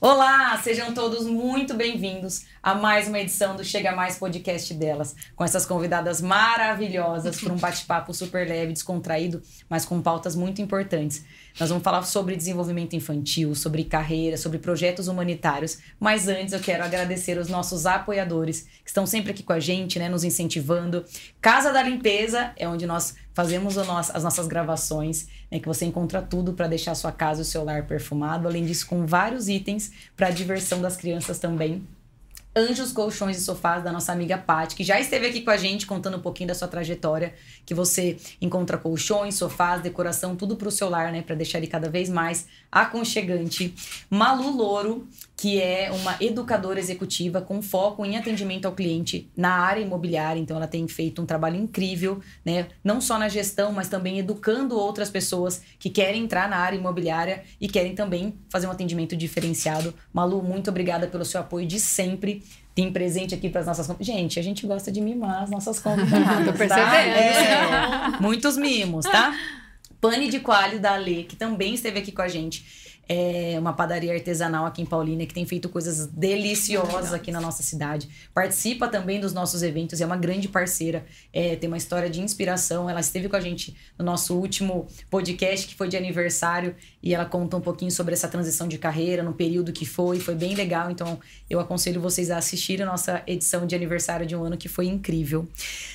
Olá, sejam todos muito bem-vindos a mais uma edição do Chega Mais Podcast delas, com essas convidadas maravilhosas para um bate-papo super leve, descontraído, mas com pautas muito importantes. Nós vamos falar sobre desenvolvimento infantil, sobre carreira, sobre projetos humanitários, mas antes eu quero agradecer os nossos apoiadores que estão sempre aqui com a gente, né, nos incentivando. Casa da Limpeza é onde nós fazemos nosso, as nossas gravações, né, que você encontra tudo para deixar a sua casa e o seu lar perfumado, além disso com vários itens para a diversão das crianças também. Anjos Colchões e Sofás, da nossa amiga Paty, que já esteve aqui com a gente contando um pouquinho da sua trajetória, que você encontra colchões, sofás, decoração, tudo para o seu lar, né, para deixar ele cada vez mais aconchegante. Malu Louro, que é uma educadora executiva com foco em atendimento ao cliente na área imobiliária, então ela tem feito um trabalho incrível, né, não só na gestão, mas também educando outras pessoas que querem entrar na área imobiliária e querem também fazer um atendimento diferenciado. Malu, muito obrigada pelo seu apoio de sempre tem presente aqui para as nossas Gente, a gente gosta de mimar as nossas convidadas. Tô tá? percebendo. Tá? É, muitos mimos, tá? Pane de Coalho da Lê, que também esteve aqui com a gente é uma padaria artesanal aqui em Paulínia que tem feito coisas deliciosas aqui na nossa cidade. Participa também dos nossos eventos, é uma grande parceira, é, tem uma história de inspiração. Ela esteve com a gente no nosso último podcast, que foi de aniversário, e ela conta um pouquinho sobre essa transição de carreira, no período que foi, foi bem legal. Então, eu aconselho vocês a assistirem a nossa edição de aniversário de um ano que foi incrível.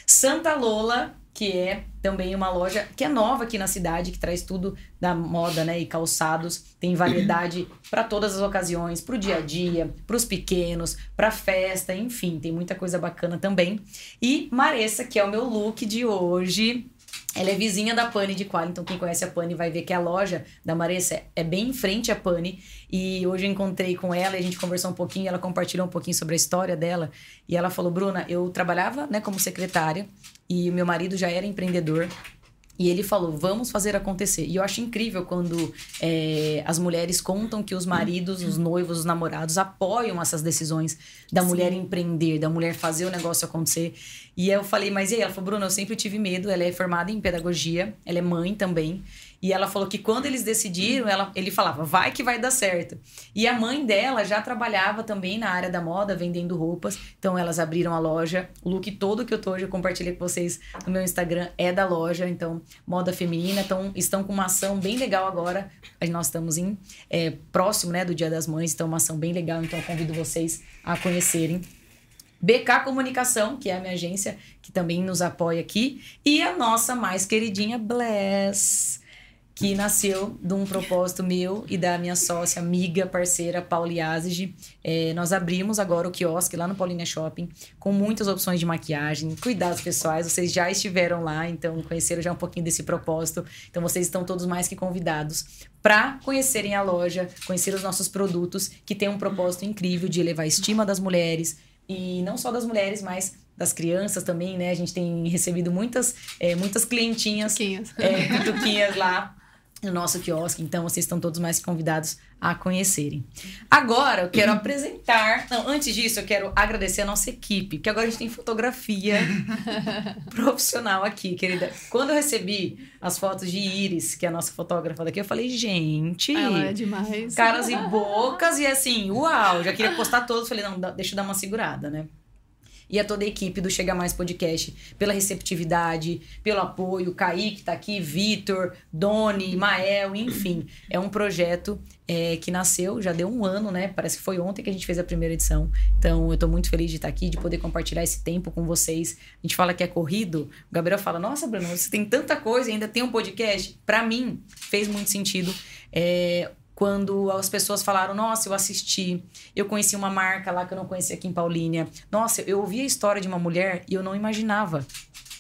Santa Lola que é também uma loja que é nova aqui na cidade, que traz tudo da moda, né, e calçados, tem variedade para todas as ocasiões, para o dia a dia, para os pequenos, para festa, enfim, tem muita coisa bacana também. E Maressa, que é o meu look de hoje, ela é vizinha da Pane de Quali, então quem conhece a Pane vai ver que a loja da Maressa é bem em frente à Pane. E hoje eu encontrei com ela a gente conversou um pouquinho, ela compartilhou um pouquinho sobre a história dela. E ela falou: Bruna, eu trabalhava né, como secretária e o meu marido já era empreendedor. E ele falou: vamos fazer acontecer. E eu acho incrível quando é, as mulheres contam que os maridos, os noivos, os namorados apoiam essas decisões da Sim. mulher empreender, da mulher fazer o negócio acontecer. E eu falei: mas e aí? Ela falou: Bruno, eu sempre tive medo. Ela é formada em pedagogia, ela é mãe também. E ela falou que quando eles decidiram, ela, ele falava, vai que vai dar certo. E a mãe dela já trabalhava também na área da moda, vendendo roupas. Então elas abriram a loja. O look todo que eu tô hoje, eu compartilhei com vocês no meu Instagram, é da loja. Então, moda feminina. Então, estão com uma ação bem legal agora. Nós estamos em é, próximo né, do Dia das Mães, então uma ação bem legal. Então, convido vocês a conhecerem. BK Comunicação, que é a minha agência, que também nos apoia aqui. E a nossa mais queridinha Bless que nasceu de um propósito meu e da minha sócia, amiga, parceira, Pauli Azige. É, nós abrimos agora o quiosque lá no Paulina Shopping, com muitas opções de maquiagem, cuidados pessoais. Vocês já estiveram lá, então conheceram já um pouquinho desse propósito. Então vocês estão todos mais que convidados para conhecerem a loja, conhecer os nossos produtos, que tem um propósito incrível de elevar a estima das mulheres, e não só das mulheres, mas das crianças também, né? A gente tem recebido muitas, é, muitas clientinhas, é, lá no nosso quiosque, então vocês estão todos mais convidados a conhecerem. Agora eu quero apresentar. Não, antes disso, eu quero agradecer a nossa equipe, que agora a gente tem fotografia profissional aqui, querida. Quando eu recebi as fotos de Iris, que é a nossa fotógrafa daqui, eu falei, gente. Ela é demais. Caras e bocas, e assim, uau, já queria postar todos. Falei, não, deixa eu dar uma segurada, né? E a toda a equipe do Chega Mais Podcast pela receptividade, pelo apoio. Kaique tá aqui, Vitor, Doni, Mael, enfim. É um projeto é, que nasceu, já deu um ano, né? Parece que foi ontem que a gente fez a primeira edição. Então, eu tô muito feliz de estar aqui, de poder compartilhar esse tempo com vocês. A gente fala que é corrido. O Gabriel fala: Nossa, Bruno, você tem tanta coisa ainda tem um podcast. Para mim, fez muito sentido. É, quando as pessoas falaram: Nossa, eu assisti, eu conheci uma marca lá que eu não conhecia aqui em Paulínia. Nossa, eu ouvi a história de uma mulher e eu não imaginava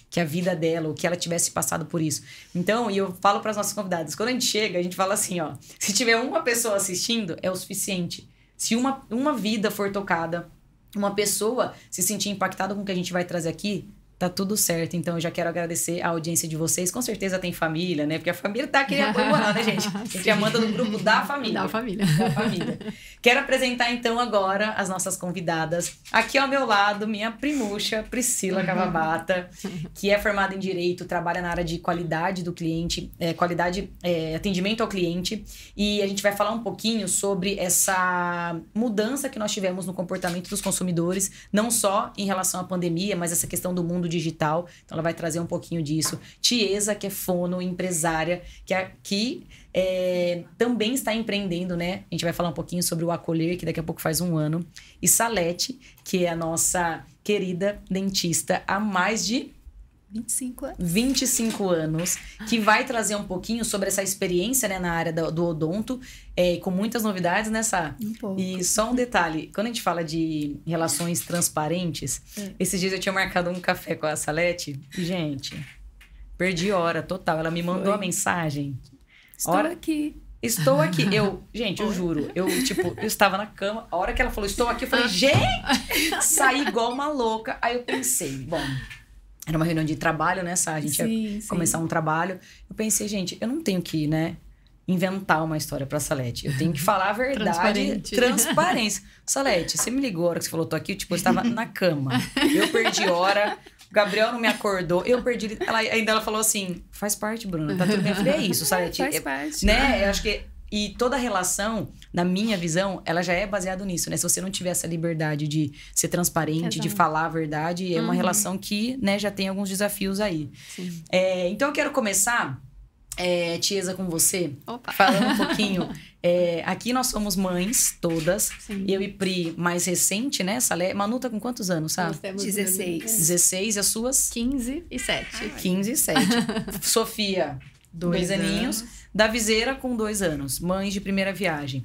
que a vida dela, ou que ela tivesse passado por isso. Então, e eu falo para as nossas convidadas: quando a gente chega, a gente fala assim: ó, se tiver uma pessoa assistindo, é o suficiente. Se uma, uma vida for tocada, uma pessoa se sentir impactada com o que a gente vai trazer aqui, tá tudo certo. Então, eu já quero agradecer a audiência de vocês. Com certeza tem família, né? Porque a família tá aqui apoiando, né, gente? A gente manda no grupo da família. Da família. Da família. Quero apresentar, então, agora as nossas convidadas. Aqui ao meu lado, minha primuxa, Priscila Cavabata, que é formada em Direito, trabalha na área de qualidade do cliente, é, qualidade, é, atendimento ao cliente. E a gente vai falar um pouquinho sobre essa mudança que nós tivemos no comportamento dos consumidores, não só em relação à pandemia, mas essa questão do mundo digital. Então, ela vai trazer um pouquinho disso. Tiesa, que é fono, empresária, que aqui é, também está empreendendo, né? A gente vai falar um pouquinho sobre o Acolher, que daqui a pouco faz um ano. E Salete, que é a nossa querida dentista há mais de 25 anos. 25 anos, que vai trazer um pouquinho sobre essa experiência né, na área do, do odonto, é, com muitas novidades, né, Sá? Um pouco. E só um detalhe, quando a gente fala de relações transparentes, É. esses dias eu tinha marcado um café com a Salete e, gente, perdi hora total. Ela me mandou Foi. a mensagem. Estou Hora- aqui. Estou aqui. Eu, gente, eu juro. Eu, tipo, eu estava na cama. A hora que ela falou, estou aqui, eu falei, gente! Saí igual uma louca. Aí eu pensei, bom, era uma reunião de trabalho, né, Sá? A gente ia Sim, sim. começar um trabalho. Eu pensei, gente, eu não tenho que, né, inventar uma história pra Salete. Eu tenho que falar a verdade. Transparente. Transparência. Salete, você me ligou a hora que você falou, tô aqui, tipo, eu estava na cama. Eu perdi hora. O Gabriel não me acordou. Eu perdi. Ela, ainda ela falou assim: faz parte, Bruna. Tá tudo bem. Eu falei, é isso, Salete. Faz É- parte. né? Eu acho que e toda relação, na minha visão, ela já é baseada nisso, né? Se você não tiver essa liberdade de ser transparente, de Exato. falar a verdade, é uma Uhum. relação que, né, já tem alguns desafios aí. Sim. É, então eu quero começar, é, Tiesa, com você, Opa. falando um pouquinho. é, aqui nós somos mães, todas. Sim. Eu e Pri, mais recente, né? Salé. Manu tá com quantos anos, sabe? Nós temos 16. 16 e as suas? 15 e 7. 15 e 7. Sofia, dois, Dois aninhos. Daviseira, com dois anos. Mães de primeira viagem.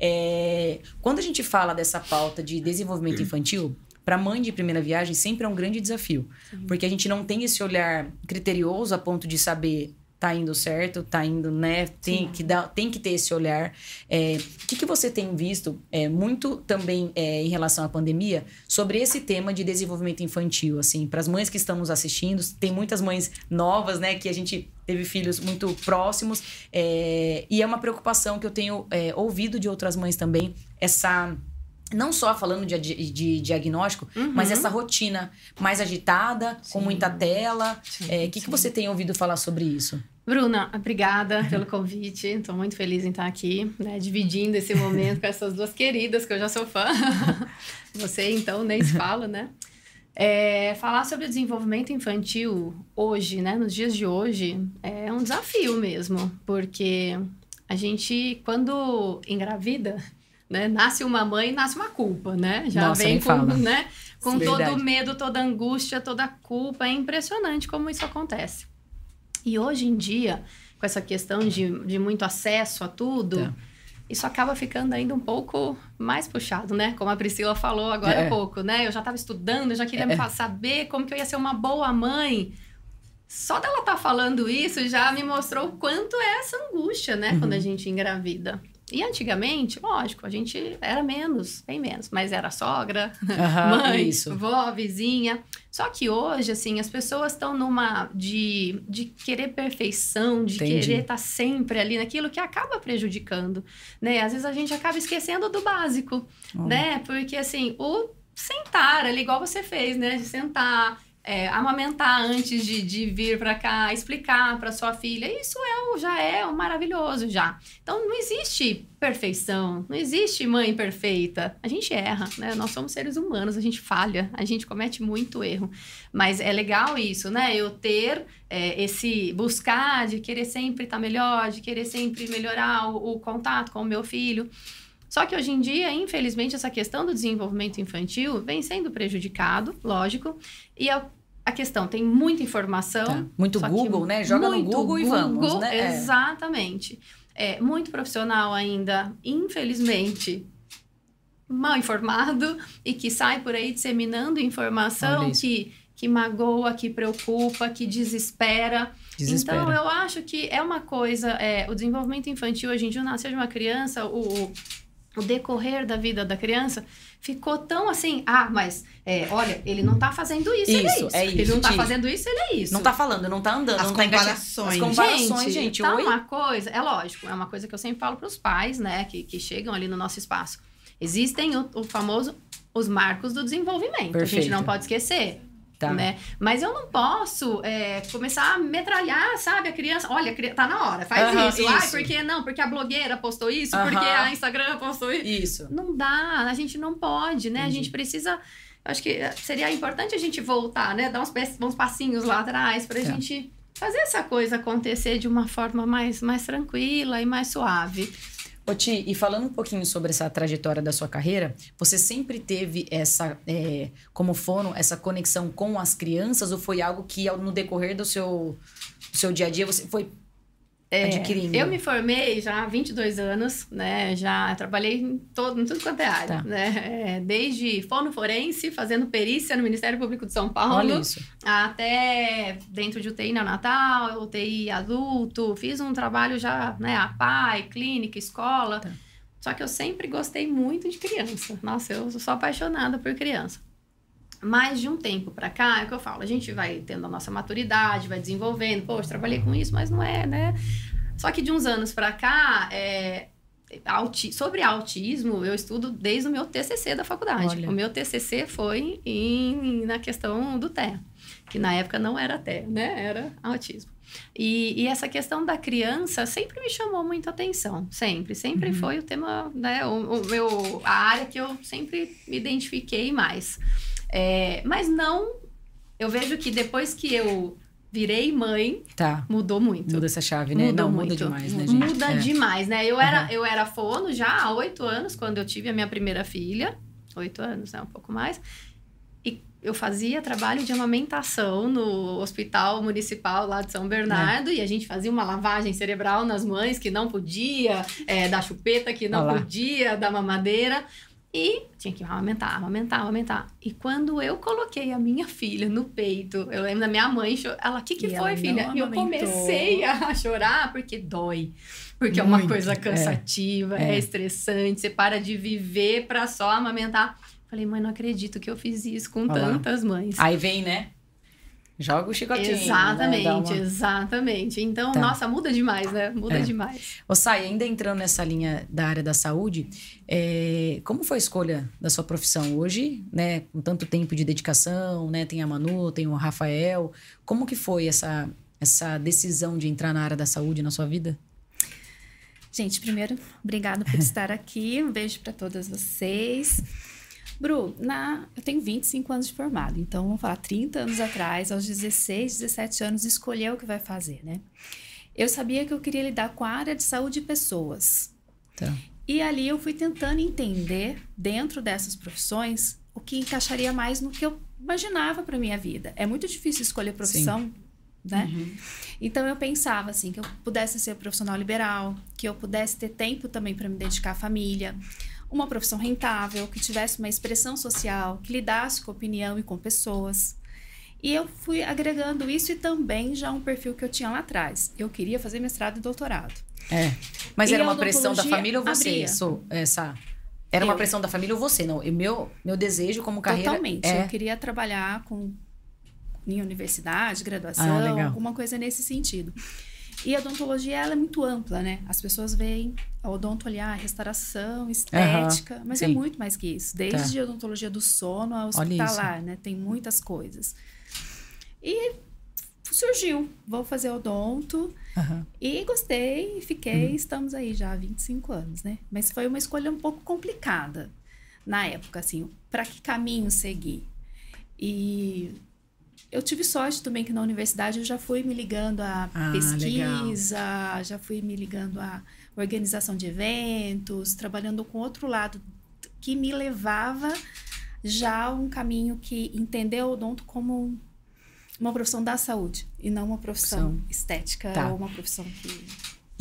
É, quando a gente fala dessa pauta de desenvolvimento infantil, para mãe de primeira viagem sempre é um grande desafio. Porque a gente não tem esse olhar criterioso a ponto de saber tá indo certo, tá indo, né? Tem, que, dar, tem que ter esse olhar. É, o que, que você tem visto é, muito também é, em relação à pandemia sobre esse tema de desenvolvimento infantil, assim, para as mães que estão nos assistindo, tem muitas mães novas, né, que a gente teve filhos muito próximos, é, e é uma preocupação que eu tenho é, ouvido de outras mães também, essa não só falando de, de- de diagnóstico, Uhum. mas essa rotina mais agitada, com Sim. muita tela. O que, que sim. você tem ouvido falar sobre isso? Bruna, obrigada pelo convite. Estou muito feliz em estar aqui, né, dividindo esse momento com essas duas queridas, que eu já sou fã. Você, então, nem se fala, né? É, falar sobre o desenvolvimento infantil hoje, né, nos dias de hoje, é um desafio mesmo, porque a gente, quando engravida, né, nasce uma mãe, nasce uma culpa, né? Já Nossa, vem com, né, com Sim. todo o medo, toda a angústia, toda a culpa. É impressionante como isso acontece. E hoje em dia, com essa questão de, de muito acesso a tudo, Tá. isso acaba ficando ainda um pouco mais puxado, né? Como a Priscila falou agora É. há pouco, né? Eu já estava estudando, eu já queria fa- saber como que eu ia ser uma boa mãe. Só dela estar falando isso já me mostrou o quanto é essa angústia, né? Quando a gente engravida. E antigamente, lógico, a gente era menos, bem menos, mas era sogra, Aham, mãe, isso. vó, vizinha. Só que hoje, assim, as pessoas estão numa de, de querer perfeição, de Entendi. querer estar sempre ali naquilo que acaba prejudicando, né? Às vezes a gente acaba esquecendo do básico, Hum. né? Porque, assim, o sentar ali, igual você fez, né? De sentar, é, amamentar antes de, de vir para cá, explicar para sua filha, isso é o, já é o maravilhoso já. Então não existe perfeição, não existe mãe perfeita. A gente erra, né? Nós somos seres humanos, a gente falha, a gente comete muito erro. Mas é legal isso, né? Eu ter é, esse buscar de querer sempre estar melhor, de querer sempre melhorar o, o contato com o meu filho. Só que hoje em dia, infelizmente, essa questão do desenvolvimento infantil vem sendo prejudicado, lógico. E a, a questão tem muita informação. Tá. Muito Google, né? Joga no muito Google, e vamos, Google, né? É. Exatamente. É, muito profissional ainda, infelizmente, mal informado e que sai por aí disseminando informação que, que magoa, que preocupa, que desespera. Desespera. Então, eu acho que é uma coisa. é, o desenvolvimento infantil hoje em dia, nascer de uma criança, o, o- o decorrer da vida da criança ficou tão assim, ah, mas é, olha, ele não tá fazendo isso, ele é Isso, isso. é isso, Ele não tá fazendo isso, ele é isso. Não tá falando, não tá andando, As não tá comparações. As comparações, gente. tá oi? uma coisa, é lógico, é uma coisa que eu sempre falo pros pais, né, que, que chegam ali no nosso espaço. Existem o, o famoso, os marcos do desenvolvimento. A gente Perfeito. não pode esquecer. Tá. Né? Mas eu não posso é, começar a metralhar, sabe? A criança, olha, a tá na hora, faz Aham, isso. Ai, isso. porque não? Porque a blogueira postou isso, Aham. porque a Instagram postou isso. Isso. Não dá, a gente não pode, né? A Entendi. gente precisa. Acho que seria importante a gente voltar, né? Dar uns, uns passinhos lá atrás pra Tá. gente fazer essa coisa acontecer de uma forma mais, mais tranquila e mais suave. Ô, e falando um pouquinho sobre essa trajetória da sua carreira, você sempre teve essa, é, como fono, essa conexão com as crianças ou foi algo que no decorrer do seu, do seu dia a dia você foi adquirindo? É, Eu me formei já há 22 anos, né? Já trabalhei em, todo, em tudo quanto é área, Tá. né? É, desde fono forense, fazendo perícia no Ministério Público de São Paulo, até dentro de UTI neonatal, UTI adulto, fiz um trabalho já, né, a pai, clínica, escola. Tá. Só que eu sempre gostei muito de criança. Nossa, eu sou apaixonada por criança. Mas de um tempo pra cá, é o que eu falo, a gente vai tendo a nossa maturidade, vai desenvolvendo, poxa, trabalhei com isso, mas não é, né? Só que de uns anos pra cá, é, auti- sobre autismo, eu estudo desde o meu TCC da faculdade. Olha. O meu TCC foi em, na questão do TEA, que na época não era TEA, né? Era autismo. E, e essa questão da criança sempre me chamou muita atenção, sempre. Sempre Uhum. foi o tema, né? O, o meu, a área que eu sempre me identifiquei mais. É, mas não, eu vejo que depois que eu virei mãe, Tá. mudou muito. Muda essa chave, né? Muda Não, muito. muda demais, né, gente? Muda É. demais, né? Eu era, Aham. eu era fono já há oito anos, quando eu tive a minha primeira filha. Oito anos, né? Um pouco mais. E eu fazia trabalho de amamentação no hospital municipal lá de São Bernardo. E a gente fazia uma lavagem cerebral nas mães que não podia, é, da chupeta que não Olha lá. podia, da mamadeira. E tinha que amamentar, amamentar, amamentar. E quando eu coloquei a minha filha no peito, eu lembro da minha mãe, ela, o que, que E foi, filha? E eu comecei a chorar porque dói. Porque é uma Muito, coisa é. cansativa, é. É. estressante, você para de viver pra só amamentar. Falei, mãe, não acredito que eu fiz isso com Olha lá. tantas mães. Aí vem, né? Joga o chicotinho. Exatamente, Né? Uma- exatamente. Então, Tá. nossa, muda demais, né? Muda É. demais. Ô, Sai, ainda entrando nessa linha da área da saúde, é, como foi a escolha da sua profissão hoje, né? Com tanto tempo de dedicação, né? Tem a Manu, tem o Rafael. Como que foi essa, essa decisão de entrar na área da saúde na sua vida? Gente, primeiro, obrigada por estar aqui. Um beijo para todas vocês. Bru, na, eu tenho 25 anos de formado, então vamos falar 30 anos atrás, aos 16, 17 anos, escolher o que vai fazer, né? Eu sabia que eu queria lidar com a área de saúde e pessoas. Tá. E ali eu fui tentando entender, dentro dessas profissões, o que encaixaria mais no que eu imaginava para minha vida. É muito difícil escolher profissão, né? Então eu pensava assim que eu pudesse ser profissional liberal, que eu pudesse ter tempo também para me dedicar à família, uma profissão rentável, que tivesse uma expressão social, que lidasse com opinião e com pessoas. E eu fui agregando isso e também já um perfil que eu tinha lá atrás. Eu queria fazer mestrado e doutorado. É. Mas E era uma pressão da família ou você? abria. Sou, essa, era uma Eu. pressão da família ou você? Não, e meu, meu desejo como carreira Totalmente. é... Eu queria trabalhar com em universidade, Ah, graduação, legal. alguma coisa nesse sentido. E a odontologia ela é muito ampla, né? As pessoas veem a odonto olhar restauração, estética, mas é sim. muito mais que isso. Desde a odontologia do sono a Olha isso. hospitalar, né? Tem muitas coisas. E surgiu, vou fazer odonto Aham. e gostei, fiquei, Uhum. estamos aí já há 25 anos, né? Mas foi uma escolha um pouco complicada na época, assim, para que caminho seguir. E eu tive sorte também que na universidade eu já fui me ligando a Ah, pesquisa, já fui me ligando a organização de eventos, trabalhando com outro lado que me levava já a um caminho que entendeu o odonto como um- uma profissão da saúde e não uma profissão Profissão. estética Tá. ou uma profissão que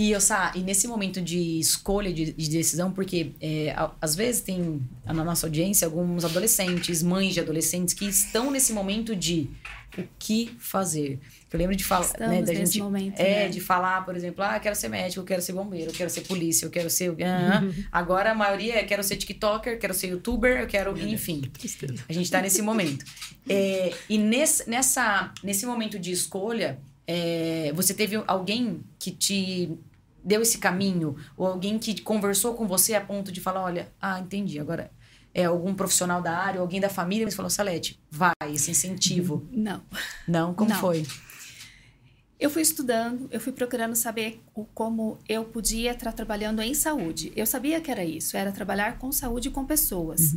E, Ossá, e nesse momento de escolha, de, de decisão, porque é, às vezes tem na nossa audiência alguns adolescentes, mães de adolescentes que estão nesse momento de o que fazer. Eu lembro de falar, né, da gente, momento, é, né? de falar, por exemplo, ah, quero ser médico, quero ser bombeiro, quero ser polícia, eu quero ser, ah, agora a maioria é quero ser TikToker, quero ser YouTuber, eu quero, enfim. A gente tá nesse momento. É, e nesse, nessa, nesse momento de escolha, é, você teve alguém que te deu esse caminho ou alguém que conversou com você a ponto de falar, olha, ah, entendi, agora é algum profissional da área, alguém da família, mas falou, Salete, vai, esse incentivo. Não. Não, como Não. foi? Eu fui estudando, eu fui procurando saber o, como eu podia estar trabalhando em saúde. Eu sabia que era isso, era trabalhar com saúde e com pessoas.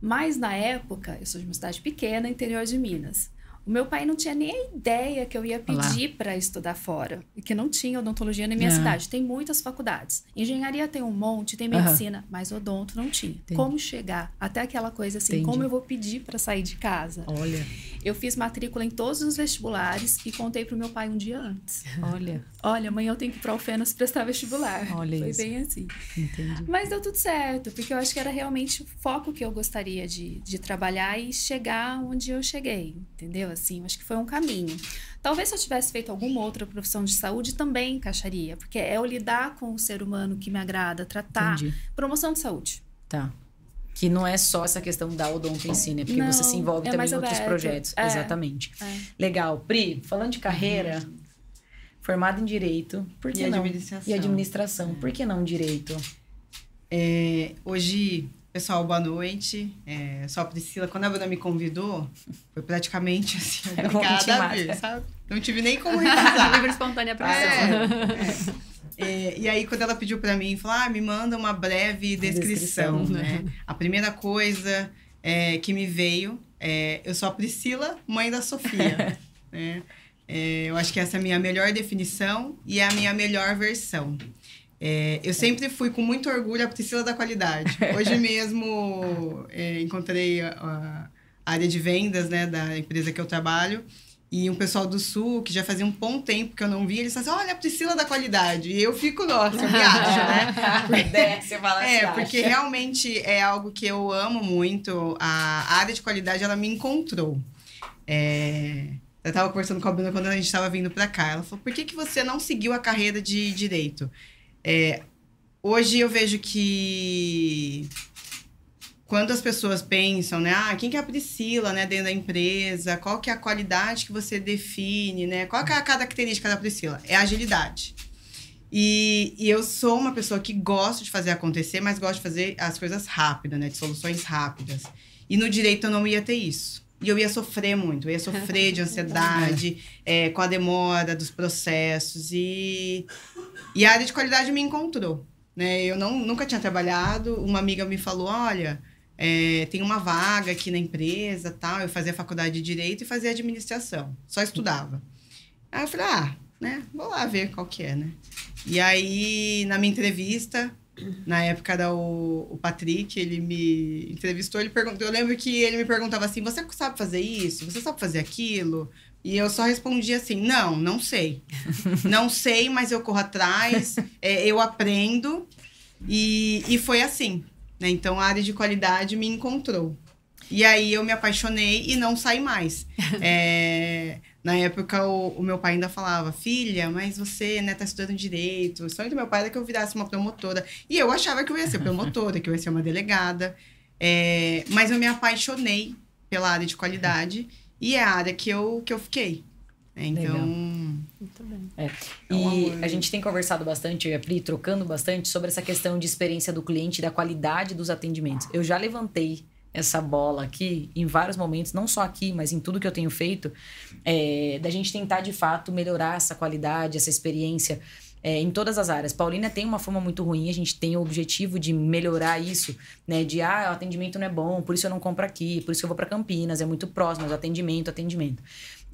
Mas na época, eu sou de uma cidade pequena, interior de Minas. O meu pai não tinha nem a ideia que eu ia pedir para estudar fora, e que não tinha odontologia na minha Ah. cidade. Tem muitas faculdades. Engenharia tem um monte, tem medicina, mas odonto não tinha. Entendi. Como chegar até aquela coisa assim, Entendi. como eu vou pedir para sair de casa? Olha, Eu fiz matrícula em todos os vestibulares e contei pro meu pai um dia antes. olha, Olha, amanhã eu tenho que ir pra Alfenas prestar vestibular. Olha Foi isso. bem assim. entendi. Mas deu tudo certo, porque eu acho que era realmente o foco que eu gostaria de, de trabalhar e chegar onde eu cheguei, entendeu? Assim, acho que foi um caminho. Talvez se eu tivesse feito alguma outra profissão de saúde também encaixaria, porque é o lidar com o ser humano que me agrada, tratar. Entendi. Promoção de saúde. Tá. Que não é só essa questão da odonto em si, né? Porque Não, você se envolve é também em outros projetos. É. Exatamente. É. Legal. Pri, falando de carreira, formada em Direito, por que E não? administração. E administração. Por que não Direito? É, hoje, pessoal, boa noite. É, sou a Priscila. Quando a Bruna me convidou, foi praticamente assim, É obrigada a vir, sabe? Não tive nem como recusar. Livre espontânea pressão. É, é, e aí, quando ela pediu pra mim, falou: ah, me manda uma breve descrição, Descrição, né? A primeira coisa é, que me veio é: eu sou a Priscila, mãe da Sofia. né? É, eu acho que essa é a minha melhor definição e é a minha melhor versão. É, eu sempre fui com muito orgulho a Priscila da qualidade. Hoje mesmo é, encontrei a, a área de vendas né, da empresa que eu trabalho e um pessoal do Sul, que já fazia um bom tempo que eu não via, eles falaram assim, olha a Priscila da qualidade. E eu fico, nossa, eu me acho, né? Desce, fala É, assim, porque acha. realmente é algo que eu amo muito. A área de qualidade, ela me encontrou. É, Eu tava conversando com a Bruna quando a gente tava vindo pra cá. Ela falou, por que, que você não seguiu a carreira de Direito? É, hoje eu vejo que... Quando as pessoas pensam, né? Ah, quem que é a Priscila, né? Dentro da empresa. Qual que é a qualidade que você define, né? Qual que é a característica da Priscila? É agilidade. E, e eu sou uma pessoa que gosto de fazer acontecer, mas gosto de fazer as coisas rápidas, né? De soluções rápidas. E no direito eu não ia ter isso. E eu ia sofrer muito, eu ia sofrer de ansiedade, é, com a demora dos processos. E, e a área de qualidade me encontrou. Né? Eu não, nunca tinha trabalhado. Uma amiga me falou: olha, é, tem uma vaga aqui na empresa tal. Eu fazia faculdade de direito e fazia administração. Só estudava. Aí eu falei, ah, né? Vou lá ver qual que é, né? E aí, na minha entrevista, na época era o, o Patrick, ele me entrevistou, ele perguntou, eu lembro que ele me perguntava assim, você sabe fazer isso? Você sabe fazer aquilo? E eu só respondia assim, não, não sei. não sei, mas eu corro atrás, é, eu aprendo. E, e foi assim, né? Então, a área de qualidade me encontrou. E aí, eu me apaixonei e não saí mais. É, na época, o, o meu pai ainda falava, filha, mas você, né, tá estudando direito. O sonho do meu pai era que eu virasse uma promotora. E eu achava que eu ia ser promotora, que eu ia ser uma delegada. É, mas eu me apaixonei pela área de qualidade e é a área que eu, que eu fiquei. É, Então, Legal. Muito bem. É. É um E amor, a né? gente tem conversado bastante, eu e a Pri, trocando bastante sobre essa questão de experiência do cliente e da qualidade dos atendimentos. Eu já levantei essa bola aqui em vários momentos, não só aqui, mas em tudo que eu tenho feito, é, da gente tentar de fato melhorar essa qualidade, essa experiência é, em todas as áreas. Paulina tem uma fama muito ruim, a gente tem o objetivo de melhorar isso, né? De ah, o atendimento não é bom, por isso eu não compro aqui, por isso eu vou para Campinas, é muito próximo, mas atendimento, atendimento.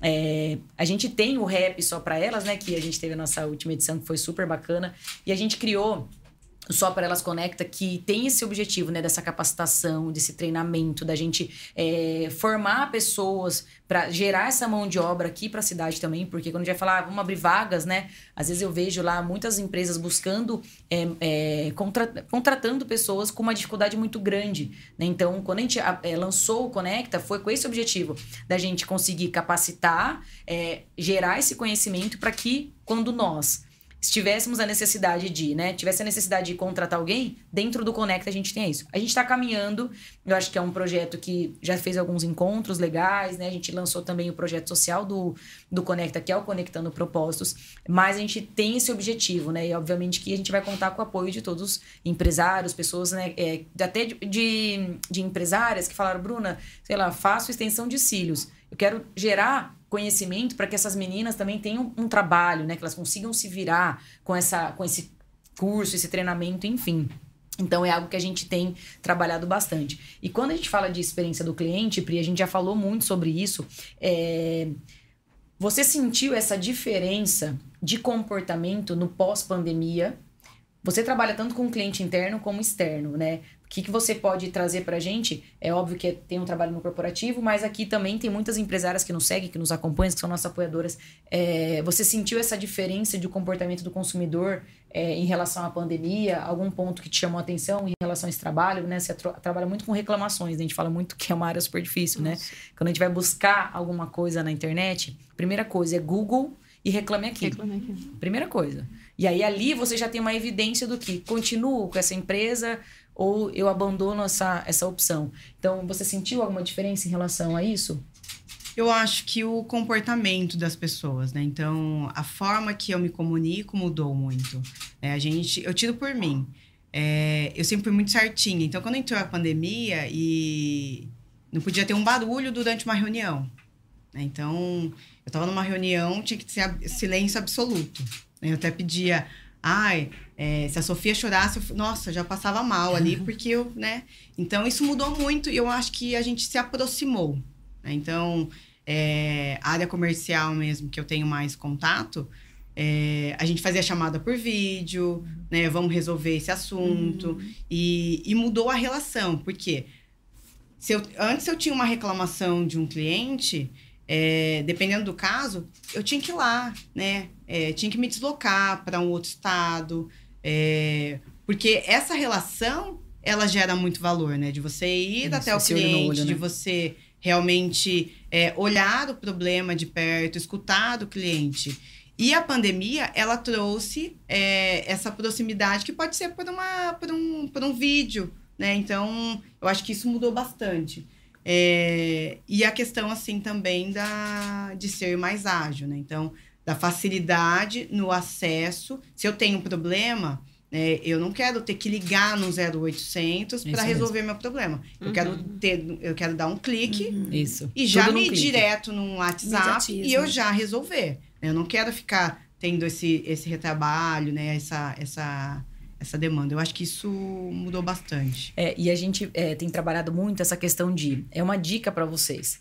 É, a gente tem o rap só para elas, né? Que a gente teve a nossa última edição, que foi super bacana. E a gente criou só para elas conecta que tem esse objetivo né dessa capacitação desse treinamento da gente é, formar pessoas para gerar essa mão de obra aqui para a cidade também porque quando a gente vai falar ah, vamos abrir vagas né às vezes eu vejo lá muitas empresas buscando é, é, contra, contratando pessoas com uma dificuldade muito grande né? então quando a gente é, lançou o Conecta foi com esse objetivo da gente conseguir capacitar é, gerar esse conhecimento para que quando nós se tivéssemos a necessidade de, né, tivesse a necessidade de contratar alguém, dentro do Conecta a gente tem isso. A gente está caminhando, eu acho que é um projeto que já fez alguns encontros legais, né? A gente lançou também o projeto social do, do Conecta, que é o Conectando Propósitos, mas a gente tem esse objetivo, né? E obviamente que a gente vai contar com o apoio de todos os empresários, pessoas, né, é, até de, de, de empresárias que falaram, Bruna, sei lá, faço extensão de cílios. Eu quero gerar conhecimento para que essas meninas também tenham um trabalho, né? Que elas consigam se virar com, essa, com esse curso, esse treinamento, enfim. Então é algo que a gente tem trabalhado bastante. E quando a gente fala de experiência do cliente, Pri, a gente já falou muito sobre isso. É... Você sentiu essa diferença de comportamento no pós-pandemia? Você trabalha tanto com cliente interno como externo, né? Que, que você pode trazer para a gente? É óbvio que tem um trabalho no corporativo, mas aqui também tem muitas empresárias que nos seguem, que nos acompanham, que são nossas apoiadoras. É, você sentiu essa diferença de comportamento do consumidor é, em relação à pandemia? Algum ponto que te chamou a atenção em relação a esse trabalho? Né? Você trabalha muito com reclamações, né? a gente fala muito que é uma área super difícil, né? Nossa. né? Quando a gente vai buscar alguma coisa na internet, primeira coisa é Google e reclame aqui. Reclame aqui. Primeira coisa. E aí ali você já tem uma evidência do que continuo com essa empresa, ou eu abandono essa, essa opção. Então, você sentiu alguma diferença em relação a isso? Eu acho que o comportamento das pessoas, né? Então, a forma que eu me comunico mudou muito. É, a gente, eu tiro por mim. É, eu sempre fui muito certinha. Então, quando entrou a pandemia e não podia ter um barulho durante uma reunião. Né? Então, eu estava numa reunião, tinha que ser silêncio absoluto. Eu até pedia Ai, é, se a Sofia chorasse, eu, nossa, já passava mal ali, porque eu, né? Então, isso mudou muito e eu acho que a gente se aproximou. Né? Então, é, área comercial mesmo, que eu tenho mais contato, é, a gente fazia chamada por vídeo, né? Vamos resolver esse assunto. Uhum. E, e mudou a relação, porque se eu, antes eu tinha uma reclamação de um cliente, é, dependendo do caso, eu tinha que ir lá, né? É, tinha que me deslocar para um outro estado, é, porque essa relação ela gera muito valor, né? De você ir Isso, até o cliente, olho, né? de você realmente é, olhar o problema de perto, escutar do cliente. E a pandemia, ela trouxe é, essa proximidade que pode ser por, uma, por, um, por um vídeo, né? Então, eu acho que isso mudou bastante. É, e a questão, assim, também da, de ser mais ágil, né? Então, da facilidade no acesso. Se eu tenho um problema, é, eu não quero ter que ligar no 0800 para resolver meu problema. Uhum. Eu quero ter, eu quero dar um clique uhum. Isso. e já me ir direto no WhatsApp e eu já resolver. Eu não quero ficar tendo esse, esse retrabalho, né? Essa, essa essa demanda. Eu acho que isso mudou bastante. É, e a gente é, tem trabalhado muito essa questão de. É uma dica para vocês.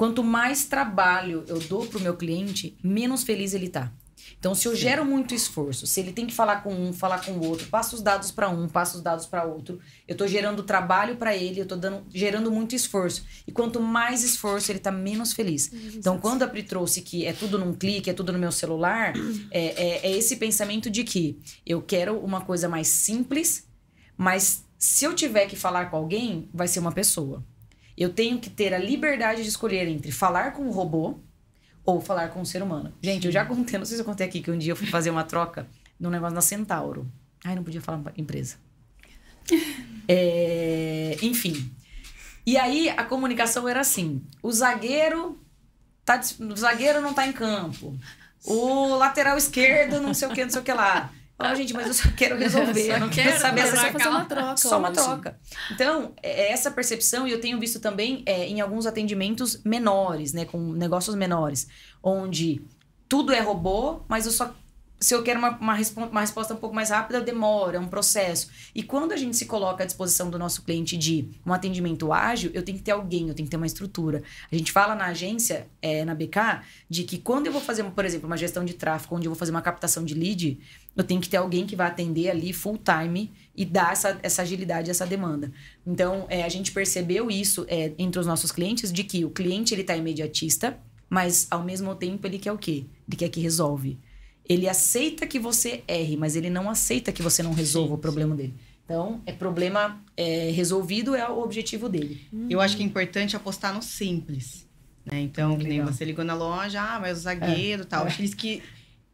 Quanto mais trabalho eu dou para o meu cliente, menos feliz ele tá. Então, se eu Sim. gero muito esforço, se ele tem que falar com um, falar com o outro, passo os dados para um, passo os dados para outro, eu estou gerando trabalho para ele, eu estou dando, gerando muito esforço. E quanto mais esforço, ele está menos feliz. Então, quando a Pri trouxe que é tudo num clique, é tudo no meu celular, é, é, é esse pensamento de que eu quero uma coisa mais simples, mas se eu tiver que falar com alguém, vai ser uma pessoa. Eu tenho que ter a liberdade de escolher entre falar com o robô ou falar com o ser humano. Gente, eu já contei, não sei se eu contei aqui, que um dia eu fui fazer uma troca num negócio na Centauro. Ai, não podia falar empresa. É, enfim. E aí a comunicação era assim: o zagueiro tá, o zagueiro não tá em campo. O lateral esquerdo, não sei o que, não sei o que lá. Oh, gente, mas eu só quero resolver, eu não quero, saber essa fazer uma troca. Só uma troca. Então, é, é essa percepção, e eu tenho visto também é, em alguns atendimentos menores, né? Com negócios menores, onde tudo é robô, mas eu só se eu quero uma, uma, uma, resposta um pouco mais rápida, demora, é um processo. E quando a gente se coloca à disposição do nosso cliente de um atendimento ágil, eu tenho que ter alguém, eu tenho que ter uma estrutura. A gente fala na agência, é, na BK, de que quando eu vou fazer, por exemplo, uma gestão de tráfego, onde eu vou fazer uma captação de lead, eu tenho que ter alguém que vai atender ali full time e dar essa, essa agilidade, essa demanda. Então, é, a gente percebeu isso é, entre os nossos clientes, de que o cliente ele está imediatista, mas ao mesmo tempo ele quer o quê? Ele quer que resolve. Ele aceita que você erre, mas ele não aceita que você não resolva o problema dele. Então, é problema é, resolvido é o objetivo dele. Eu acho que é importante apostar no simples. Né? Então, que nem você ligou na loja, ah, mas o zagueiro e é, tal. É. Aqueles que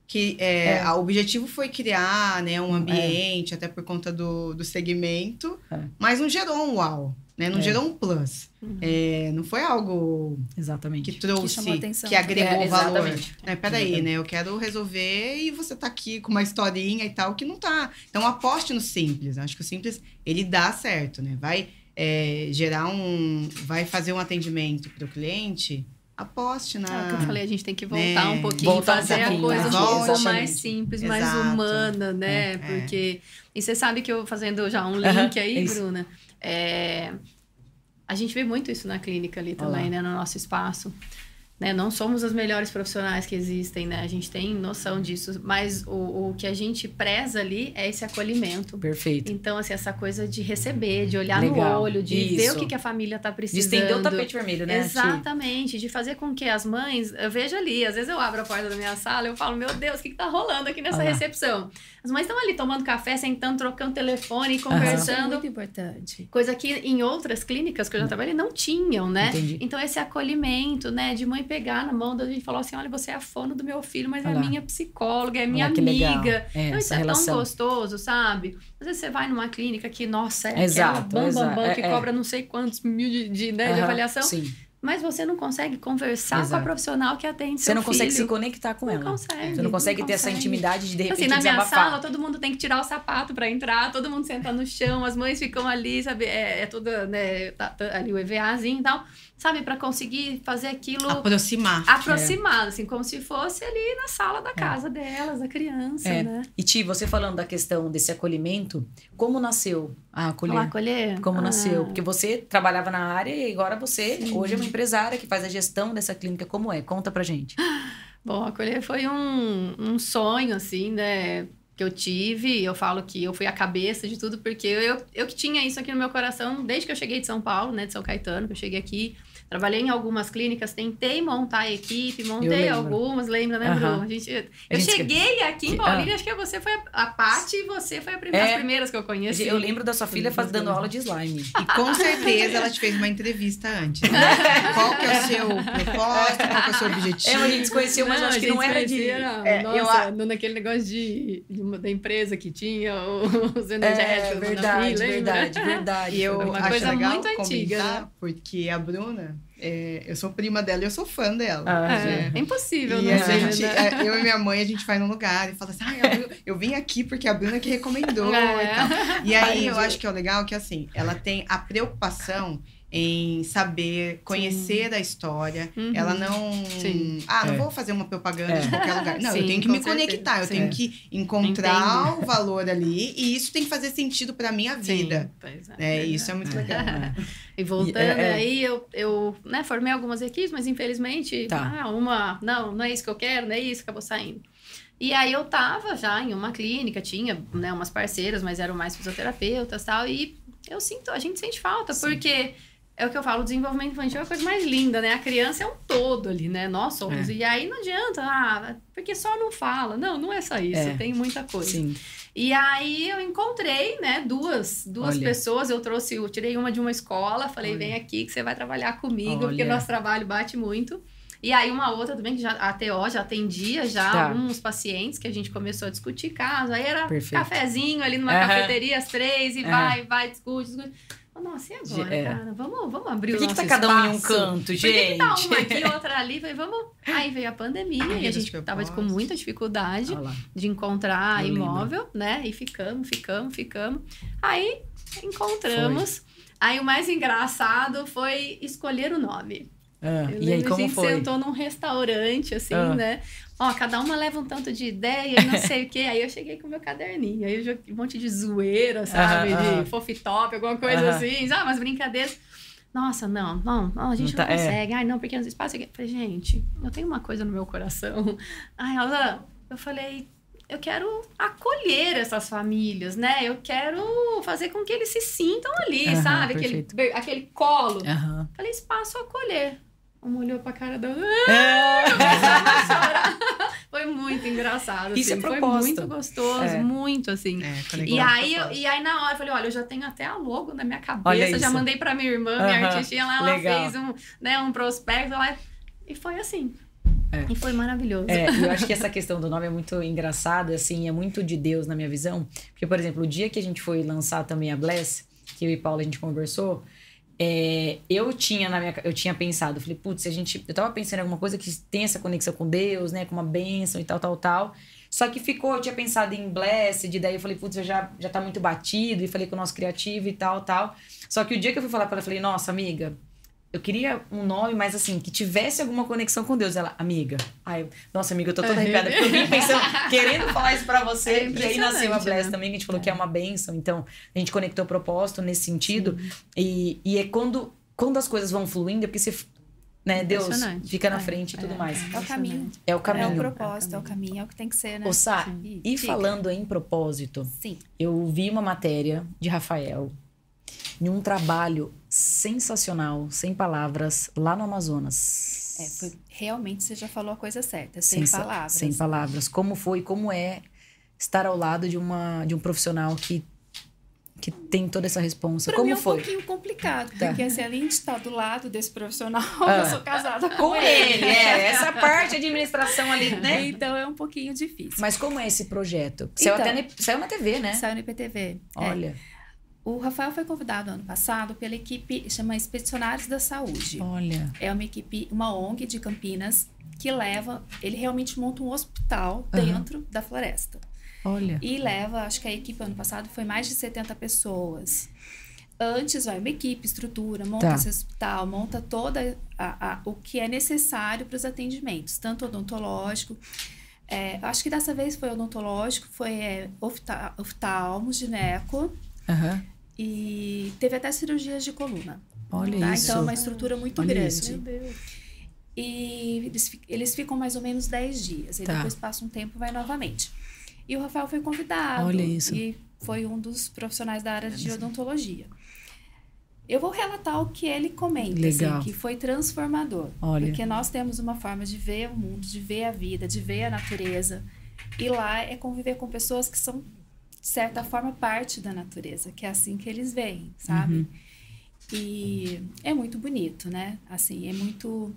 que é, é. o objetivo foi criar né, um ambiente, é. até por conta do, do segmento, é. mas não gerou um uau, né? Não é. gerou um plus. Uhum. É, não foi algo exatamente. que trouxe, que, que agregou é, valor. Né? Peraí, né? Eu quero resolver e você tá aqui com uma historinha e tal que não tá. Então aposte no simples. Acho que o simples, ele dá certo, né? Vai gerar um... Vai fazer um atendimento para o cliente aposte na. É o que eu falei, a gente tem que voltar né? um pouquinho, voltar fazer a coisa um pouco mais simples, Exato. mais humana, né? É, Porque. É. E você sabe que eu fazendo já um link aí, Bruna, é... a gente vê muito isso na clínica ali também, Olá. né? No nosso espaço. Né? Não somos os melhores profissionais que existem, né? A gente tem noção disso, mas o, o que a gente preza ali é esse acolhimento. Perfeito. Então, assim, essa coisa de receber, de olhar Legal. no olho, de Isso. ver o que, que a família está precisando. De estender o tapete vermelho, né? Exatamente. De fazer com que as mães... Eu vejo ali, às vezes eu abro a porta da minha sala e eu falo, meu Deus, o que, está rolando aqui nessa recepção? As mães estão ali tomando café, sentando, trocando telefone, conversando. Uhum. Muito importante. Coisa que em outras clínicas que eu já trabalhei não tinham, né? Entendi. Então, esse acolhimento, né? De mãe pegar na mão da gente e falar assim: olha, você é a fono do meu filho, mas Olha é minha psicóloga, é minha amiga. É, então, isso é relação. tão gostoso, sabe? Às vezes você vai numa clínica que, nossa, é exato, aquela bam, bam, bam, que é, é, cobra não sei quantos mil de, de, né, de avaliação. Sim mas você não consegue conversar Exato. com a profissional que atende Você não filho. consegue se conectar com não ela. Consegue, você não consegue não ter consegue. essa intimidade de de repente assim, na minha sala, todo mundo tem que tirar o sapato para entrar, todo mundo senta no chão, as mães ficam ali, sabe? É, é tudo, né? Tá, tá, ali o EVAzinho e tal sabe, para conseguir fazer aquilo aproximar, aproximar, é. assim, como se fosse ali na sala da é. casa é. delas, da criança, é. né? E Ti, você falando da questão desse acolhimento, como nasceu a acolher? acolher? Como ah. nasceu? Porque você trabalhava na área e agora você Sim. hoje é uma empresária que faz a gestão dessa clínica. Como é? Conta pra gente. Bom, acolher foi um, um sonho, assim, né? Que eu tive, eu falo que eu fui a cabeça de tudo, porque eu, eu que tinha isso aqui no meu coração desde que eu cheguei de São Paulo, né, de São Caetano, que eu cheguei aqui. Trabalhei em algumas clínicas, tentei montar a equipe, montei algumas, lembra, né, Bruno? A gente, eu a gente... cheguei aqui em Paulínia, ah. acho que você foi a Paty e você foi a primeira, é. as primeiras que eu conheci. Eu lembro da sua filha faz, dando aula de slime. E com certeza ela te fez uma entrevista antes. Né? qual que é o seu propósito, qual que é o seu objetivo? É, a gente se conheceu, mas não, acho que não era de... É, nossa, eu... naquele negócio de, de, da empresa que tinha os energéticos. É, verdade, verdade, verdade. E eu uma acho coisa legal muito antiga, né? porque a Bruna é, eu sou prima dela e eu sou fã dela. Ah, é, é, impossível, e né? Gente, né? Eu e minha mãe, a gente vai num lugar e fala assim: ah, eu vim aqui porque a Bruna que recomendou é. e tal. E aí eu acho que é o legal que assim, ela tem a preocupação em saber, conhecer Sim. a história. Uhum. Ela não. Sim. Ah, não é. vou fazer uma propaganda é. de qualquer lugar. Não, Sim, eu tenho que me certeza. conectar, eu Sim. tenho que encontrar Entendo. o valor ali e isso tem que fazer sentido para minha vida. Pois é, é, isso é muito legal. Né? E voltando é, aí, eu, eu né, formei algumas equipes, mas infelizmente, tá. ah, uma, não, não é isso que eu quero, não é isso, acabou saindo. E aí eu tava já em uma clínica, tinha né, umas parceiras, mas eram mais fisioterapeutas e tal, e eu sinto, a gente sente falta, Sim. porque é o que eu falo, o desenvolvimento infantil é a coisa mais linda, né? A criança é um todo ali, né? Nós somos. É. E aí não adianta, ah, porque só não fala. Não, não é só isso, é. tem muita coisa. Sim. E aí eu encontrei, né, duas, duas pessoas. Eu trouxe, eu tirei uma de uma escola, falei, Olha. vem aqui que você vai trabalhar comigo, Olha. porque o nosso trabalho bate muito. E aí uma outra também, que já, a TO já atendia já tá. alguns pacientes que a gente começou a discutir caso. Aí era Perfeito. cafezinho ali numa uhum. cafeteria às três e uhum. vai, vai, discute, discute. Nossa, e agora, é. cara? Vamos, vamos abrir Por que o nosso que tá cada um em um canto, gente? Por que, que tá uma aqui, outra ali? Falei, vamos... Aí veio a pandemia e a gente tava com muita dificuldade de encontrar Eu imóvel, lembro. né? E ficamos, ficamos, ficamos. Aí encontramos. Foi. Aí o mais engraçado foi escolher o nome. Ah, e aí, como a gente foi? sentou num restaurante, assim, Ah. né? Ó, cada uma leva um tanto de ideia e não sei o quê. Aí eu cheguei com o meu caderninho. Aí eu joguei um monte de zoeira, sabe? Aham, aham. De fofitop, alguma coisa Aham. assim. Ah, umas brincadeiras. Nossa, não, não, não, a gente Não não, tá- é. consegue. Ai, não, pequenos espaços. Eu falei, gente, eu tenho uma coisa no meu coração. Ai, ela, eu falei, eu quero acolher essas famílias, né? Eu quero fazer com que eles se sintam ali, sabe? Aquele, perfeito. aquele colo. Aham. Falei, espaço acolher. Uma olhou pra cara da. Foi muito engraçado. Isso é assim. Foi proposta. muito gostoso, É. muito assim. É, E aí, eu- e aí, na hora, eu falei: olha, eu já tenho até a logo na minha cabeça. Já mandei pra minha irmã, minha Aham, artistinha lá, ela legal. fez um, né, um prospecto lá. E foi assim. É. E foi maravilhoso. É, e eu acho que essa questão do nome é muito engraçada, assim, é muito de Deus na minha visão. Porque, por exemplo, o dia que a gente foi lançar também a Bless, que eu e Paula a gente conversou, é, eu tinha na minha eu tinha pensado, falei, putz, a gente. Eu tava pensando em alguma coisa que tem essa conexão com Deus, né? Com uma bênção e tal, tal, tal. Só que ficou, eu tinha pensado em Blessed, daí eu falei, putz, já, já tá muito batido, e falei com o nosso criativo e tal, tal. Só que o dia que eu fui falar pra ela, eu falei, nossa, amiga, eu queria um nome, mas assim, que tivesse alguma conexão com Deus. Ela, amiga. Ai, nossa, amiga, eu tô toda arrepiada. Porque eu vim pensando, querendo falar isso pra você. É e aí nasceu a Bless né? também, que a gente falou que é uma benção. Então, a gente conectou o propósito nesse sentido. E, e é quando, quando as coisas vão fluindo, é porque você, né, Deus Impressionante. fica na É, frente e tudo mais. É o caminho. É o É o caminho. propósito, é o caminho, é o que tem que ser, né? Ô, Sá, Sim. e falando em propósito, Sim. eu vi uma matéria de Rafael em um trabalho sensacional, sem palavras, lá no Amazonas. É, foi, realmente você já falou a coisa certa, sem Sensa- palavras. Sem palavras. Como foi, como é estar ao lado de, uma, de um profissional que, que tem toda essa responsa? Pra como mim é um foi? pouquinho complicado, Tá. porque assim, além de estar do lado desse profissional, Ah. eu sou casada com, Com ele, é. Essa parte de administração ali, né? Então é um pouquinho difícil. Mas como é esse projeto? Saiu, Então. até na, saiu na TV, né? Saiu no IPTV. É. O Rafael foi convidado ano passado pela equipe chama Expedicionários da Saúde. olha. É uma equipe, uma ONG de Campinas que leva, ele realmente monta um hospital Aham. dentro da floresta. Olha. E leva, acho que a equipe ano passado foi mais de 70 pessoas. Antes vai uma equipe, estrutura, monta Tá. esse hospital, monta toda a, a- o que é necessário para os atendimentos, tanto odontológico. é, acho que dessa vez foi odontológico, foi é, ofta- oftalmo, gineco Aham. E teve até cirurgias de coluna. Olha tá? isso. Então é uma estrutura muito Olha grande. isso. Meu Deus. E eles, eles ficam mais ou menos 10 dias. E Tá. depois passa um tempo e vai novamente. E o Rafael foi convidado. Olha isso. E foi um dos profissionais da área de odontologia. Eu vou relatar o que ele comenta, Legal. assim, que foi transformador. Olha. Porque nós temos uma forma de ver o mundo, de ver a vida, de ver a natureza. E lá é conviver com pessoas que são, de certa forma, parte da natureza, que é assim que eles veem, sabe? Uhum. E é muito bonito, né? Assim, é muito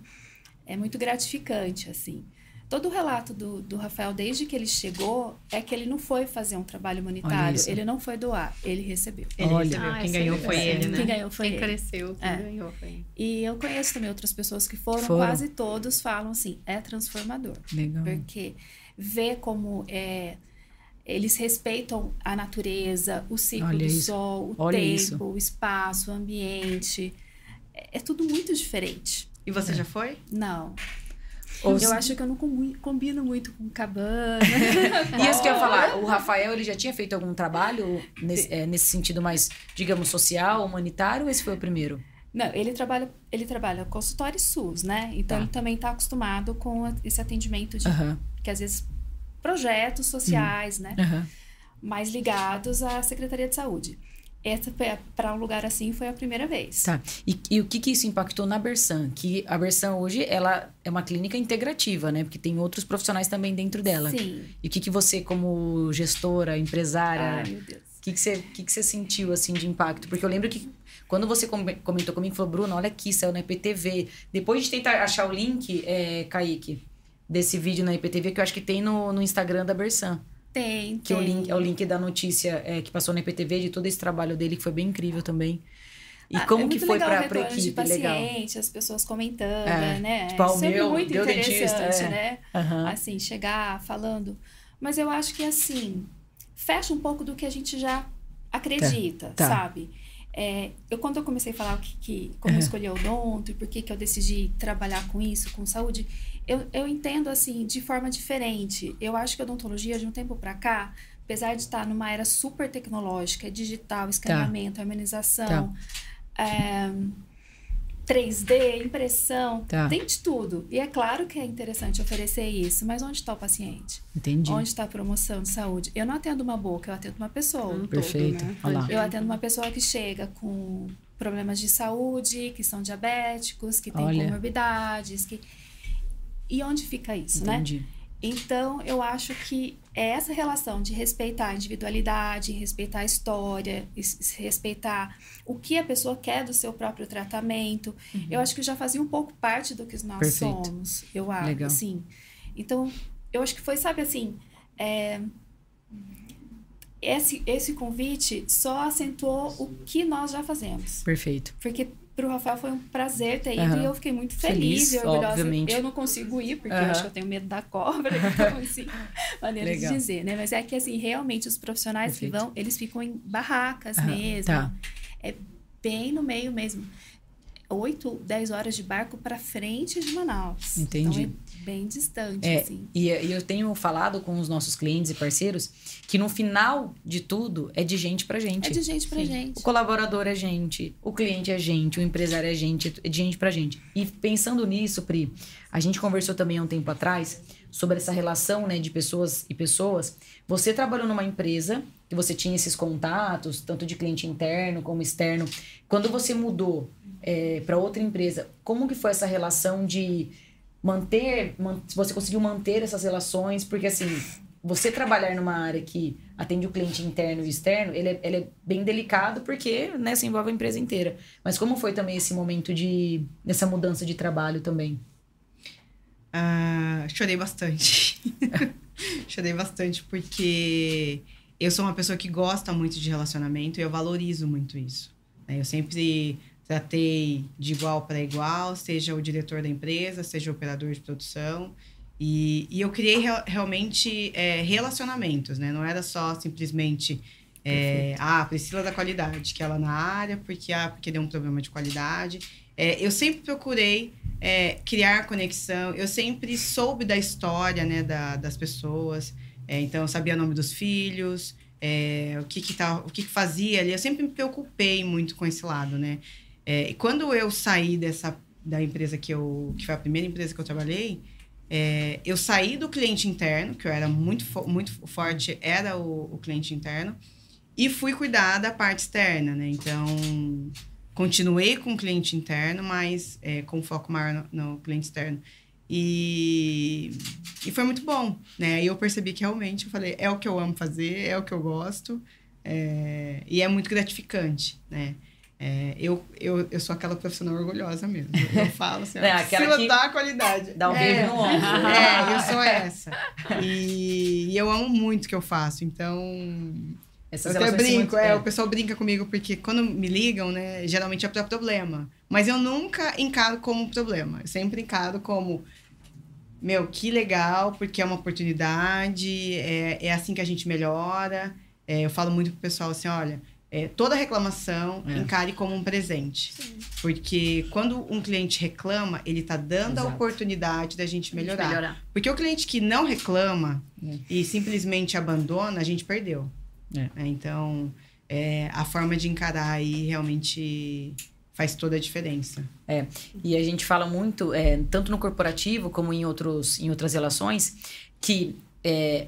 é muito gratificante, assim. Todo o relato do, do Rafael, desde que ele chegou, é que ele não foi fazer um trabalho humanitário, ele não foi doar, ele recebeu. Ele Olha. recebeu. Ah, Quem é ganhou foi ele, né? Quem ganhou foi Quem ele. cresceu, quem É. ganhou foi ele. E eu conheço também outras pessoas que foram, Foram. quase todos falam assim, é transformador. Legal. Porque ver como é, eles respeitam a natureza, o ciclo Olha do isso. sol, o Olha tempo, isso. o espaço, o ambiente. É, é tudo muito diferente. E você já foi? Não. Os- Eu acho que eu não combi- combino muito com cabana. E isso que eu ia falar, o Rafael, ele já tinha feito algum trabalho nesse, é, nesse sentido mais, digamos, social, humanitário, ou esse foi o primeiro? Não, ele trabalha, ele trabalha consultório SUS, né? Então Tá. ele também está acostumado com esse atendimento de Aham, que às vezes projetos sociais, né? aham. Mais ligados à Secretaria de Saúde. Essa para um lugar assim foi a primeira vez. Tá. E, e o que que isso impactou na Bersan? Que a Bersan hoje, ela é uma clínica integrativa, né? Porque tem outros profissionais também dentro dela. Sim. E o que que você, como gestora, empresária, Ai, meu Deus. O que, que, você, que, que você sentiu, assim, de impacto? Porque eu lembro que quando você com- comentou comigo, falou, Bruno, olha aqui, saiu na IPTV. Depois de tentar achar o link, é, Kaique, desse vídeo na IPTV, que eu acho que tem no, no Instagram da Bersan. Tem, Que é o tem. link, é o link da notícia é, que passou na IPTV, de todo esse trabalho dele, que foi bem incrível também. E Ah, como é que foi o pra retorno de equipe? Legal. paciente, as pessoas comentando, É, né? tipo, o Sempre meu- muito interessante, dentista, é. né? Aham. Assim, chegar falando. Mas eu acho que assim, fecha um pouco do que a gente já acredita, Tá. sabe? É, eu, quando eu comecei a falar que, que como eu escolhi o odonto e por que, que eu decidi trabalhar com isso, com saúde, eu, eu entendo assim de forma diferente. Eu acho que a odontologia, de um tempo para cá, apesar de estar numa era super tecnológica, digital, escaneamento, tá. harmonização, tá. é, 3D, impressão, tá. tem de tudo. E é claro que é interessante oferecer isso, mas onde está o paciente? Entendi. Onde está a promoção de saúde? Eu não atendo uma boca, eu atendo uma pessoa. Um Perfeito. Todo, né? Eu atendo uma pessoa que chega com problemas de saúde, que são diabéticos, que têm comorbidades, que... E onde fica isso, né? Entendi. né? Então, eu acho que é essa relação de respeitar a individualidade, respeitar a história, respeitar o que a pessoa quer do seu próprio tratamento, uhum. eu acho que já fazia um pouco parte do que nós Perfeito. somos, eu acho, Legal. assim. Então, eu acho que foi, sabe assim, é, esse, esse convite só acentuou o que nós já fazemos. Perfeito. Porque para o Rafael foi um prazer ter ido uhum. e eu fiquei muito feliz, feliz e orgulhosa. Obviamente. Eu não consigo ir, porque uhum. eu acho que eu tenho medo da cobra, então, assim, maneira Legal. de dizer, né? Mas é que, assim, realmente os profissionais Perfeito. que vão, eles ficam em barracas uhum. mesmo. Tá. É bem no meio mesmo. 8, 10 horas de barco para frente de Manaus. Entendi. Então, é bem distante, é, assim. E, e eu tenho falado com os nossos clientes e parceiros que no final de tudo é de gente para gente. É de gente para gente. O colaborador é gente, o cliente é gente, o empresário é gente, é de gente para gente. E pensando nisso, Pri, a gente conversou também há um tempo atrás sobre essa relação né, de pessoas e pessoas. Você trabalhou numa empresa que você tinha esses contatos, tanto de cliente interno como externo. Quando você mudou é, para outra empresa, como que foi essa relação de manter, man, se você conseguiu manter essas relações? Porque assim, você trabalhar numa área que atende o cliente interno e externo, ele é, ele é bem delicado porque né, se envolve a empresa inteira. Mas como foi também esse momento de nessa mudança de trabalho também? Uh, chorei bastante. chorei bastante porque eu sou uma pessoa que gosta muito de relacionamento e eu valorizo muito isso. Né? Eu sempre tratei de igual para igual, seja o diretor da empresa, seja o operador de produção. E, e eu criei re realmente é, relacionamentos, né? Não era só simplesmente é, ah, Priscila da qualidade, que ela na área, porque, ah, porque deu um problema de qualidade. É, eu sempre procurei é, criar conexão, eu sempre soube da história né, da, das pessoas, é, então eu sabia o nome dos filhos, é, o, que, que, tá, o que, que fazia ali, eu sempre me preocupei muito com esse lado, né? É, quando eu saí dessa, da empresa que eu, que foi a primeira empresa que eu trabalhei, é, eu saí do cliente interno, que eu era muito, muito forte, era o, o cliente interno, e fui cuidar da parte externa, né? Então, continuei com o cliente interno, mas é, com foco maior no, no, cliente externo. E, e foi muito bom, né? E eu percebi que realmente, eu falei, é o que eu amo fazer, é o que eu gosto, é, e é muito gratificante, né? É, eu, eu, eu sou aquela profissional orgulhosa mesmo. Eu falo assim, é, aquela que dá qualidade. Dá um é, beijo no ombro. É, eu sou essa. E, e eu amo muito o que eu faço, então essas eu até brinco, muito... é, o pessoal brinca comigo porque quando me ligam, né, geralmente é para problema. Mas eu nunca encaro como problema. Eu sempre encaro como, meu, que legal, porque é uma oportunidade, é, é assim que a gente melhora. É, eu falo muito pro pessoal assim, olha, é, toda reclamação é. encare como um presente. Sim. Porque quando um cliente reclama, ele está dando Exato. a oportunidade da gente melhorar. gente melhorar. Porque o cliente que não reclama é. e simplesmente abandona, a gente perdeu. É. É, então, é, a forma de encarar aí realmente faz toda a diferença. É, e a gente fala muito, é, tanto no corporativo como em, outros, em outras relações, que é,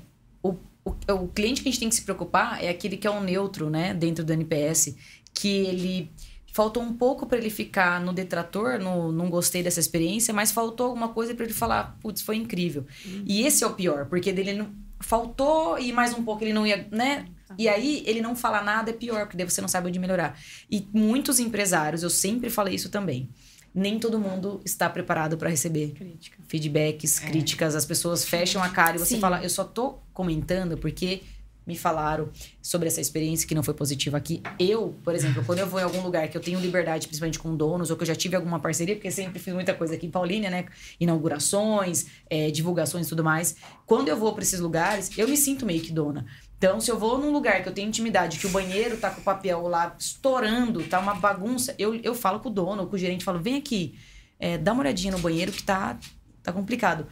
o, o, cliente que a gente tem que se preocupar é aquele que é um neutro, né, dentro do NPS, que ele faltou um pouco para ele ficar no detrator, no não gostei dessa experiência, mas faltou alguma coisa para ele falar, putz, foi incrível. Uhum. E esse é o pior, porque dele não, faltou e mais um pouco ele não ia, né? E aí, ele não fala nada é pior, porque daí você não sabe onde melhorar. E muitos empresários, eu sempre falei isso também. Nem todo mundo está preparado para receber Crítica. feedbacks, é. críticas. As pessoas fecham a cara e você Sim. fala, eu só tô comentando porque me falaram sobre essa experiência que não foi positiva aqui. Eu, por exemplo, quando eu vou em algum lugar que eu tenho liberdade, principalmente com donos, ou que eu já tive alguma parceria, porque sempre fiz muita coisa aqui em Paulínia, né? Inaugurações, é, divulgações e tudo mais. Quando eu vou para esses lugares, eu me sinto meio que dona. Então, se eu vou num lugar que eu tenho intimidade, que o banheiro tá com o papel lá estourando, tá uma bagunça, eu, eu falo com o dono, com o gerente, falo, vem aqui, é, dá uma olhadinha no banheiro que tá, tá complicado.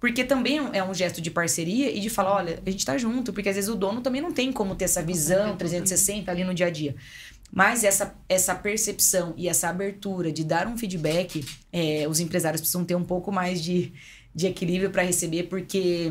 Porque também é um gesto de parceria e de falar, olha, a gente tá junto, porque às vezes o dono também não tem como ter essa visão 360 ali no dia a dia. Mas essa, essa percepção e essa abertura de dar um feedback, é, os empresários precisam ter um pouco mais de, de equilíbrio para receber, porque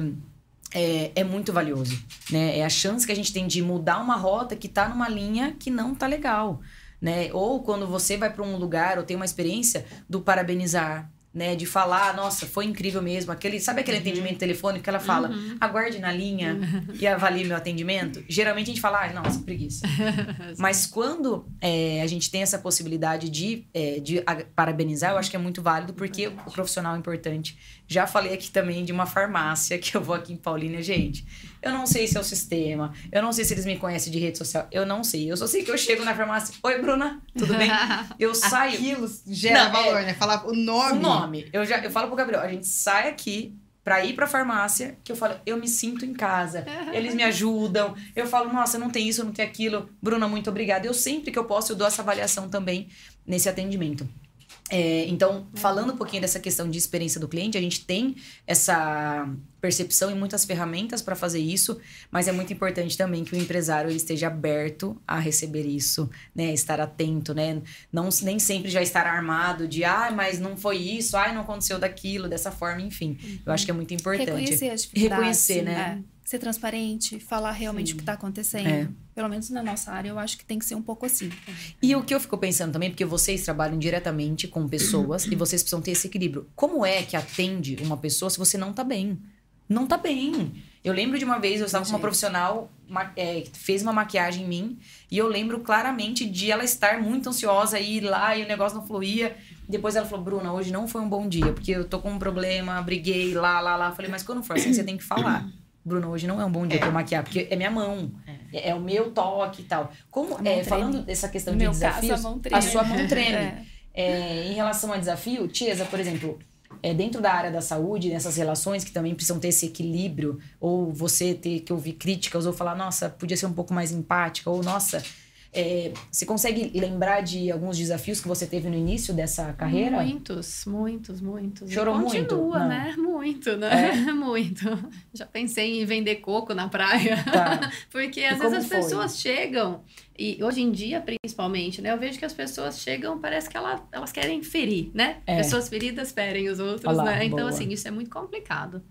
é, é muito valioso. Né? É a chance que a gente tem de mudar uma rota que está numa linha que não tá legal. Né? Ou quando você vai para um lugar ou tem uma experiência do parabenizar, né, de falar, nossa, foi incrível mesmo. Aquele, sabe aquele uhum. atendimento telefônico que ela fala, uhum. aguarde na linha uhum. e avalie meu atendimento? Geralmente a gente fala, ah, nossa, preguiça. Mas quando é, a gente tem essa possibilidade de, é, de parabenizar, eu acho que é muito válido, porque o profissional é importante. Já falei aqui também de uma farmácia que eu vou aqui em Paulínia, gente. Eu não sei se é o sistema, eu não sei se eles me conhecem de rede social, eu não sei. Eu só sei que eu chego na farmácia, oi Bruna, tudo bem? Eu saio. Aquilo gera não, valor, é, né? Falar o nome. O nome. Eu, já, eu falo pro Gabriel, a gente sai aqui para ir pra farmácia, que eu falo, eu me sinto em casa. Eles me ajudam. Eu falo, nossa, não tem isso, não tem aquilo. Bruna, muito obrigada. Eu sempre que eu posso, eu dou essa avaliação também nesse atendimento. É, então, falando um pouquinho dessa questão de experiência do cliente, a gente tem essa percepção e muitas ferramentas para fazer isso, mas é muito importante também que o empresário esteja aberto a receber isso, né? Estar atento, né? Não, nem sempre já estar armado de, ah, mas não foi isso, ah, não aconteceu daquilo, dessa forma, enfim. Uhum. Eu acho que é muito importante. Reconhecer as. Reconhecer, né? É ser transparente, falar realmente Sim. o que está acontecendo. É. Pelo menos na nossa área, eu acho que tem que ser um pouco assim. E o que eu fico pensando também, porque vocês trabalham diretamente com pessoas e vocês precisam ter esse equilíbrio. Como é que atende uma pessoa se você não tá bem? Não tá bem. Eu lembro de uma vez, eu estava com uma profissional é, que fez uma maquiagem em mim, e eu lembro claramente de ela estar muito ansiosa e ir lá e o negócio não fluía. Depois ela falou, Bruna, hoje não foi um bom dia, porque eu tô com um problema, briguei lá, lá, lá. Falei, mas quando for assim, você tem que falar. Bruno, hoje não é um bom dia é. pra eu maquiar, porque é minha mão, é, é o meu toque e tal. Como, é, falando dessa questão de desafios, caso, a, mão a, sua mão treme. É. é. em relação a desafio, Tiesa, por exemplo, é, dentro da área da saúde, nessas relações que também precisam ter esse equilíbrio, ou você ter que ouvir críticas, ou falar, nossa, podia ser um pouco mais empática, ou nossa, é, você consegue lembrar de alguns desafios que você teve no início dessa carreira? Muitos, muitos, muitos. Chorou e continua, muito? Continua, né? Muito, né? É. muito. Já pensei em vender coco na praia. Tá. Porque às e vezes as foi? pessoas chegam, e hoje em dia, principalmente, né? Eu vejo que as pessoas chegam, parece que ela, elas querem ferir, né? É. Pessoas feridas ferem os outros, Olá, né? Então, boa. assim, isso é muito complicado.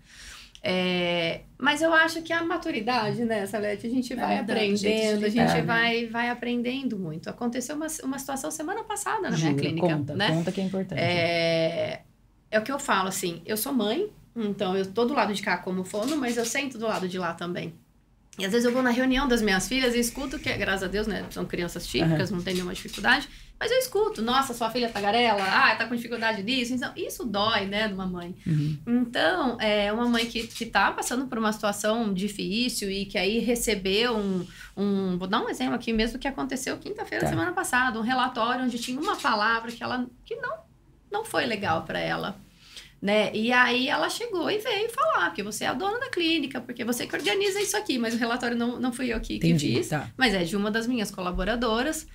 É, mas eu acho que a maturidade, né, Salete, a gente vai é aprendendo, a gente, vai, vai aprendendo muito. Aconteceu uma, uma situação semana passada na Juro, minha clínica. Conta, né? conta que é importante. É, é o que eu falo, assim, eu sou mãe, então eu tô do lado de cá como fono, mas eu sento do lado de lá também. E às vezes eu vou na reunião das minhas filhas e escuto que, graças a Deus, né, são crianças típicas, uhum. não tem nenhuma dificuldade. Mas eu escuto, nossa, sua filha tá garela, ah, tá com dificuldade disso. Então, isso dói, né, de uma mãe. Uhum. Então, é uma mãe que, que tá passando por uma situação difícil e que aí recebeu um, um vou dar um exemplo aqui mesmo que aconteceu quinta-feira tá. semana passada, um relatório onde tinha uma palavra que ela que não não foi legal para ela. Né? E aí ela chegou e veio falar, porque você é a dona da clínica, porque você que organiza isso aqui, mas o relatório não, não fui eu que, que fiz, tá. mas é de uma das minhas colaboradoras.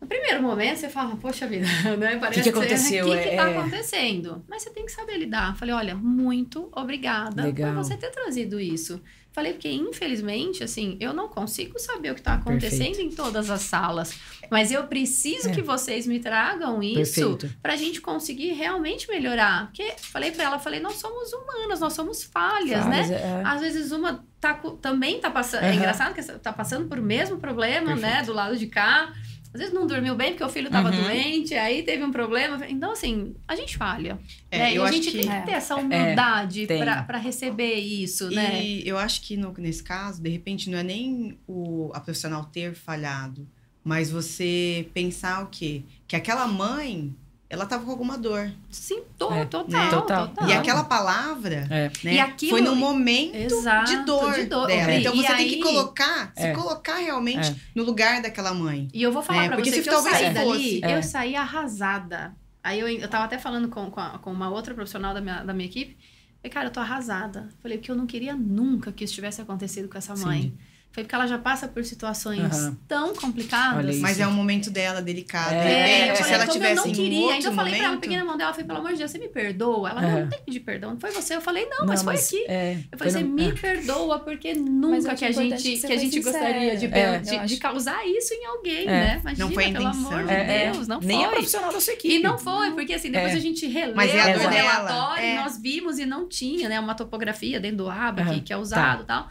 No primeiro momento, você fala, poxa vida, né? Parece que, que aconteceu? O que, que tá é... acontecendo? Mas você tem que saber lidar. Falei, olha, muito obrigada Legal. por você ter trazido isso. Falei, porque infelizmente, assim, eu não consigo saber o que está acontecendo Perfeito. em todas as salas. Mas eu preciso é. que vocês me tragam isso para a gente conseguir realmente melhorar. Porque falei para ela, falei, nós somos humanas, nós somos falhas, falhas né? É. Às vezes uma tá, também tá passando. Uhum. É engraçado que tá passando por o mesmo problema, né, Perfeito. né? Do lado de cá. Às vezes não dormiu bem porque o filho estava uhum. doente, aí teve um problema. Então, assim, a gente falha. É, né? E a gente que... tem que ter essa é, humildade é, para receber isso, e né? E eu acho que no, nesse caso, de repente, não é nem o, a profissional ter falhado, mas você pensar o quê? Que aquela mãe ela tava com alguma dor. Sim, to, é, total, né? total, total, E aquela palavra é. né, aquilo, foi no momento exato, de, dor de dor dela. Então você aí, tem que colocar, se é. colocar realmente é. no lugar daquela mãe. E eu vou falar né? pra Porque você se que eu saí dali, eu saí arrasada. Aí eu, eu tava até falando com, com, a, com uma outra profissional da minha, da minha equipe. Falei, cara, eu tô arrasada. Falei, porque eu não queria nunca que isso tivesse acontecido com essa mãe. Sim. Foi porque ela já passa por situações Aham. tão Olha complicadas. isso. Mas é um momento dela delicado. É, De É, se ela como tivesse eu não queria, outro ainda eu falei pra ela, momento- peguei na mão dela, falei, pelo amor de Deus, você me perdoa? Ela, Aham. não tem que pedir perdão, não foi você. Eu falei, não, mas foi aqui. É, Eu falei, foi você no- me ah, perdoa, porque Mas nunca que a gente, que que a foi gente sincera. gostaria de, É. de, de causar isso em alguém, É. né? Imagina, Não foi a pelo intenção. amor de É, é. Deus, não Nem a foi. profissional da sua equipe. E não foi, porque assim, depois É. a gente releu Mas é a dor o dela, relatório é. e nós vimos e não tinha, né? Uma topografia dentro do aba que, que é usado e tal.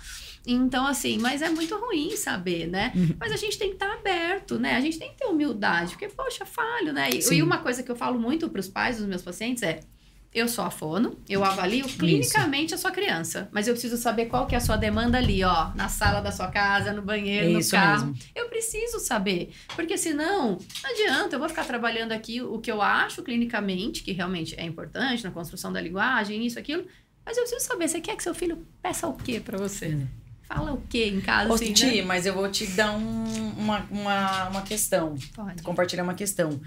Então, assim, mas é muito ruim saber, né? Uhum. Mas a gente tem que estar aberto, né? A gente tem que ter humildade, porque, poxa, falho, né? E, e uma coisa que eu falo muito para os pais dos meus pacientes é: eu sou a fono, eu avalio clinicamente a sua criança, mas eu preciso saber qual que é a sua demanda ali, ó, na sala da sua casa, no banheiro, no Isso carro. mesmo. Eu preciso saber, porque senão não adianta, eu vou ficar trabalhando aqui o que eu acho clinicamente, que realmente é importante na construção da linguagem, isso, aquilo, mas eu preciso saber, você quer que seu filho peça o quê para você? Fala o quê em casa, Ô, assim, Ti, né? mas eu vou te dar um- uma, uma, uma questão. Pode. compartilhar uma questão.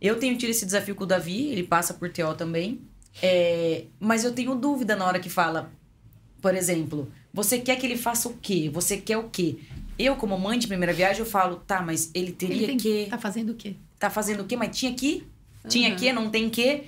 Eu tenho tido esse desafio com o Davi, ele passa por TO também. É, mas eu tenho dúvida na hora que fala, por exemplo, você quer que ele faça o quê? Você quer o quê? Eu, como mãe de primeira viagem, eu falo, tá, mas ele teria Ele tem que. Tá fazendo o quê? Tá fazendo o quê? Mas tinha que? Tinha Uhum. que, não tem que.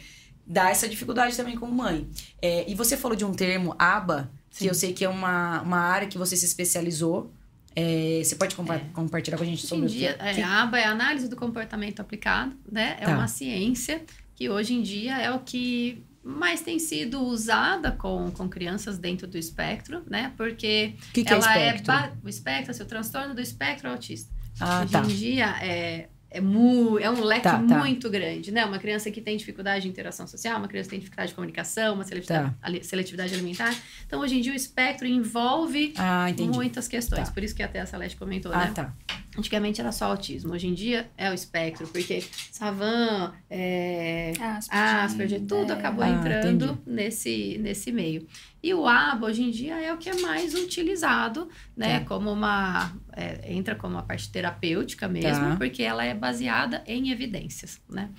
Dá essa dificuldade também como mãe. É, e você falou de um termo, aba, que Sim. eu sei que é uma, uma área que você se especializou. É, você pode compa- compartilhar com a gente Hoje sobre em o que- dia, é, que- a aba é a análise do comportamento aplicado, né? É Tá. uma ciência que hoje em dia é o que mais tem sido usada com, com crianças dentro do espectro, né? Porque que, que é ela espectro? é o espectro, o transtorno do espectro autista. Ah, hoje tá. em dia é é, mu, é um leque Tá, tá. muito grande, né? Uma criança que tem dificuldade de interação social, uma criança que tem dificuldade de comunicação, uma seletividade, Tá. seletividade alimentar. Então, hoje em dia, o espectro envolve Ah, muitas questões. Tá. Por isso que até a Celeste comentou, Ah, né? tá. Antigamente era só autismo, hoje em dia é o espectro, porque Savan, é, Asperger, Asperger, tudo é. acabou Ah, entrando entendi. nesse, nesse meio. E o ABA, hoje em dia, é o que é mais utilizado, né? Tá. Como uma... é, entra como uma parte terapêutica mesmo, Tá. porque ela é baseada em evidências, né?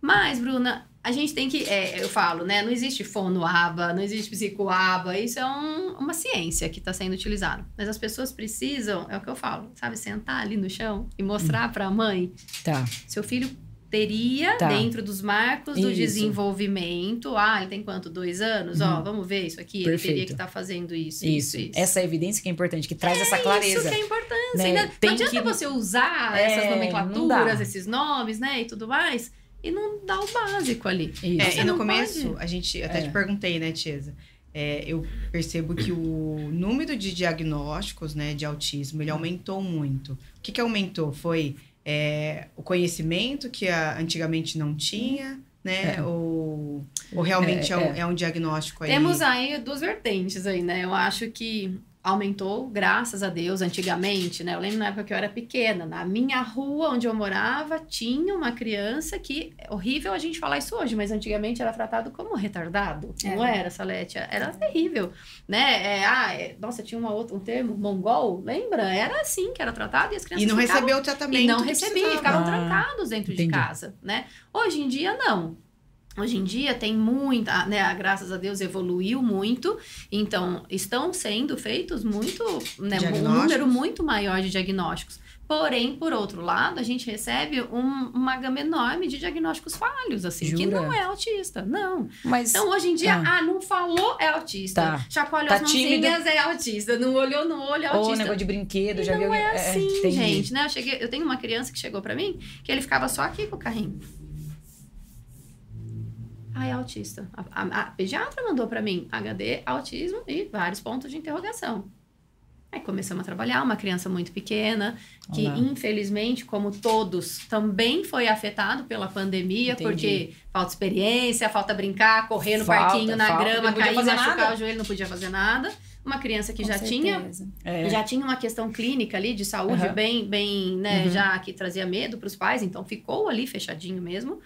Mas, Bruna, a gente tem que... é, eu falo, né? Não existe fono-aba, não existe psico-aba. Isso é um- uma ciência que está sendo utilizada. Mas as pessoas precisam, é o que eu falo, sabe? Sentar ali no chão e mostrar para a mãe Tá. seu filho teria, Tá. dentro dos marcos do Isso. desenvolvimento, ah, ele tem quanto? Dois anos? Ó, Uhum. vamos ver isso aqui. Ele teria Perfeito. que estar fazendo isso, Isso. isso, isso. Essa evidência que é importante, que traz essa Isso clareza. que é importante. né? né? Tem Não adianta que- você usar É, essas não nomenclaturas, dá. esses nomes, né, e tudo mais, e não dar o básico ali. Isso. É, Você e no começo, pode? a gente até É. te perguntei, né, Tiesa? É, eu percebo que o número de diagnósticos né, de autismo ele aumentou muito. O que, que aumentou? Foi é, o conhecimento que a- antigamente não tinha, né? É. Ou, ou realmente é, É, um, é. é um diagnóstico aí? Temos aí duas vertentes aí, né? Eu acho que aumentou, graças a Deus, antigamente, né? Eu lembro na época que eu era pequena, na minha rua onde eu morava, tinha uma criança que, é horrível a gente falar isso hoje, mas antigamente era tratado como retardado, não É. era, Salete? Era terrível, né? É, ah, é- nossa, tinha uma outra, um termo, mongol, lembra? Era assim que era tratado e as crianças E não ficavam recebeu o tratamento. e não precisava. ficavam Ah, trancados dentro de entendi. casa, né? Hoje em dia, não. Hoje em dia tem muita, né? Graças a Deus evoluiu muito, então estão sendo feitos muito, né? Um número muito maior de diagnósticos. Porém, por outro lado, a gente recebe um- uma gama enorme de diagnósticos falhos, assim, que Jura? não é autista, não. Mas. Então, hoje em dia, Ah. ah, não falou, é autista. Tá. Chacoalhou Tá as mãozinhas, é autista. Não olhou no olho, é Ou autista. negócio de brinquedo, E já não viu? é assim, entendi. gente, né? Eu, cheguei, eu tenho uma criança que chegou pra mim que ele ficava só aqui com o carrinho. Ah, é autista. A, a- a pediatra mandou pra mim HD, autismo e vários pontos de interrogação. Aí começamos a trabalhar, uma criança muito pequena, que Olá. infelizmente, como todos, também foi afetado pela pandemia, Entendi. porque falta experiência, falta brincar, correr no Falta, parquinho, na falta, grama, cair, machucar nada. o joelho, não podia fazer nada. Uma criança que Com já tinha. É. já tinha uma questão clínica ali de saúde Aham. bem, bem, né, Uhum. já que trazia medo para os pais, então ficou ali fechadinho mesmo.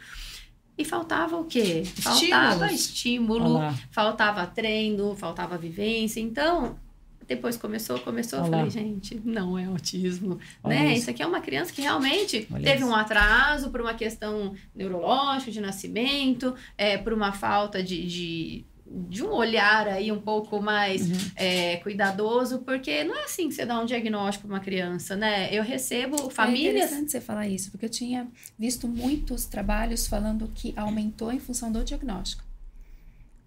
E faltava o quê? Faltava Estímulos. estímulo, Olá. faltava treino, faltava vivência. Então, depois começou, começou, eu falei, gente, não é autismo, Olha né? isso. Isso aqui é uma criança que realmente Olha teve isso. um atraso por uma questão neurológica de nascimento, é, por uma falta de, de de um olhar aí um pouco mais Uhum. é, cuidadoso, porque não é assim que você dá um diagnóstico para uma criança, né? Eu recebo É famílias. interessante você falar isso, porque eu tinha visto muitos trabalhos falando que aumentou em função do diagnóstico.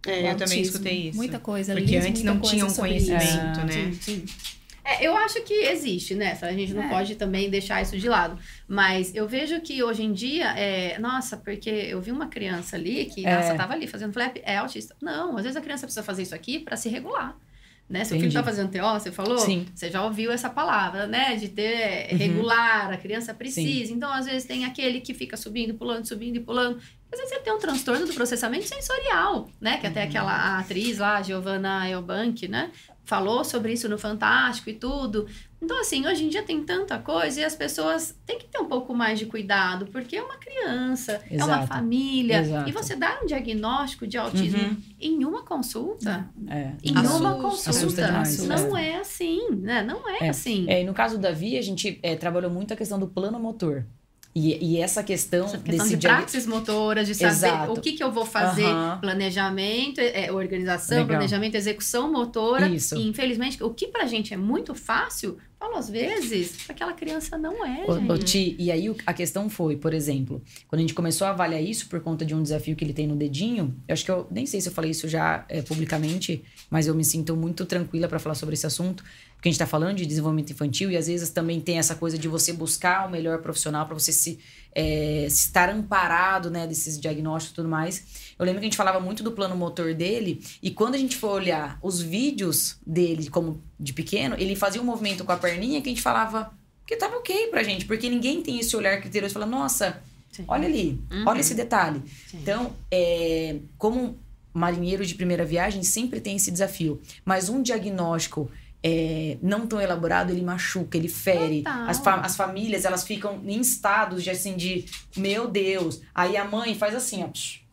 É, O eu também autismo, escutei isso. Muita coisa. Porque antes não coisa tinha um conhecimento, isso. né? Sim, sim. É, eu acho que existe, né? A gente não É. pode também deixar isso de lado. Mas eu vejo que hoje em dia, é... nossa, porque eu vi uma criança ali que, É. nossa, tava ali fazendo flap, é autista. Não, às vezes a criança precisa fazer isso aqui para se regular. Né? Seu filho Entendi. tá fazendo TO, você falou? Sim. Você já ouviu essa palavra, né? De ter Uhum. regular, a criança precisa. Então, às vezes, tem aquele que fica subindo, pulando, subindo e pulando. Às vezes, ele tem um transtorno do processamento sensorial, né? Que até Uhum. aquela atriz lá, Giovanna Elbank, né? Falou sobre isso no Fantástico e tudo. Então, assim, hoje em dia tem tanta coisa e as pessoas têm que ter um pouco mais de cuidado, porque é uma criança, é uma Exato. família. Exato. E você dar um diagnóstico de autismo Uhum. em uma consulta, É. em Assusta. uma consulta, Assusta demais, não é. assim, né? Não é, É. assim. É, e no caso do Davi, a gente é, trabalhou muito a questão do plano motor. E, e essa questão, Essa questão desse de praxis motoras, de saber Exato. o que, que eu vou fazer, planejamento, é, organização, Legal. planejamento, execução motora. Isso. E infelizmente, o que pra gente é muito fácil, falo às vezes, aquela criança não é, gente. ô, Ti, e aí o- a questão foi, por exemplo, quando a gente começou a avaliar isso por conta de um desafio que ele tem no dedinho, eu acho que eu nem sei se eu falei isso já é, publicamente, mas eu me sinto muito tranquila para falar sobre esse assunto, porque a gente tá falando de desenvolvimento infantil e às vezes também tem essa coisa de você buscar o melhor profissional para você se, é, se estar amparado, né, desses diagnósticos e tudo mais. Eu lembro que a gente falava muito do plano motor dele e quando a gente for olhar os vídeos dele como de pequeno, ele fazia um movimento com a perninha que a gente falava que tava ok pra gente, porque ninguém tem esse olhar criterioso e fala, nossa, Sim. olha ali, Uhum. olha esse detalhe. Sim. Então, é, como marinheiro de primeira viagem, sempre tem esse desafio. Mas um diagnóstico é, não tão elaborado, ele machuca, ele fere. As, fa- as famílias, elas ficam em estados de assim, de meu Deus. Aí a mãe faz assim, ó,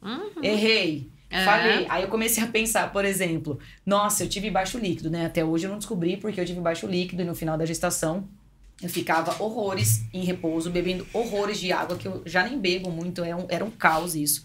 Uhum. errei. É. Falei. Aí eu comecei a pensar, por exemplo, nossa, eu tive baixo líquido, né? Até hoje eu não descobri porque eu tive baixo líquido e no final da gestação eu ficava horrores em repouso, bebendo horrores de água, que eu já nem bebo muito, é um- era um caos isso.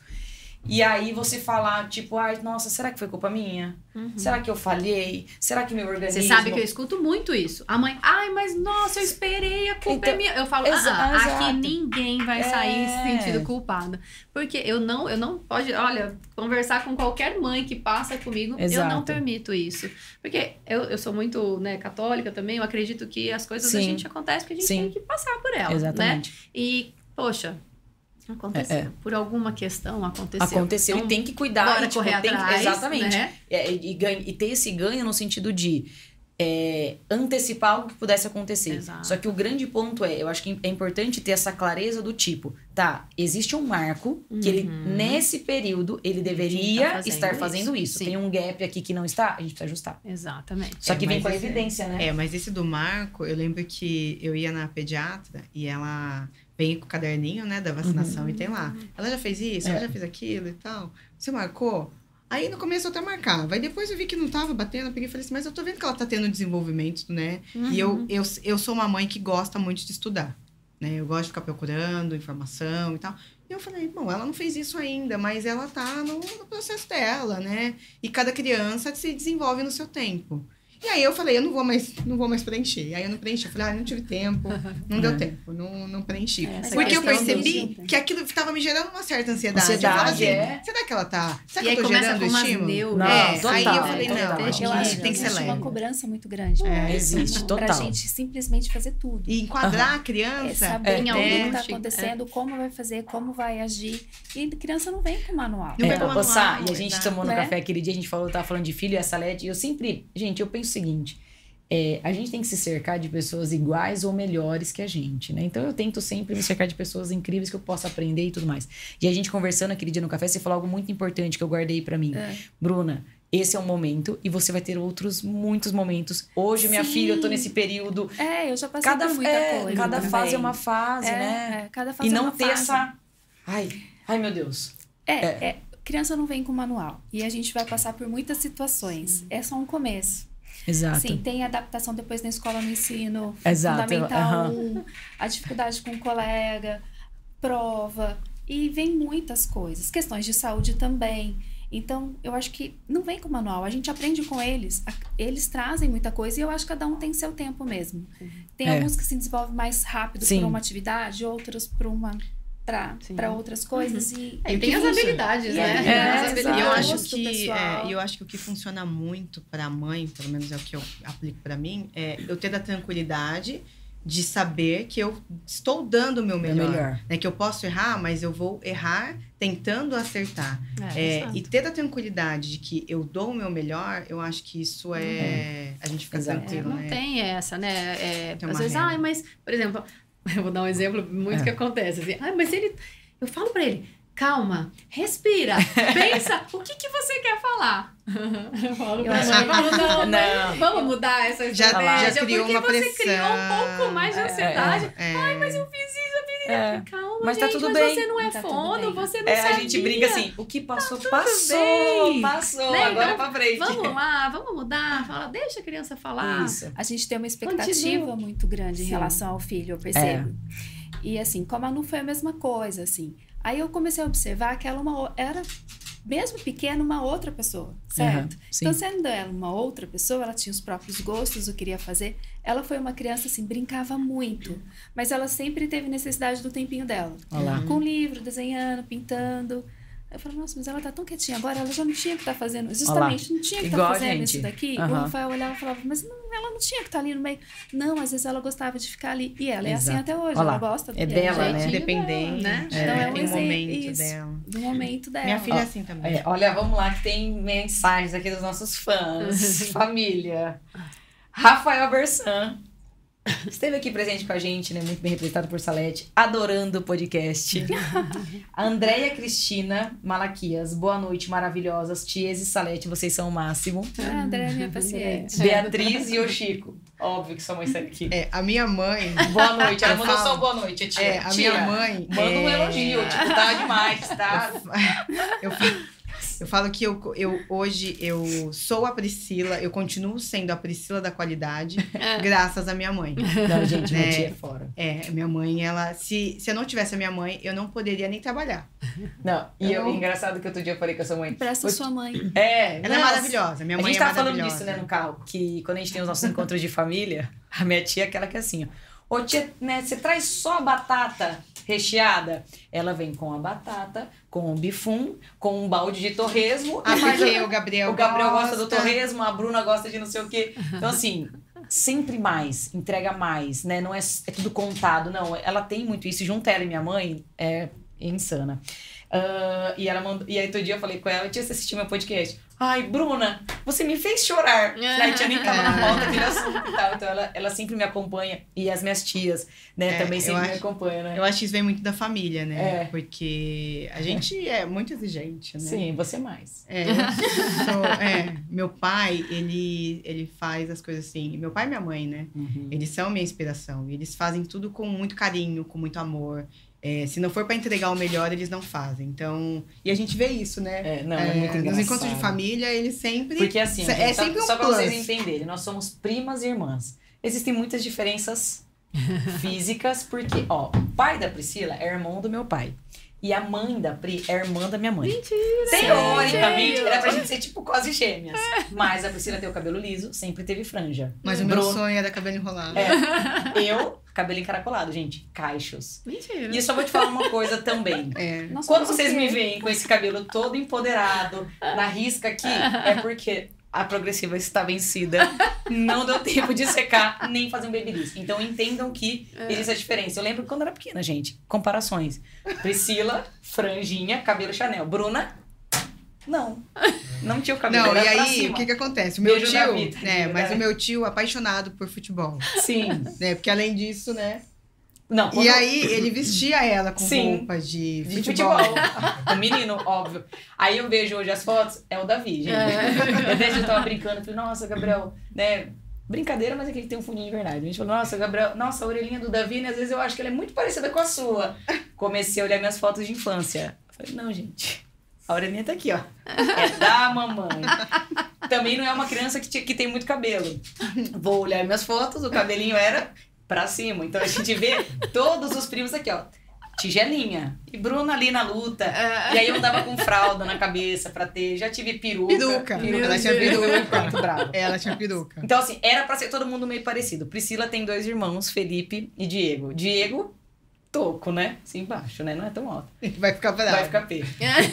E aí você falar, tipo, ai, nossa, será que foi culpa minha? Será que eu falhei? Será que meu organismo... Você sabe que eu escuto muito isso. A mãe, ai, mas nossa, eu esperei, a culpa é Então, minha. Eu falo, exa- ah, ah, aqui ninguém vai sair É. se sentindo culpada. Porque eu não, eu não pode, olha, conversar com qualquer mãe que passa comigo, eu Exato. não permito isso. Porque eu, eu sou muito, né, católica também, eu acredito que as coisas da Sim. gente acontecem porque a gente Sim. tem que passar por elas, né? Exatamente. E, poxa, aconteceu. É, é. Por alguma questão aconteceu. Aconteceu Então, e tem que cuidar. bora e, tipo, correr tem que- atrás, Exatamente. né? É, e, ganha- e ter esse ganho no sentido de é, antecipar algo que pudesse acontecer. Exato. Só que o grande ponto é, eu acho que é importante ter essa clareza do tipo, tá, existe um marco que ele, Uhum. nesse período, ele deveria tá fazendo estar fazendo isso. isso. Tem um gap aqui que não está, a gente precisa ajustar. Exatamente. Só que É, vem com a evidência, né? É, mas esse do Marco, eu lembro que eu ia na pediatra e ela vem com o caderninho, né, da vacinação e tem lá. Ela já fez isso, ela É. já fez aquilo e tal. Você marcou? Aí no começo eu até marcava. Aí depois eu vi que não tava batendo, eu peguei e falei assim, mas eu tô vendo que ela tá tendo desenvolvimento, né? E eu, eu, eu sou uma mãe que gosta muito de estudar. Né? Eu gosto de ficar procurando informação e tal. E eu falei, bom, ela não fez isso ainda, mas ela tá no, no processo dela, né? E cada criança se desenvolve no seu tempo. E aí eu falei, eu não vou mais, não vou mais preencher. Aí eu não preenchi. Eu falei, ah, não tive tempo, não deu É. tempo, não, não preenchi. Essa Porque eu percebi que aquilo estava me gerando uma certa ansiedade. Ansiedade, assim, é. será que ela tá? Será E aí que eu tô começa gerando com umas estímulo? neuras. Não, é, total, aí eu falei, total. não, acho Eu que acho que tem que ser existe uma leve. cobrança muito grande. É, existe, Pra total. gente simplesmente fazer tudo. E enquadrar a É criança. saber É, tudo tem o que algum tá acontecendo, como vai fazer, como vai agir. E a criança não vem com manual. Não É, vai com manual, e a gente exato. tomou no Né? café aquele dia, a gente falou, tava falando de filho e a Salete, e eu sempre, gente, eu penso seguinte, é, a gente tem que se cercar de pessoas iguais ou melhores que a gente, né? Então eu tento sempre me cercar de pessoas incríveis que eu possa aprender e tudo mais. E a gente conversando aquele dia no café, você falou algo muito importante que eu guardei pra mim. É. Bruna, esse é um momento e você vai ter outros muitos momentos. Hoje, minha Sim. filha, eu tô nesse período. É, eu já passei Cada, por muita é, coisa. cada também. fase é uma fase, É, né? é, cada fase E é não uma ter fase. essa. Ai, ai, meu Deus. É, É. é, criança não vem com manual. E a gente vai passar por muitas situações. É só um começo. Exato. Sim, tem adaptação depois na escola no ensino. Exato, Fundamental. 1, a dificuldade com o colega, prova. E vem muitas coisas. Questões de saúde também. Então, eu acho que não vem com manual, a gente aprende com eles. Eles trazem muita coisa e eu acho que cada um tem seu tempo mesmo. Tem É. alguns que se desenvolvem mais rápido para uma atividade, outros para uma para outras coisas e, É, e e tem que as funciona. habilidades, E né? é, Tem as habilidades. E eu acho que é, eu acho que o que funciona muito para a mãe, pelo menos é o que eu aplico para mim, é eu ter a tranquilidade de saber que eu estou dando o meu melhor, melhor. né? Que eu posso errar, mas eu vou errar tentando acertar. É, É, exato. e ter a tranquilidade de que eu dou o meu melhor, eu acho que isso é. A gente fica Exato. É, tranquilo, não né? tem essa, né? É, Tem às vezes, regra. ai, mas, por exemplo, eu vou dar um exemplo muito É. que acontece. Assim, ai, mas ele. Eu falo pra ele, calma, respira, pensa, o que, que você quer falar? Eu falo Eu pra acho não, Não. vamos mudar essa Já- estratégia, já criou porque uma você pressão. criou um pouco mais de É, ansiedade. É, Ai, mas eu fiz isso, eu fiz isso. É. Calma, Mas tá gente, tudo mas bem. você não é Tá tudo fono, bem. você não É, sabia. a gente brinca assim, o que passou, passou, bem. passou, Né? agora é Então, pra frente. Vamos lá, vamos mudar. Fala, deixa a criança falar. Isso. A gente tem uma expectativa Continua. muito grande em Sim. relação ao filho, eu percebo. E assim, como a Nu foi a mesma coisa, assim. Aí eu comecei a observar que ela uma, o- era, mesmo pequena, uma outra pessoa, certo? Sim. Então, sendo ela uma outra pessoa, ela tinha os próprios gostos, o que queria fazer. Ela foi uma criança, assim, brincava muito. Mas ela sempre teve necessidade do tempinho dela. Olha lá. Com livro, desenhando, pintando. Eu falei, nossa, mas ela tá tão quietinha agora, ela já não tinha que estar fazendo. Justamente, não tinha que estar a fazendo isso daqui. Aham. O Rafael olhava e falava, mas não, ela não tinha que estar ali no meio. Não, às vezes ela gostava de ficar ali. E ela é assim Exato. até hoje, Olha lá. ela gosta É é dela, do né? Independente, dela, né? é, Então, é um tem um momento isso. dela. Do momento dela. Minha filha Ó, é assim também. É, olha, vamos lá, que tem mensagens aqui dos nossos fãs, família. Rafael Bersan esteve aqui presente com a gente, né? Muito bem representado por Salete, adorando o podcast. a Andréia Cristina Malaquias, boa noite, maravilhosas. Ties e Salete, vocês são o máximo. Ah, André é minha paciente. Beatriz e o Chico. Óbvio que sua mãe está aqui. É, a minha mãe. Boa noite. Ela mandou só boa noite, tia. É, a Tia, minha mãe. Manda um é, elogio, tipo, tá demais, tá? Eu, fi- eu falo que eu, eu hoje eu sou a Priscila, eu continuo sendo a Priscila da qualidade, graças à minha mãe. Não, gente, minha É. tia é fora. É, minha mãe, ela. Se, se eu não tivesse a minha mãe, eu não poderia nem trabalhar. Não, e eu, Eu- engraçado que outro dia eu falei com a sua mãe. Presta sua mãe. É, Ela é nossa. maravilhosa. Minha a mãe gente é tava falando disso, né, no carro, que quando a gente tem os nossos encontros de família, a minha tia é aquela que é assim, ó. Ô tia, né, você traz só a batata recheada? Ela vem com a batata, com o bifum, com um balde de torresmo. Ah, porque o Gabriel o Gabriel gosta do gosta. torresmo, a Bruna gosta de não sei o quê. Então, assim, sempre mais, entrega mais, né? Não é, é tudo contado, não. Ela tem muito isso. Junto ela e minha mãe, é insana. Ah, e ela mandou. E aí, outro dia eu falei com ela, tia, você assistiu meu podcast? Ai, Bruna, você me fez chorar. Aí tinha nem tava na pauta aquele assunto e tal. Então ela, ela sempre me acompanha. E as minhas tias, né, É, também sempre me acho- acompanham, né? Eu acho que isso vem muito da família, né? É. Porque a gente é muito exigente, né? Sim, você mais. É, sou- é, meu pai, ele, ele faz as coisas assim. Meu pai e minha mãe, né? Eles são minha inspiração. Eles fazem tudo com muito carinho, com muito amor. É, se não for para entregar o melhor, eles não fazem. Então, e a gente vê isso, né? É, não, é, muito engraçado. Nos encontros de família, eles sempre. Porque assim, é só, sempre um só plus. vocês entenderem, nós somos primas e irmãs. Existem muitas diferenças físicas, porque, ó, o pai da Priscila é irmão do meu pai. E a mãe da Pri é irmã da minha mãe. Mentira! Teoricamente, Sério? era pra gente ser tipo quase gêmeas. Mas a Priscila tem o cabelo liso, sempre teve franja. Mas o meu Bruno- sonho era cabelo enrolado. É, eu, cabelo encaracolado, gente. Caixos. Mentira. E eu só vou te falar uma coisa também. É. Nós Quando vocês me veem com esse cabelo todo empoderado, na risca aqui, é porque a progressiva está vencida. Não deu tempo de secar nem fazer um babyliss. Então entendam que existe a diferença. Eu lembro quando eu era pequena, gente. Comparações. Priscila, franjinha, cabelo Chanel. Bruna, não. Não tinha o cabelo. Não, e aí, cima. o que que acontece? O meu Beijo tio, vida, né? né? Mas o meu tio apaixonado por futebol, Sim. né? Porque além disso, né? Não, E quando- aí ele vestia ela com Sim. roupa de, De futebol. futebol. o menino, óbvio. Aí eu vejo hoje as fotos, é o Davi, gente. É. Eu vejo eu tava brincando, falei, nossa, Gabriel, né? Brincadeira, mas é que ele tem um fundinho de verdade. A gente falou, nossa, Gabriel, nossa, a orelhinha do Davi, né? Às vezes eu acho que ela é muito parecida com a sua. Comecei a olhar minhas fotos de infância. Falei, não, gente. A orelhinha tá aqui, ó. É da mamãe. Também não é uma criança que, que tem muito cabelo. Vou olhar minhas fotos, o cabelinho era pra cima. Então a gente vê todos os primos aqui, ó. tigelinha. E Bruna ali na luta. É. E aí eu andava com fralda na cabeça pra ter. Já tive peruca. Peruca. Meu Ela tinha peruca. Muito brava. Ela tinha peruca. Então, assim, era pra ser todo mundo meio parecido. Priscila tem dois irmãos, Felipe e Diego. Diego, toco, né? Assim embaixo, né? Não é tão alto. Vai ficar bravo. Vai ficar.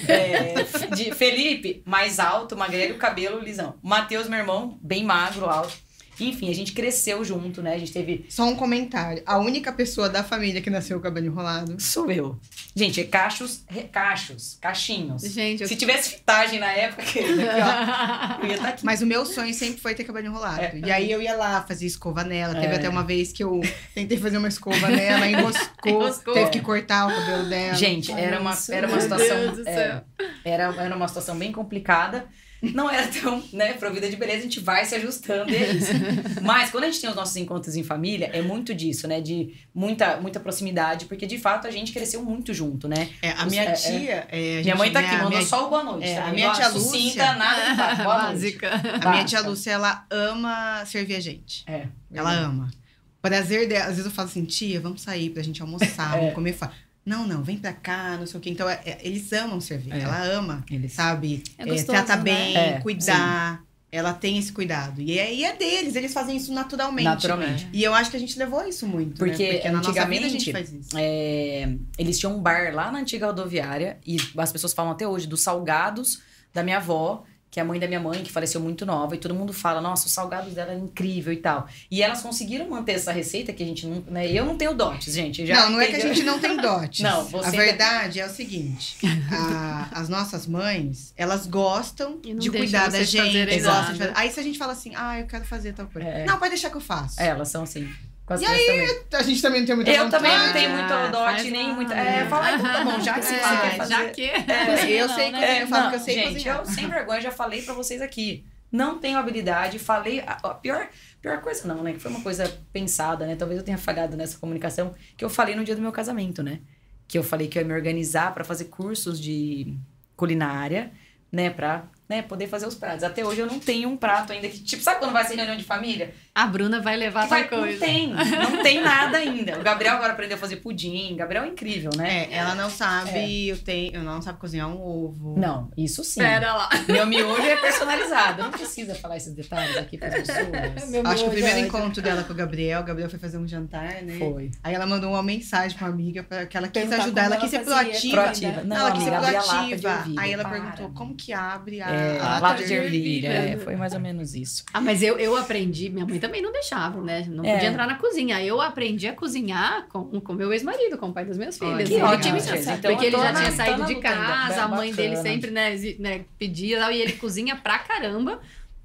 É, de Felipe, mais alto, magrelo, cabelo lisão. Matheus, meu irmão, bem magro, alto. Enfim, a gente cresceu junto, né? A gente teve. Só um comentário. A única pessoa da família que nasceu com o cabelo enrolado. Sou eu. Gente, é cachos, re- cachos, cachinhos. Gente, eu... Se tivesse fitagem na época, querida, aqui, ó, eu ia estar aqui. Mas o meu sonho sempre foi ter cabelo enrolado. É. E aí eu ia lá fazer escova nela. Teve É. até uma vez que eu tentei fazer uma escova nela, enroscou, Enroscou. teve que cortar o cabelo dela. Gente, era uma, era uma meu situação. Deus do é, céu. era, era uma situação bem complicada. Não era tão, né, provida de beleza, a gente vai se ajustando e é isso. Mas quando a gente tem os nossos encontros em família, é muito disso, né? De muita, muita proximidade, porque de fato a gente cresceu muito junto, né? É, a Os- minha é, é. tia. é, a minha gente- mãe tá aqui, minha- mandou minha- só o boa noite. é, tá? a minha tia sucinta, Lúcia- nada de baixo. Boa noite. Básica. A minha tia Lúcia, ela ama servir a gente. É. Ela ama. O prazer dela, às vezes eu falo assim, tia, vamos sair pra gente almoçar, É. vamos comer. Fala, não, não, vem pra cá, não sei o quê. Então, é- é- eles amam servir. É. Ela ama, Eles- sabe? É É, gostoso, trata né? bem, É, cuidar. Ela tem esse cuidado. E é, e é deles, eles fazem isso naturalmente. Naturalmente. E eu acho que a gente levou isso muito. Porque né? Porque na nossa vida a antigamente- gente faz isso. É, eles tinham um bar lá na antiga rodoviária e as pessoas falam até hoje dos salgados da minha avó, que é a mãe da minha mãe, que faleceu muito nova, e todo mundo fala, nossa, os salgados dela é incrível e tal. E elas conseguiram manter essa receita que a gente não. Né? Eu não tenho dotes, gente. Já não, não é que a gente não tem dotes. Não, você A verdade é o seguinte: a- as nossas mães, elas gostam de cuidar da gente. gostam de fazer- Aí se a gente fala assim, ah, eu quero fazer tal coisa. É. Não, pode deixar que eu faço. É, elas são assim. Com as E crianças também. A gente também não tem muita Eu vontade. também não tenho muito faz dote, nem lá, muita. né? É, fala, então tá bom, já que você É, quer fazer. já que. É, eu sei Não, cozinhar, É, eu falo não, que eu sei gente, cozinhar. eu sem vergonha já falei pra vocês aqui. Não tenho habilidade, falei. A, a pior, pior coisa não, né? Que foi uma coisa pensada, né? Talvez eu tenha falhado nessa comunicação, que eu falei no dia do meu casamento, né? Que eu falei que eu ia me organizar pra fazer cursos de culinária, né? Pra né, poder fazer os pratos. Até hoje eu não tenho um prato ainda que, tipo, sabe quando vai ser reunião de família? A Bruna vai levar tal vai, não coisa. tem, não tem nada ainda. O Gabriel agora aprendeu a fazer pudim. O Gabriel é incrível, né? É, ela não sabe, eu tenho, ela não sabe cozinhar um ovo. Não, isso sim. Pera lá. Meu miolho é personalizado. Não precisa falar esses detalhes aqui para as pessoas. Meu Acho que o primeiro é encontro dela com o Gabriel, o Gabriel foi fazer um jantar, né? Foi. Aí ela mandou uma mensagem pra uma amiga pra, que ela quis ajudar, como ela quis ser proativa. Proativa. Não, ela quis ser proativa. Aí ela Para. perguntou como que abre a, É, a lata de ervilha. É, foi mais ou menos isso. Ah, mas eu, eu aprendi, minha mãe também não deixava, né? Não É. podia entrar na cozinha. Eu aprendi a cozinhar com com meu ex-marido, com o pai dos meus filhos. Olha, Que ótimo, Então, porque ele já na- tinha saído de ainda. casa, a mãe dele Bacana. sempre né, né, pedia, e ele cozinha pra caramba.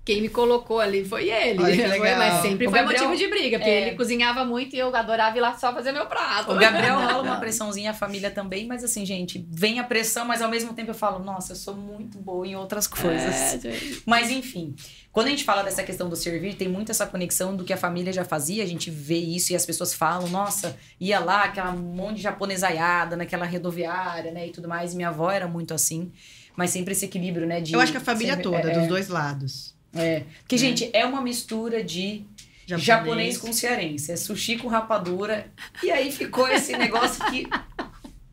Quem me colocou ali foi ele. Foi- mas sempre O foi Gabriel- motivo de briga, porque É. ele cozinhava muito e eu adorava ir lá só fazer meu prato. O Gabriel rola uma pressãozinha, a família também, mas assim, gente, vem a pressão, mas ao mesmo tempo eu falo, nossa, eu sou muito boa em outras coisas. É. Mas enfim, quando a gente fala dessa questão do servir, tem muito essa conexão do que a família já fazia, a gente vê isso e as pessoas falam, nossa, ia lá, aquela monte de japonesaiada naquela rodoviária, né, e tudo mais. E minha avó era muito assim, mas sempre esse equilíbrio, né, de... Eu acho que a família sempre- toda, é, dos dois lados. É, porque, gente, é uma mistura de japonês. com cearense, é sushi com rapadura, e aí ficou esse negócio que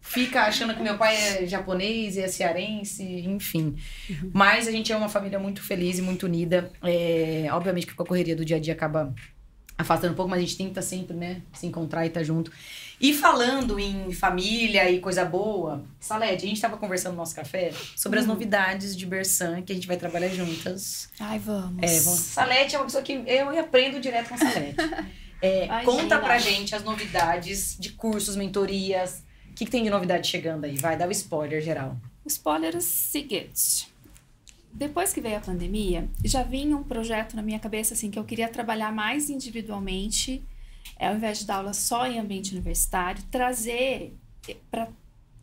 fica achando que meu pai é japonês e é cearense, enfim. Mas a gente é uma família muito feliz e muito unida. É, obviamente que com a correria do dia a dia acaba afastando um pouco, mas a gente tenta sempre, né, se encontrar e estar junto. E falando em família e coisa boa, Salete, a gente estava conversando no nosso café sobre as novidades de Bersan, que a gente vai trabalhar juntas. Ai, vamos. É, vamos... Salete é uma pessoa que eu aprendo direto com a Salete. É, conta pra gente as novidades de cursos, mentorias. O que, que tem de novidade chegando aí? Vai, dá o spoiler geral. O spoiler é o seguinte. Depois que veio a pandemia, já vinha um projeto na minha cabeça assim que eu queria trabalhar mais individualmente, ao invés de dar aula só em ambiente universitário, trazer para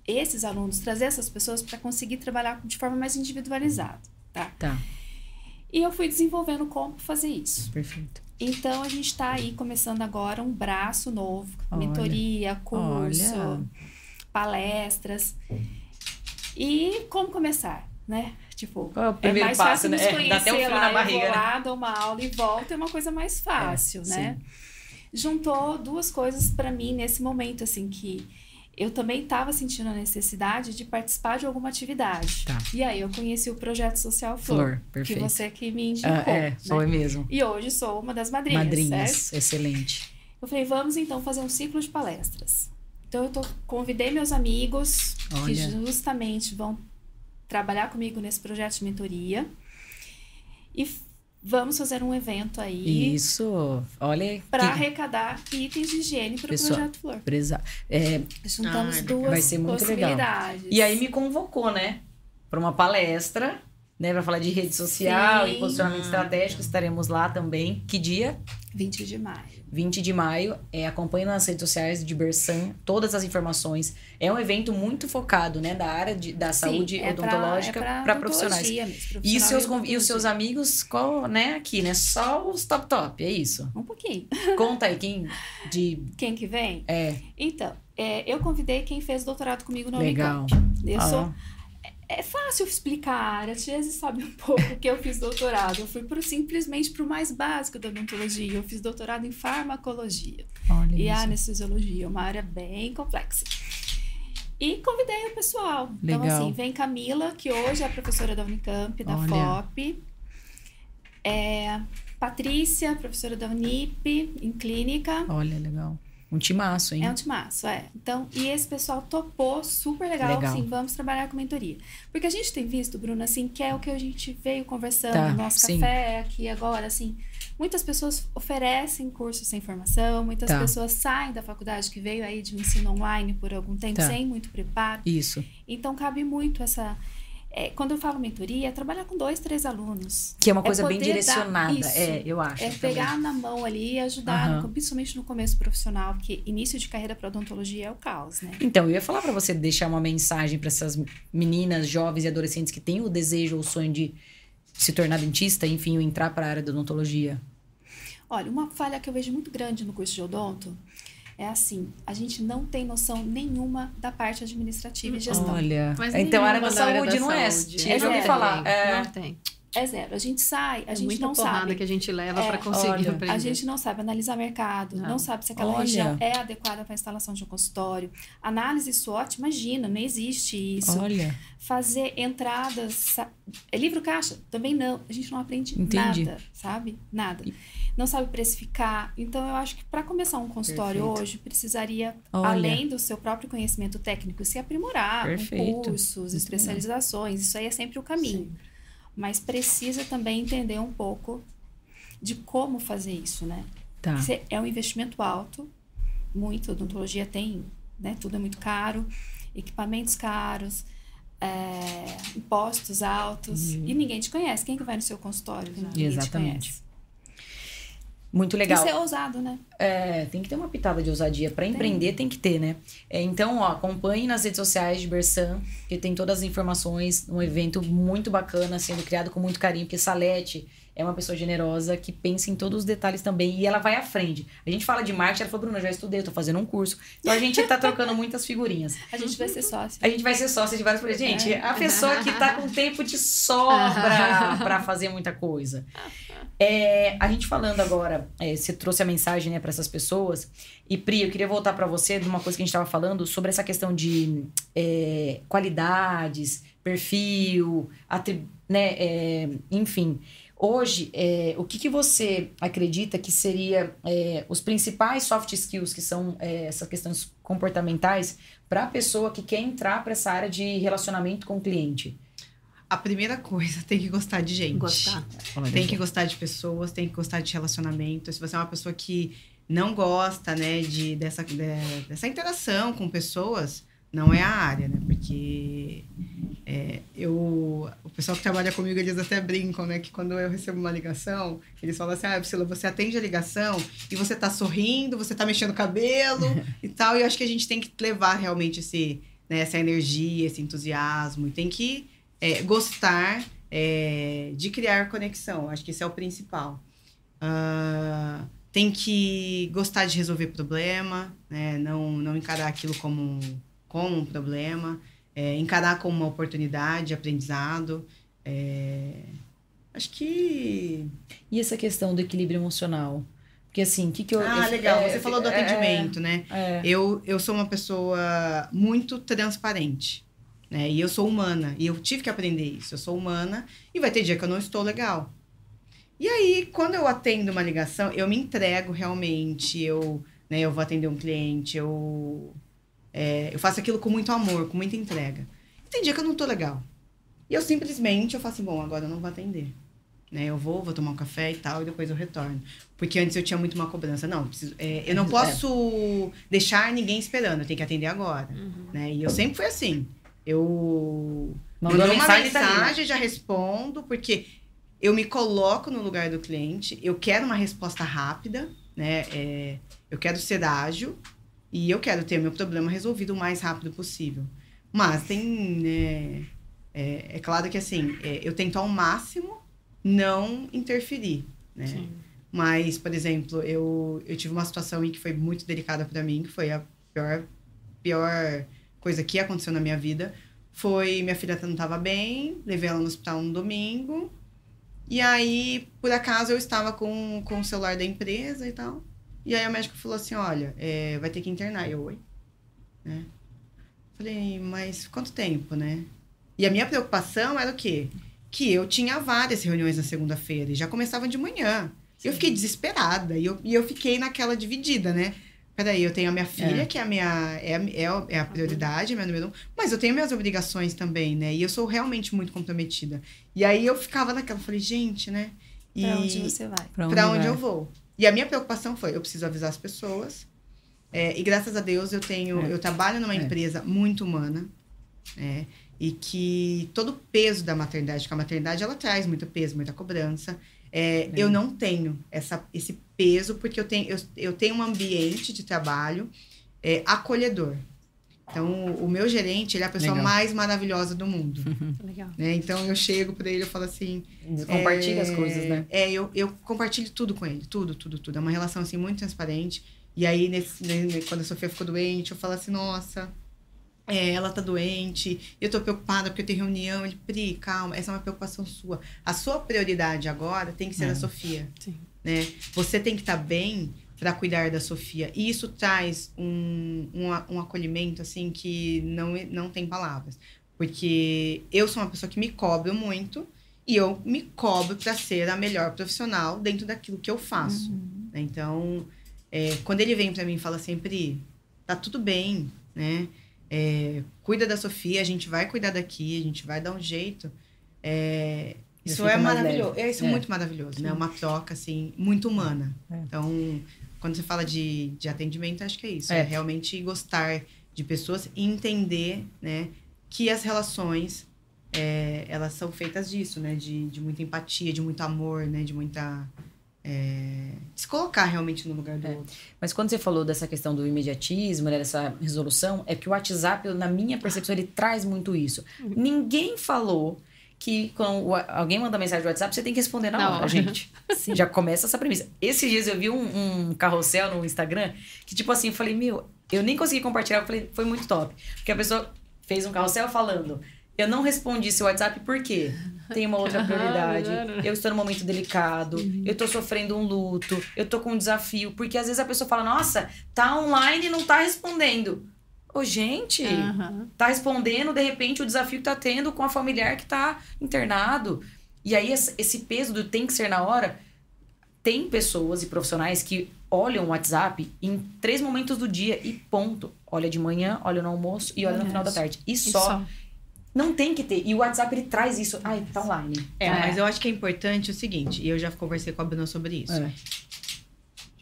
esses alunos, trazer essas pessoas para conseguir trabalhar de forma mais individualizada, tá? Tá, E eu fui desenvolvendo como fazer isso. perfeito. Então a gente está aí começando agora um braço novo, Olha, mentoria, curso, olha. palestras. E como começar, né? Tipo, é o é primeiro mais passo, fácil né? nos É, conhecer dá até um frio lá, na eu barriga, vou né? lá, dou uma aula e volto, é uma coisa mais fácil, É, né? Juntou duas coisas para mim nesse momento, assim, que eu também estava sentindo a necessidade de participar de alguma atividade. Tá. E aí eu conheci o projeto social Flor, Flor, que você que me indicou. Ah, é, né? foi mesmo. E hoje sou uma das madrinhas, Madrinhas, certo? excelente. Eu falei, vamos então fazer um ciclo de palestras. Então eu tô, convidei meus amigos que Olha. justamente vão trabalhar comigo nesse projeto de mentoria. E vamos fazer um evento aí Isso, olha para que arrecadar itens de higiene para o projeto Flor. presa. É, Juntamos Ai, duas vai ser muito legal. possibilidades. E aí me convocou, né? Para uma palestra, né? Para falar de rede social Sim. e posicionamento estratégico. Estaremos lá também. Que dia? 20 de maio. 20 de maio. É, acompanhe nas redes sociais de Bersan todas as informações. É um evento muito focado, né? Da área de, da saúde Sim, é odontológica é pra para profissionais. odontologia mesmo, E seus, e os seus amigos, qual, né? Aqui, né? Só os top top, é isso. Um pouquinho. Conta aí quem de... Quem que vem? É, Então, é, eu convidei quem fez doutorado comigo no legal. Unicamp. Eu Ah, sou É fácil explicar, às vezes sabe um pouco que eu fiz doutorado. Eu fui pro, simplesmente para o mais básico da odontologia. Eu fiz doutorado em farmacologia Olha e isso. anestesiologia, uma área bem complexa. E convidei o pessoal. Então, Legal. assim, vem Camila, que hoje é a professora da Unicamp, da Olha. FOP. É, Patrícia, professora da Unip, em clínica. Olha, legal. Um timaço, hein? É um timaço, é. Então, e esse pessoal topou super legal, Legal. assim, vamos trabalhar com mentoria. Porque a gente tem visto, Bruna, assim, que é o que a gente veio conversando Tá, no nosso sim. café aqui agora, assim. Muitas pessoas oferecem cursos sem formação, muitas Tá. pessoas saem da faculdade que veio aí de um ensino online por algum tempo, Tá. sem muito preparo. Isso. Então, cabe muito essa... é, quando eu falo mentoria, é trabalhar com dois, três alunos. Que é uma É coisa bem poder dar direcionada. isso. É, eu acho. É também. pegar na mão ali e ajudar, Aham. no- principalmente no começo profissional, porque início de carreira para odontologia é o caos, né? Então, eu ia falar pra você deixar uma mensagem pra essas meninas, jovens e adolescentes que têm o desejo ou o sonho de se tornar dentista, enfim, ou entrar pra área da odontologia. Olha, uma falha que eu vejo muito grande no curso de odonto é assim, a gente não tem noção nenhuma da parte administrativa e gestão. Olha, Mas então a área da saúde não é. saúde. Tinha já É ouvi falar. É, Não tem. É zero. A gente sai, a É gente muita não porrada sabe. que a gente leva É, pra conseguir olha. A gente não sabe analisar mercado, não, Não. sabe se aquela Olha. região é adequada para a instalação de um consultório. Análise SWOT, imagina, não existe isso. olha, Fazer entradas. sa- É livro caixa? Também não. A gente não aprende Entendi. nada, sabe? Nada. Não sabe precificar. Então, eu acho que para começar um consultório Perfeito. hoje, precisaria, Olha. além do seu próprio conhecimento técnico, se aprimorar Perfeito. com cursos, Muito especializações. Isso aí é sempre o caminho. Mas precisa também entender um pouco de como fazer isso, né? tá. É um investimento alto, muito. Odontologia tem, né? Tudo é muito caro, equipamentos caros, é, impostos altos. Uhum. E ninguém te conhece. Quem que vai no seu consultório? que Ninguém Exatamente. Muito Tem que legal. ser ousado, né? É, tem que ter uma pitada de ousadia. Pra empreender tem que ter, né? É, então, ó, acompanhe nas redes sociais de Bersan, que tem todas as informações. Um evento muito bacana, sendo criado com muito carinho, porque Salete é uma pessoa generosa que pensa em todos os detalhes também e ela vai à frente. A gente fala de marketing, ela falou, Bruna, eu já estudei, eu tô fazendo um curso. Então a gente tá trocando muitas figurinhas. A gente vai ser sócio. A gente vai ser sócia de várias coisas. Gente, a pessoa que tá com tempo de sobra pra fazer muita coisa. É, a gente falando agora, é, você trouxe a mensagem né, para essas pessoas. E Pri, eu queria voltar para você de uma coisa que a gente estava falando sobre essa questão de é, qualidades, perfil, né, é, enfim. Hoje, é, o que, que você acredita que seria é, os principais soft skills, que são é, essas questões comportamentais, para a pessoa que quer entrar para essa área de relacionamento com o cliente? A primeira coisa, tem que gostar de gente. Gostar. Tem que gostar de pessoas, tem que gostar de relacionamento. Se você é uma pessoa que não gosta, né, de, dessa, de- dessa interação com pessoas, não é a área, né? Porque é, eu, o pessoal que trabalha comigo, eles até brincam, né? Que quando eu recebo uma ligação, eles falam assim, ah, Priscila, você atende a ligação e você tá sorrindo, você tá mexendo o cabelo e tal. E eu acho que a gente tem que levar realmente esse, né, essa energia, esse entusiasmo. E tem que é, gostar é, de criar conexão. Acho que esse é o principal. Ah, tem que gostar de resolver problema, né? não, não encarar aquilo como como um problema, é, encarar como uma oportunidade, aprendizado. É, acho que E essa questão do equilíbrio emocional? Porque assim, o que, que eu. Ah, eu- legal. é, Você falou do é, atendimento, né? É, Eu, eu sou uma pessoa muito transparente. Né? E eu sou humana. E eu tive que aprender isso. Eu sou humana e vai ter dia que eu não estou legal. E aí, quando eu atendo uma ligação, eu me entrego realmente. Eu, né, eu vou atender um cliente, eu, é, eu faço aquilo com muito amor, com muita entrega. E tem dia que eu não tô legal. E eu simplesmente eu faço assim, bom, agora eu não vou atender. Né? Eu vou, vou tomar um café e tal, e depois eu retorno. Porque antes eu tinha muito uma cobrança. Não, eu preciso- é, eu não É. posso deixar ninguém esperando, eu tenho que atender agora. Uhum. Né? E eu sempre fui assim. Eu Mandou uma mensagem, tá né? mensagem, já respondo, porque eu me coloco no lugar do cliente, eu quero uma resposta rápida, né? É, eu quero ser ágil e eu quero ter meu problema resolvido o mais rápido possível. Mas tem, né, é, é claro que assim, é, eu tento ao máximo não interferir, né? Sim. Mas, por exemplo, eu, eu tive uma situação aí que foi muito delicada para mim, que foi a pior, pior coisa que aconteceu na minha vida. Foi, minha filha não estava bem, levei ela no hospital um domingo. E aí, por acaso, eu estava com, com o celular da empresa e tal. E aí, o médico falou assim, olha, é, vai ter que internar. Eu, oi? Né? Falei, mas quanto tempo, né? E a minha preocupação era o quê? Que eu tinha várias reuniões na segunda-feira e já começavam de manhã. E eu fiquei desesperada. E eu, e eu fiquei naquela dividida, né? Peraí, eu tenho a minha filha, É. que é a minha. É, a- é, a- é a prioridade, é a minha número um. Mas eu tenho minhas obrigações também, né? E eu sou realmente muito comprometida. E aí eu ficava naquela, falei, gente, né? E Pra onde você vai? pra pra onde vai? eu vou. E a minha preocupação foi, eu preciso avisar as pessoas. É, e graças a Deus eu tenho, É. eu trabalho numa É. empresa muito humana, né? E que todo o peso da maternidade, que a maternidade ela traz muito peso, muita cobrança. É, eu não tenho essa, esse peso porque eu tenho, eu, eu tenho um ambiente de trabalho é, acolhedor. Então, o, meu gerente, ele é a pessoa Legal. mais maravilhosa do mundo. Legal. né? Então, eu chego para ele e falo assim, Compartilha as é, coisas, né? É, eu, eu compartilho tudo com ele, tudo, tudo, tudo. É uma relação, assim, muito transparente. E aí, nesse, né, quando a Sofia ficou doente, eu falo assim, nossa, é, ela tá doente, eu tô preocupada porque eu tenho reunião. Ele, Pri, calma, essa é uma preocupação sua. A sua prioridade agora tem que ser É. a Sofia, Sim. né? Você tem que estar bem para cuidar da Sofia. E isso traz um, um, um acolhimento, assim, que não, não tem palavras. Porque eu sou uma pessoa que me cobro muito e eu me cobro para ser a melhor profissional dentro daquilo que eu faço. né? Então, é, quando ele vem para mim e fala sempre, tá tudo bem, né? É, cuida da Sofia, a gente vai cuidar daqui, a gente vai dar um jeito. É, Já isso fica é maravilhoso. É, isso é, É. muito maravilhoso, né? Uma troca, assim, muito humana. É. Então, quando você fala de, de atendimento, acho que é isso. É. É. realmente gostar de pessoas e entender, né? Que as relações, é, elas são feitas disso, né? De, de muita empatia, de muito amor, né? De muita... É, se colocar realmente no lugar do É. outro. Mas quando você falou dessa questão do imediatismo, né, dessa resolução, é que o WhatsApp, na minha percepção, ele traz muito isso. Ninguém falou que quando alguém manda mensagem no WhatsApp, você tem que responder na Na hora, hora. gente. Já começa essa premissa. Esses dias eu vi um, um carrossel no Instagram que, tipo assim, eu falei, meu, eu nem consegui compartilhar, eu falei, foi muito top. Porque a pessoa fez um carrossel falando. Eu não respondi seu WhatsApp por quê? Tem uma outra prioridade. Eu estou num momento delicado. Eu tô sofrendo um luto. Eu tô com um desafio. Porque às vezes a pessoa fala, nossa, tá online e não tá respondendo. Ô, gente, Aham. tá respondendo, de repente, o desafio que tá tendo com a familiar que tá internado. E aí, esse esse peso do tem que ser na hora. Tem pessoas e profissionais que olham o WhatsApp em três momentos do dia e ponto. Olha de manhã, olha no almoço e olha no final da tarde. E E só. Não tem que ter. E o WhatsApp, ele traz isso. Ai, tá online. É, É. mas eu acho que é importante o seguinte, e eu já conversei com a Bruna sobre isso. É.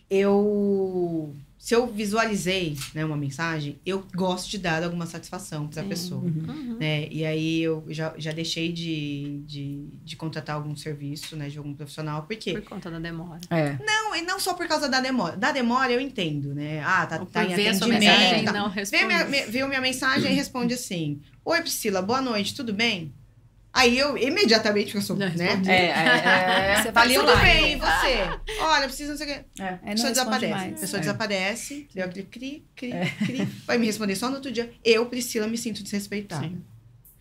Eu. Se eu visualizei né, uma mensagem, eu gosto de dar alguma satisfação para a Sim. pessoa. Uhum. Né? E aí eu já, já deixei de, de, de contratar algum serviço né, de algum profissional, porque. Por conta da demora. É. Não, e não só por causa da demora. Da demora eu entendo, né? Ah, tá, tá em atendimento. mensagem tá. não Vê minha, minha mensagem e responde assim: Oi, Priscila, boa noite, tudo bem? Aí eu imediatamente, porque eu sou, Já né? É, é, é. Você Tá ali Tudo online. bem, e você? Olha, precisa não sei o quê. É. Aí A não pessoa desaparece. mais. A pessoa É. desaparece, deu aquele cri, cri, cri. Vai me responder só no outro dia. Eu, Priscila, me sinto desrespeitada. Sim.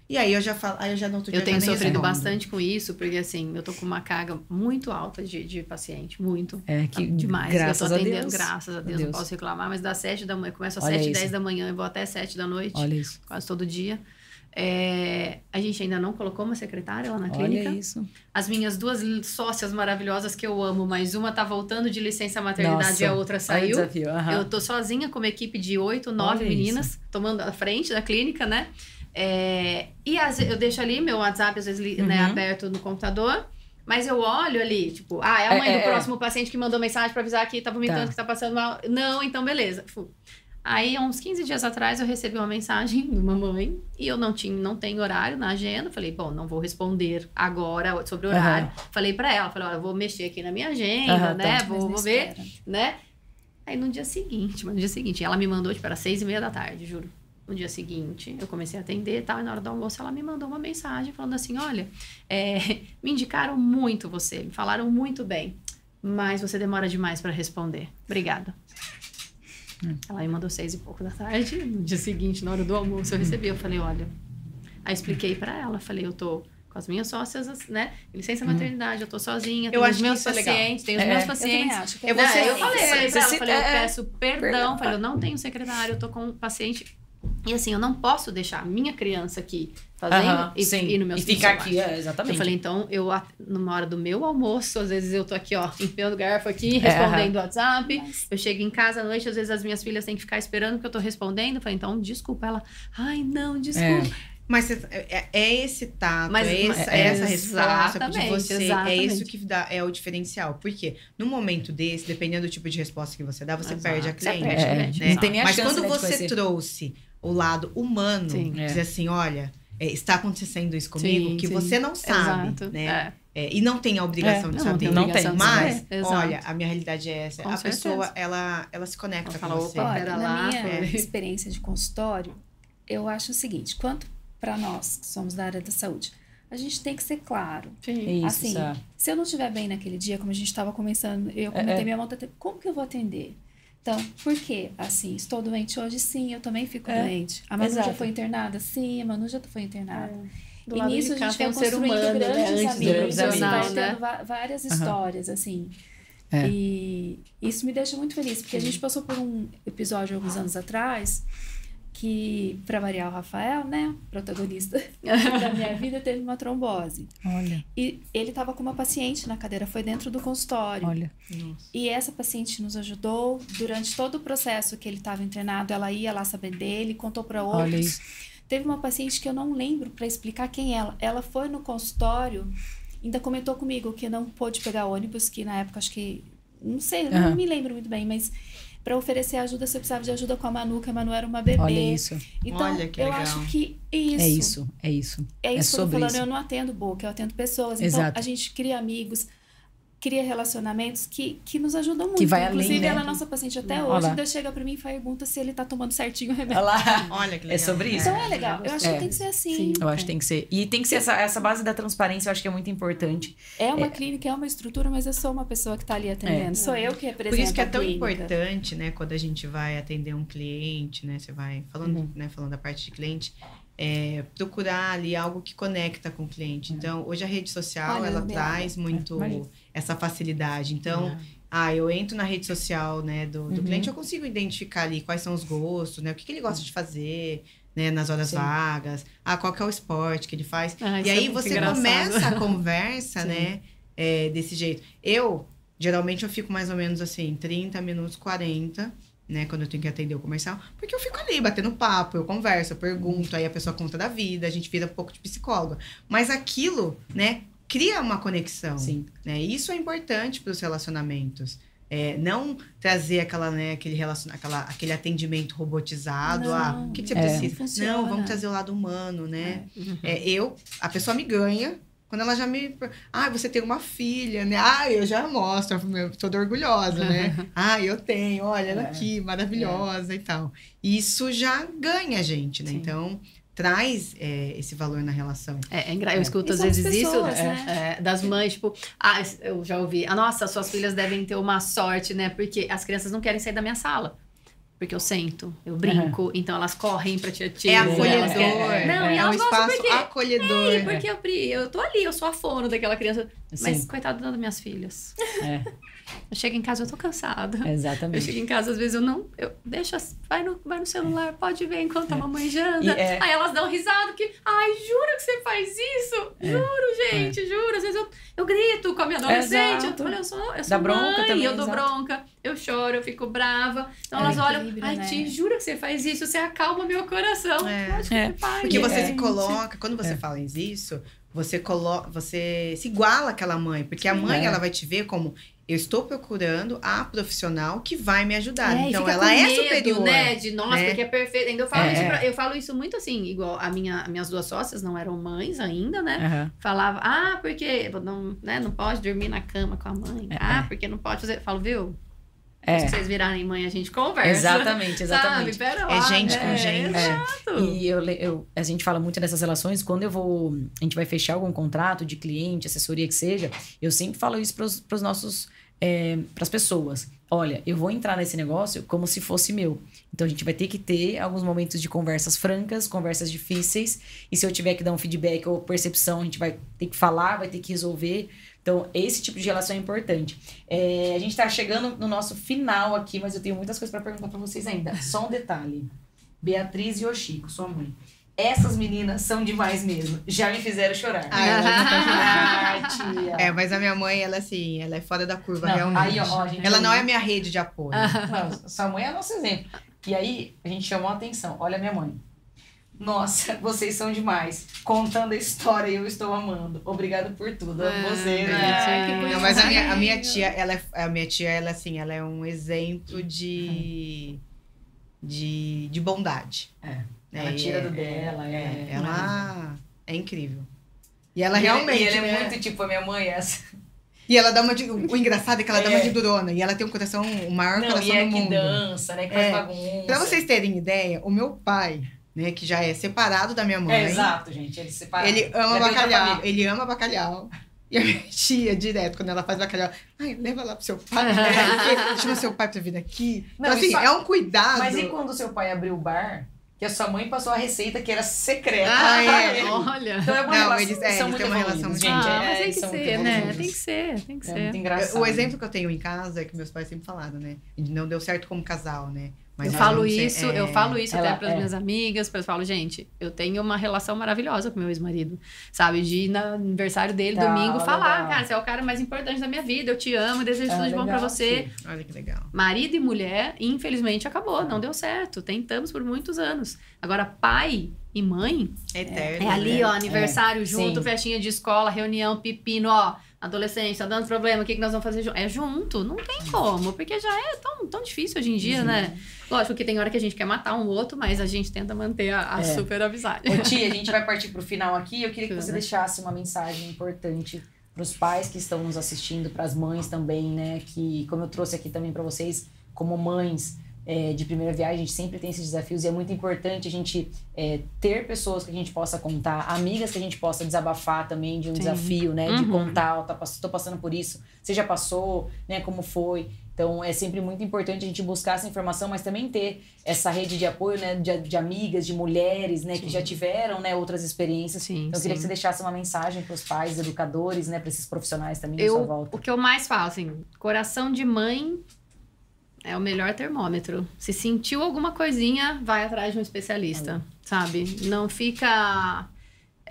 E aí eu já falo, aí eu já no outro Eu dia tenho sofrido respondo. bastante com isso, porque assim, eu tô com uma carga muito alta de, de paciente, muito. É que Demais. graças eu tô a atendendo, Deus. graças a Deus, Deus. não posso reclamar, mas das 7 da manhã, começa às Olha 7 isso. 10 da manhã, eu vou até 7 da noite, Olha isso. quase todo dia. É, a gente ainda não colocou uma secretária lá na clínica. Olha isso. As minhas duas sócias maravilhosas que eu amo, mas uma tá voltando de licença maternidade Nossa, e a outra saiu. desafio. aham. Eu tô sozinha com uma equipe de oito, nove meninas, tomando a frente da clínica, né? É, e ve- eu deixo ali meu WhatsApp, às vezes, né, Uhum. aberto no computador. Mas eu olho ali, tipo, ah, é a mãe É, do é, é. próximo paciente que mandou mensagem pra avisar que tá vomitando, Tá. que tá passando mal. Não, então beleza. Aí, há uns 15 dias atrás, eu recebi uma mensagem de uma mãe e eu não tinha, não tenho horário na agenda. Falei, bom, não vou responder agora sobre o horário. Falei pra ela, falei, olha, eu vou mexer aqui na minha agenda, Aham, né? tá. Vou, vou ver espera. né? Aí no dia seguinte, mas no dia seguinte, ela me mandou, tipo, era seis e meia da tarde, juro. No dia seguinte, eu comecei a atender e tal, e na hora do almoço ela me mandou uma mensagem falando assim: olha, é, me indicaram muito você, me falaram muito bem, mas você demora demais para responder. Obrigada. Ela me mandou seis e pouco da tarde. No dia seguinte, na hora do almoço, eu recebi. Eu falei, olha. Aí expliquei pra ela, falei, eu tô com as minhas sócias, né? Licença maternidade, eu tô sozinha, tenho Eu os meus é pacientes, tenho os É, meus eu Eu pacientes. acho que Eu é vou ser- eu falei, pra ela, falei, eu é, peço perdão, perdão. falei, eu não tenho secretário, eu tô com um paciente. E assim, eu não posso deixar a minha criança aqui fazendo e, sim. e no meu E ficar aqui, é, exatamente. Eu falei, então, eu, numa hora do meu almoço, às vezes eu tô aqui, ó, enfiando garfo aqui, É, respondendo WhatsApp. Mas- Eu chego em casa à noite, às vezes as minhas filhas têm que ficar esperando que eu tô respondendo. Eu falei, então, desculpa. Ela, ai, não, desculpa. Mas cê- é, é esse tato, Mas- é, esse- é, é essa resposta de exatamente, você. É exatamente. isso que dá, é o diferencial. Porque no momento desse, dependendo do tipo de resposta que você dá, você Exato. perde a Você cliente. perde É, cliente, né? não tem nem a Mas chance, quando né, você trouxe o lado humano, Sim. É. dizer assim, olha, é, está acontecendo isso comigo, Sim, que sim. você não sabe, Exato. né? É. É, e não tem a obrigação É, de não, saber. Não tem. Mas, olha, a minha realidade é essa. Com a certeza. pessoa, ela, ela se conecta Ela com fala, você. opa, na lá, minha experiência de consultório, eu acho o seguinte: quanto para nós que somos da área da saúde, a gente tem que ser claro. Sim. Isso, assim, tá. Se eu não estiver bem naquele dia, como a gente estava começando, eu comentei É, minha monta, como que eu vou atender? Então, por quê? Assim, estou doente hoje? Sim, eu também fico É, doente. A Manu já exato. foi internada? Sim, a Manu já foi internada. Do e nisso de a gente vai um ser construindo humano, né? grandes do amigos, vai né? tendo várias histórias, assim. É. E isso me deixa muito feliz, porque a gente passou por um episódio alguns anos atrás que, para variar o Rafael, né, protagonista da minha vida, teve uma trombose. Olha, E ele estava com uma paciente na cadeira, foi dentro do consultório. olha. Nossa. E essa paciente nos ajudou durante todo o processo que ele estava internado. Ela ia lá saber dele, contou para Olha outros. isso. Teve uma paciente que eu não lembro para explicar quem ela. Ela foi no consultório, ainda comentou comigo que não pôde pegar ônibus, que na época acho que não sei, eu não me lembro muito bem, mas para oferecer ajuda, você precisava de ajuda com a Manu, que a Manu era uma bebê. Olha isso. Então, Olha que eu legal. acho que isso É isso, é isso. é isso que eu tô falando, isso. eu não atendo boca, eu atendo pessoas. Então, Exato. a gente cria amigos, cria relacionamentos que, que nos ajudam muito. Que vai além, Inclusive, né? ela é nossa paciente até Olha hoje, ainda chega pra mim e pergunta se ele tá tomando certinho o remédio. lá. Olha que legal. É sobre isso. Então é legal. Eu acho É. que tem que ser assim. Sim. Eu acho que tem que ser. E tem que ser essa, essa base da transparência, eu acho que é muito importante. É uma clínica, é uma estrutura, mas eu sou uma pessoa que tá ali atendendo. Sou eu que represento Por isso que é tão importante, né, quando a gente vai atender um cliente, né, você vai falando, Uhum. né, falando da parte de cliente, é, procurar ali algo que conecta com o cliente. Então, hoje a rede social, Olha, ela traz muito imagina. Essa facilidade. Então, ah, eu entro na rede social, né, do, do Uhum. cliente, eu consigo identificar ali quais são os gostos, né, o que, que ele gosta de fazer, né, nas horas Sim. vagas, ah, qual que é o esporte que ele faz. Ah, E é aí muito você engraçado. começa a conversa, né? é, desse jeito. Eu, geralmente, eu fico mais ou menos assim, 30 minutos, 40, né? Quando eu tenho que atender o comercial. Porque eu fico ali, batendo papo, eu converso, eu pergunto, aí a pessoa conta da vida, a gente vira um pouco de psicóloga. Mas aquilo, né? Cria uma conexão. Sim. Né? Isso é importante para os relacionamentos. É, não trazer aquela, né, aquele, relaciona aquela, aquele atendimento robotizado. Não, ah, o que, que você é. precisa? Funciona. Não, vamos trazer o lado humano, né? Uhum. É, eu, a pessoa me ganha quando ela já me. Ah, você tem uma filha, né? Ah, eu já mostro, eu toda orgulhosa, né? ah, eu tenho, olha ela É. aqui, maravilhosa e tal. Isso já ganha a gente, né? Sim. Então, traz é, esse valor na relação. É, é engra- eu escuto E às vezes pessoas, isso né? é, das mães, tipo, ah, eu já ouvi, ah, nossa, suas filhas devem ter uma sorte, né? Porque as crianças não querem sair da minha sala. Porque eu sento, eu brinco, então elas correm pra tia tia. É acolhedor. Não, e é um espaço porque... acolhedor. É, porque eu, eu tô ali, eu sou a fono daquela criança. Mas, Sim. coitada das minhas filhas. É, Eu chego em casa, eu tô cansada. Eu exatamente. chego em casa, às vezes eu não. Eu deixa, vai no, vai no celular, pode ver enquanto a mamãe janta. É- Aí elas dão risada, que. Ai, jura que você faz isso? É. Juro, gente, juro. Às vezes eu, eu grito com a minha adolescente. Exato. Eu, olha, eu sou, eu sou Dá bronca mãe, também, eu dou exato. bronca, eu choro, eu fico brava. Então É, elas olham, ai, né? Ti, jura que você faz isso? Você acalma meu coração. É. Lógico É. que faz. Porque você É. se coloca, quando você É. fala isso, você coloca, você se iguala àquela mãe, porque a mãe É. ela vai te ver como eu estou procurando a profissional que vai me ajudar. É, então ela é superior. né? De nossa, né? porque é perfeito. Ainda eu falo, É. isso pra- eu falo isso muito assim, igual a minha, minhas duas sócias não eram mães ainda, né? Aham. Falava, ah, porque não, né, não pode dormir na cama com a mãe. É, ah, é. porque não pode fazer. Eu falo, viu? É, Se vocês virarem mãe, a gente conversa. exatamente, exatamente. Sabe? Pera lá, É gente né? com gente. Exato. E eu, eu- a gente fala muito dessas relações, quando eu vou. A gente vai fechar algum contrato de cliente, assessoria que seja, eu sempre falo isso para os nossos. Para as pessoas. Olha, eu vou entrar nesse negócio como se fosse meu. Então a gente vai ter que ter alguns momentos de conversas francas, conversas difíceis. E se eu tiver que dar um feedback ou percepção, a gente vai ter que falar, vai ter que resolver. Então, esse tipo de relação é importante. É, a gente tá chegando no nosso final aqui, mas eu tenho muitas coisas para perguntar para vocês ainda. Só um detalhe. Beatriz e Oshiko, sua mãe. Essas meninas são demais mesmo. Já me fizeram chorar. Ah, Ah, tia. É, mas a minha mãe, ela assim, ela é fora da curva, Não, realmente. aí, ó, gente, ela não é minha rede de apoio. Não, sua mãe é nosso exemplo. E aí, a gente chamou a atenção. Olha a minha mãe. Nossa, vocês são demais. Contando a história eu estou amando. Obrigado por tudo. Amo Ah, vocês. gente, Ai, que é. coisa Não, mas a minha, a minha tia, ela é, a minha tia, ela assim, ela é um exemplo de de, de bondade. É. né? Ela E tira é- do dela. É, É, ela é incrível. E ela E realmente, E ela é né? muito tipo a minha mãe, essa. E ela dá uma de, o engraçado é que ela dá uma É. de durona e ela tem um coração, o maior Não, coração e é do que mundo. dança, né? Que faz É. bagunça. Pra vocês terem ideia, o meu pai, né, que já é separado da minha mãe, É, exato, gente. Eles separaram. ele ama Já bacalhau, ele ama bacalhau. E a minha tia, direto, quando ela faz bacalhau, ai, leva lá pro seu pai, chama seu pai pra vir aqui. Não, então, assim, é um cuidado. Mas e quando seu pai abriu o bar, que a sua mãe passou a receita que era secreta? Ah, é. Olha. Então é uma Não, relação, eles- é, eles muito têm uma relação gente. ah, é, mas tem que ser, né? Tem que ser, tem que É ser. muito engraçado. O exemplo que eu tenho em casa é que meus pais sempre falaram, né? Não deu certo como casal, né? Mas eu nós falo isso, é, eu falo isso Ela- até para as é. minhas amigas, para eu falo, gente, eu tenho uma relação maravilhosa com meu ex-marido, sabe? De ir no aniversário dele, Tá, domingo, falar, legal. cara, você é o cara mais importante da minha vida, eu te amo, desejo Ah, tudo de bom legal, você. sim. Olha que legal. Marido e mulher, infelizmente, acabou, não deu certo. Tentamos por muitos anos. Agora, pai e mãe, É eterno. é ali, né? ó, aniversário É, junto, sim. festinha de escola, reunião, pepino, ó, adolescente, tá dando problema, o que, que nós vamos fazer junto? É junto, não tem como, porque já é tão, tão difícil hoje em dia, né? Lógico que tem hora que a gente quer matar um outro, mas a gente tenta manter a, a É. super amizade. Ô, tia, a gente vai partir pro final aqui. Eu queria que você deixasse uma mensagem importante para os pais que estão nos assistindo, para as mães também, né? Que, como eu trouxe aqui também para vocês, como mães é, de primeira viagem, a gente sempre tem esses desafios e é muito importante a gente é, ter pessoas que a gente possa contar, amigas que a gente possa desabafar também de um Sim. desafio, né? De Uhum. contar, ó, tá, passando por isso, você já passou, né? Como foi? Então é sempre muito importante a gente buscar essa informação, mas também ter essa rede de apoio, né? De, de amigas, de mulheres, né? Que já tiveram, né? Outras experiências. Sim, Então eu queria que sim. você deixasse uma mensagem para os pais, educadores, né? Para esses profissionais também da sua Eu, volta. o que eu mais falo, assim, coração de mãe é o melhor termômetro. Se sentiu alguma coisinha, vai atrás de um especialista, sabe? Não fica.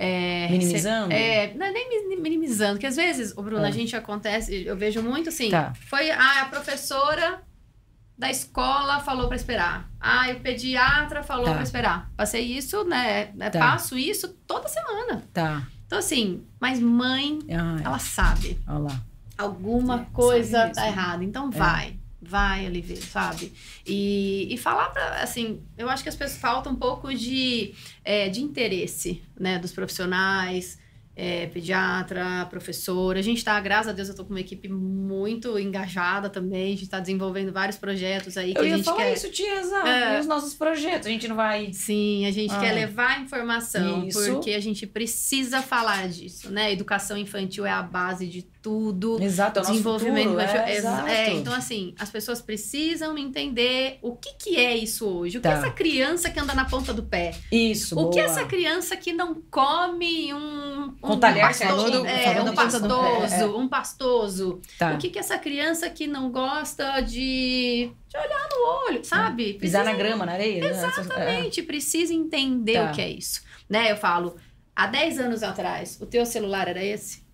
é, Minimizando? É, não é nem mi- minimizando, porque às vezes, o Bruno, É. a gente acontece, eu vejo muito assim, Tá. foi ah, a professora da escola falou pra esperar. Ah, o pediatra falou Tá. pra esperar. Passei isso, né? é, Tá. Passo isso toda semana. Tá. Então, assim, mas mãe, Ah, ela sabe olha lá. alguma É, coisa tá errada. Então vai, vai ali ver, sabe? E, e falar pra, assim, eu acho que as pessoas faltam um pouco de, é, de interesse, né, dos profissionais, é, pediatra, professora. A gente tá, graças a Deus, eu tô com uma equipe muito engajada também. A gente tá desenvolvendo vários projetos aí que Eu a gente falar quer. isso, tia, exato. É. E os nossos projetos, a gente não vai... Sim, a gente Ah. quer levar informação, Isso. porque a gente precisa falar disso, né? Educação infantil é a base de tudo. Exato, é o nosso desenvolvimento futuro, é, Exa- exato. é, então, assim, as pessoas precisam entender o que, que é isso hoje. O que Tá. é essa criança que anda na ponta do pé? Isso, o que é boa. essa criança que não come um. Um talher é, um ponta do pé, pastoso, um pastoso. Tá. O que, que é essa criança que não gosta de, de olhar no olho, sabe? Pisar na Precisa- grama, na areia? né? É. Exatamente, precisa entender Tá. o que é isso. Né? Eu falo, há 10 anos atrás, o teu celular era esse?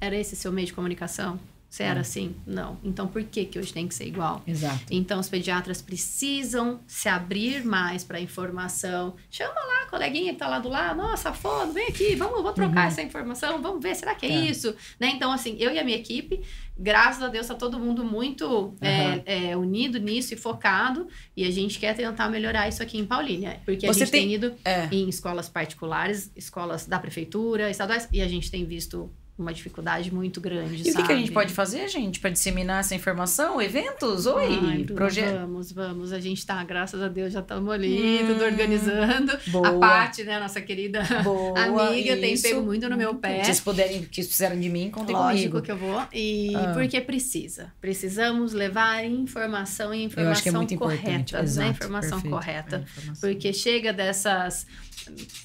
Era esse seu meio de comunicação? Você era assim? Não. Então por que, que hoje tem que ser igual? Exato. Então, os pediatras precisam se abrir mais para a informação. Chama lá a coleguinha que tá lá do lado. Nossa, foda, vem aqui, vamos, vou trocar Uhum. essa informação, vamos ver, será que é Tá. isso? Né? Então, assim, eu e a minha equipe, graças a Deus, tá todo mundo muito é, é, unido nisso e focado. E a gente quer tentar melhorar isso aqui em Paulínia. Porque Você a gente tem- tem ido É. em escolas particulares, escolas da prefeitura, estaduais, e a gente tem visto uma dificuldade muito grande, E o que, sabe? que a gente pode fazer, gente, para disseminar essa informação? Eventos? Oi, Ai, Bruna, projeto. Vamos, vamos. A gente tá, graças a Deus, já estamos ali, Hum, tudo organizando. Boa. A Paty, né, nossa querida Boa, amiga, tem isso. pego muito no meu pé. Se vocês puderem, que fizeram de mim, contem Lógico comigo. que eu vou. E Ah. porque precisa. Precisamos levar informação e informação Eu acho que é muito correta. Exato, né? Informação perfeito. correta. informação. Porque chega dessas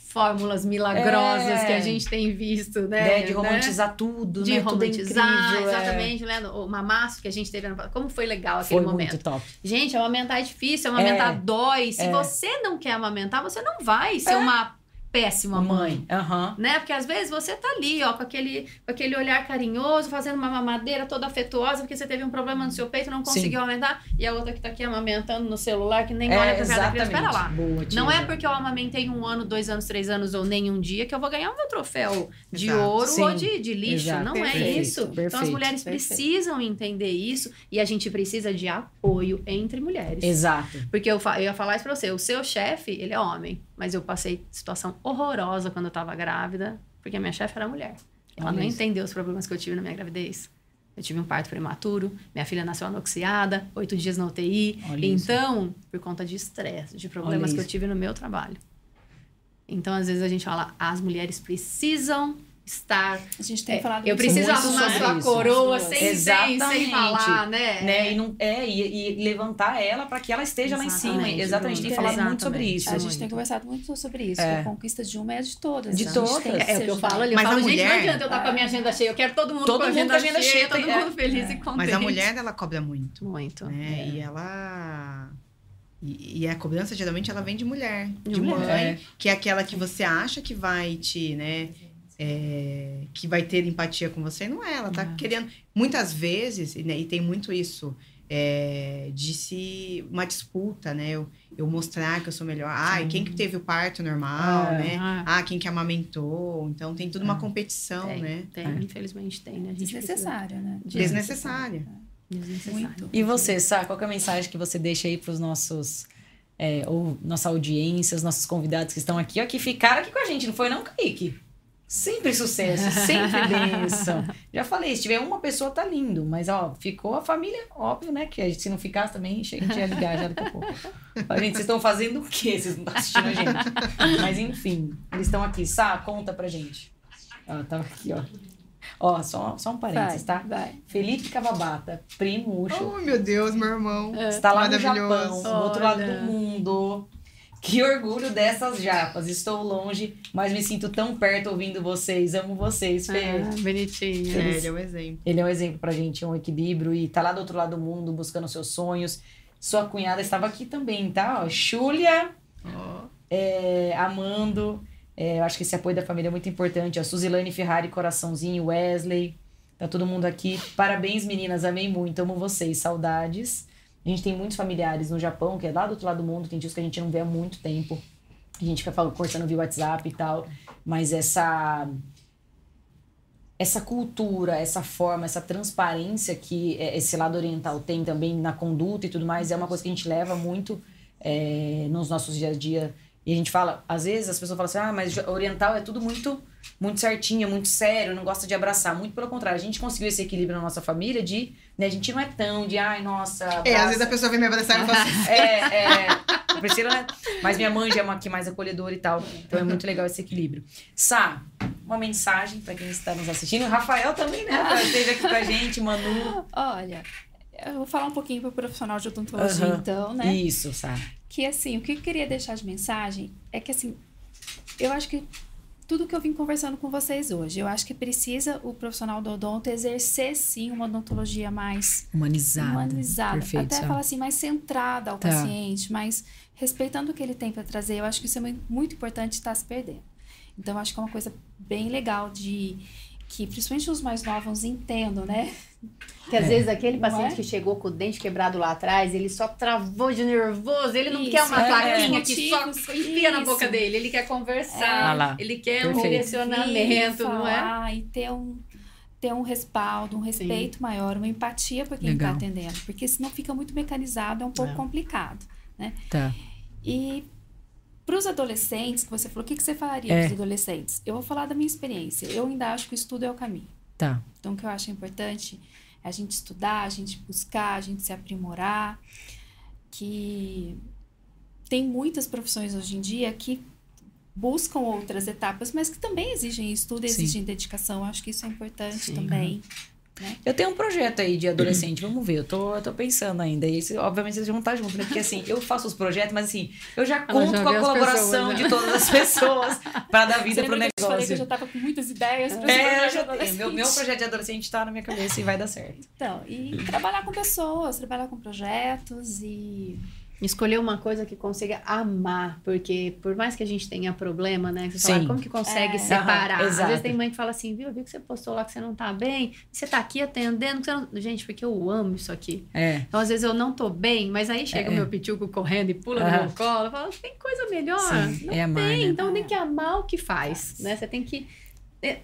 fórmulas milagrosas É. que a gente tem visto, né? Né, de né? romantizar tudo, de né? Tudo é romantizar, incrível, é. exatamente, né? O mamaço que a gente teve. Como foi legal Foi aquele momento. muito top. Gente, amamentar é difícil, amamentar É. dói. Se É. você não quer amamentar, você não vai ser É. uma péssima mãe. Aham. Né? Porque às vezes você tá ali, ó, com aquele, com aquele olhar carinhoso, fazendo uma mamadeira toda afetuosa, porque você teve um problema no seu peito, não conseguiu amamentar, e a outra que tá aqui amamentando no celular, que nem olha pra cara da criança. Espera lá. Boa. Não é porque eu amamentei um ano, dois anos, três anos ou nem um dia que eu vou ganhar o meu troféu de Exato. ouro Sim. ou de, de lixo. Exato. Não é Perfeito, isso. Então as perfeito, mulheres perfeito. precisam entender isso e a gente precisa de apoio entre mulheres. Exato. Porque eu, eu ia falar isso pra você, o seu chefe, ele é homem, mas eu passei situação horrorosa quando eu tava grávida, porque a minha chefe era mulher. Ela não isso. entendeu os problemas que eu tive na minha gravidez. Eu tive um parto prematuro, minha filha nasceu anoxiada, oito dias na UTI. Olha isso. então, por conta de estresse, de problemas Olha que eu isso. tive no meu trabalho. Então, às vezes a gente fala, as mulheres precisam estar. A gente tem É, falado eu preciso muito arrumar sobre sua isso. coroa sem, sem, sem Exatamente. falar, né? Né? E, não, é, e, e levantar ela para que ela esteja lá em cima. Exatamente, Exatamente. A gente tem falado muito sobre Exatamente. isso. A gente muito. tem conversado muito sobre isso. É. A conquista de uma é de todas. De todas. É, se o que eu falo ali. Eu Mas a falo, gente, não mulher- adianta eu estar com a minha agenda cheia. Eu quero todo mundo Todo com a agenda, agenda cheia, cheia, todo tem- mundo feliz e contente. Mas a mulher, ela cobra muito. Muito. né? É. E ela. E, e a cobrança geralmente ela vem de mulher, de, De mulher. mãe, É. que é aquela que você acha que vai te, né? É, que vai ter empatia com você, não é? Ela tá É. querendo. Muitas vezes, e, né, e tem muito isso, é, de se. uma disputa, né? Eu, eu mostrar que eu sou melhor. Ah, e quem que teve o parto normal, É. né? Ah, Ah, quem que amamentou. Então tem tudo uma competição, tem, né? tem, É. infelizmente tem, né? Desnecessária, né? precisa- Desnecessária. Desnecessário. Muito. E você, Sá, qual que é a mensagem que você deixa aí para os nossos. É, ou nossa audiência, os nossos convidados que estão aqui, ó, que ficaram aqui com a gente, não foi não, Kaique? Sempre sucesso, sempre bênção. Já falei, se tiver uma pessoa, tá lindo. Mas, ó, ficou a família, óbvio, né? Que a gente, se não ficasse também, chega, a gente ia ligar já daqui a pouco. Gente, vocês estão fazendo o quê? Vocês não estão assistindo a gente. Mas, enfim, eles estão aqui. Sá, conta pra gente. Ó, tava aqui, ó. Ó, só, só um parênteses, Vai, tá? vai. Felipe Cavabata, primo Ucho, Oh, meu Deus, meu irmão. Está lá no Maravilhoso. Japão, do outro lado do mundo. Que orgulho dessas japas. Estou longe, mas me sinto tão perto ouvindo vocês. Amo vocês, Fê. Ah, bonitinho. É, Eles- ele é um exemplo. Ele é um exemplo pra gente, é um equilíbrio e tá lá do outro lado do mundo buscando seus sonhos. Sua cunhada estava aqui também, tá? Ó, Ó. é, amando. É, eu acho que esse apoio da família é muito importante. A Suzilane Ferrari, coraçãozinho, Wesley. Tá todo mundo aqui. Parabéns, meninas. Amei muito. Amo vocês. Saudades. A gente tem muitos familiares no Japão, que é lá do outro lado do mundo. Tem dias que a gente não vê há muito tempo. A gente fica falando, via WhatsApp e tal. Mas essa essa cultura, essa forma, essa transparência que é, esse lado oriental tem também na conduta e tudo mais, é uma coisa que a gente leva muito é, nos nossos dia a dia. E a gente fala, às vezes as pessoas falam assim, ah, mas oriental é tudo muito muito certinho, muito sério, não gosta de abraçar. Muito pelo contrário, a gente conseguiu esse equilíbrio na nossa família de, né, a gente não é tão de, ai, nossa, É, às abraça. vezes a pessoa vem me abraçar e fala assim, É, é. Priscila, né? Mas minha mãe já é uma que mais acolhedora e tal. Então é muito legal esse equilíbrio. Sá, uma mensagem para quem está nos assistindo. O Rafael também, né? Esteve aqui com a gente, Manu. Olha, eu vou falar um pouquinho para o profissional de odontologia, uhum. então, né? Isso, Sá. Que assim, o que eu queria deixar de mensagem é que assim, eu acho que tudo que eu vim conversando com vocês hoje. Eu acho que precisa o profissional do odonto exercer sim uma odontologia mais humanizada. Humanizada. Perfeito, Até falar assim, mais centrada ao tá. paciente, mais respeitando o que ele tem para trazer. Eu acho que isso é muito importante estar se perdendo. Então, eu acho que é uma coisa bem legal de que principalmente os mais novos entendam, né? Que às é. vezes aquele paciente é? que chegou com o dente quebrado lá atrás, ele só travou de nervoso, ele não isso, quer uma é, plaquinha que só enfia na boca dele, ele quer conversar, é. ele quer Perfeito. um direcionamento, não é? E ter um, ter um respaldo, um respeito Sim. maior, uma empatia por quem está atendendo, porque senão fica muito mecanizado, é um pouco é. complicado, né? Tá. E para os adolescentes, que você falou, o que, que você falaria é. para os adolescentes? Eu vou falar da minha experiência. Eu ainda acho que o estudo é o caminho. Tá. Então, o que eu acho importante é a gente estudar, a gente buscar, a gente se aprimorar. Que tem muitas profissões hoje em dia que buscam outras etapas, mas que também exigem estudo, exigem Sim. dedicação. Acho que isso é importante Sim. também. Né? Eu tenho um projeto aí de adolescente, vamos ver, eu tô, eu tô pensando ainda. E obviamente vocês vão estar juntos, né? Porque assim, eu faço os projetos, mas assim, eu já conto já com a colaboração pessoas, de todas as pessoas para dar vida pro negócio. Eu falei que eu já tava com muitas ideias para é, eu já tenho. Meu, meu projeto de adolescente tá na minha cabeça e vai dar certo. Então, e trabalhar com pessoas, trabalhar com projetos e Escolher uma coisa que consiga amar, porque por mais que a gente tenha problema, né? Você fala, como que consegue é. separar? Uhum, Às vezes tem mãe que fala assim, viu, eu vi que você postou lá que você não tá bem, você tá aqui atendendo, você não... Gente, porque eu amo isso aqui. É. Então, às vezes eu não tô bem, mas aí chega é. o meu pitico correndo e pula uhum. no meu colo, eu falo, tem coisa melhor? Sim, não é amar, tem, né? então tem que amar o que faz, né? Você tem que é,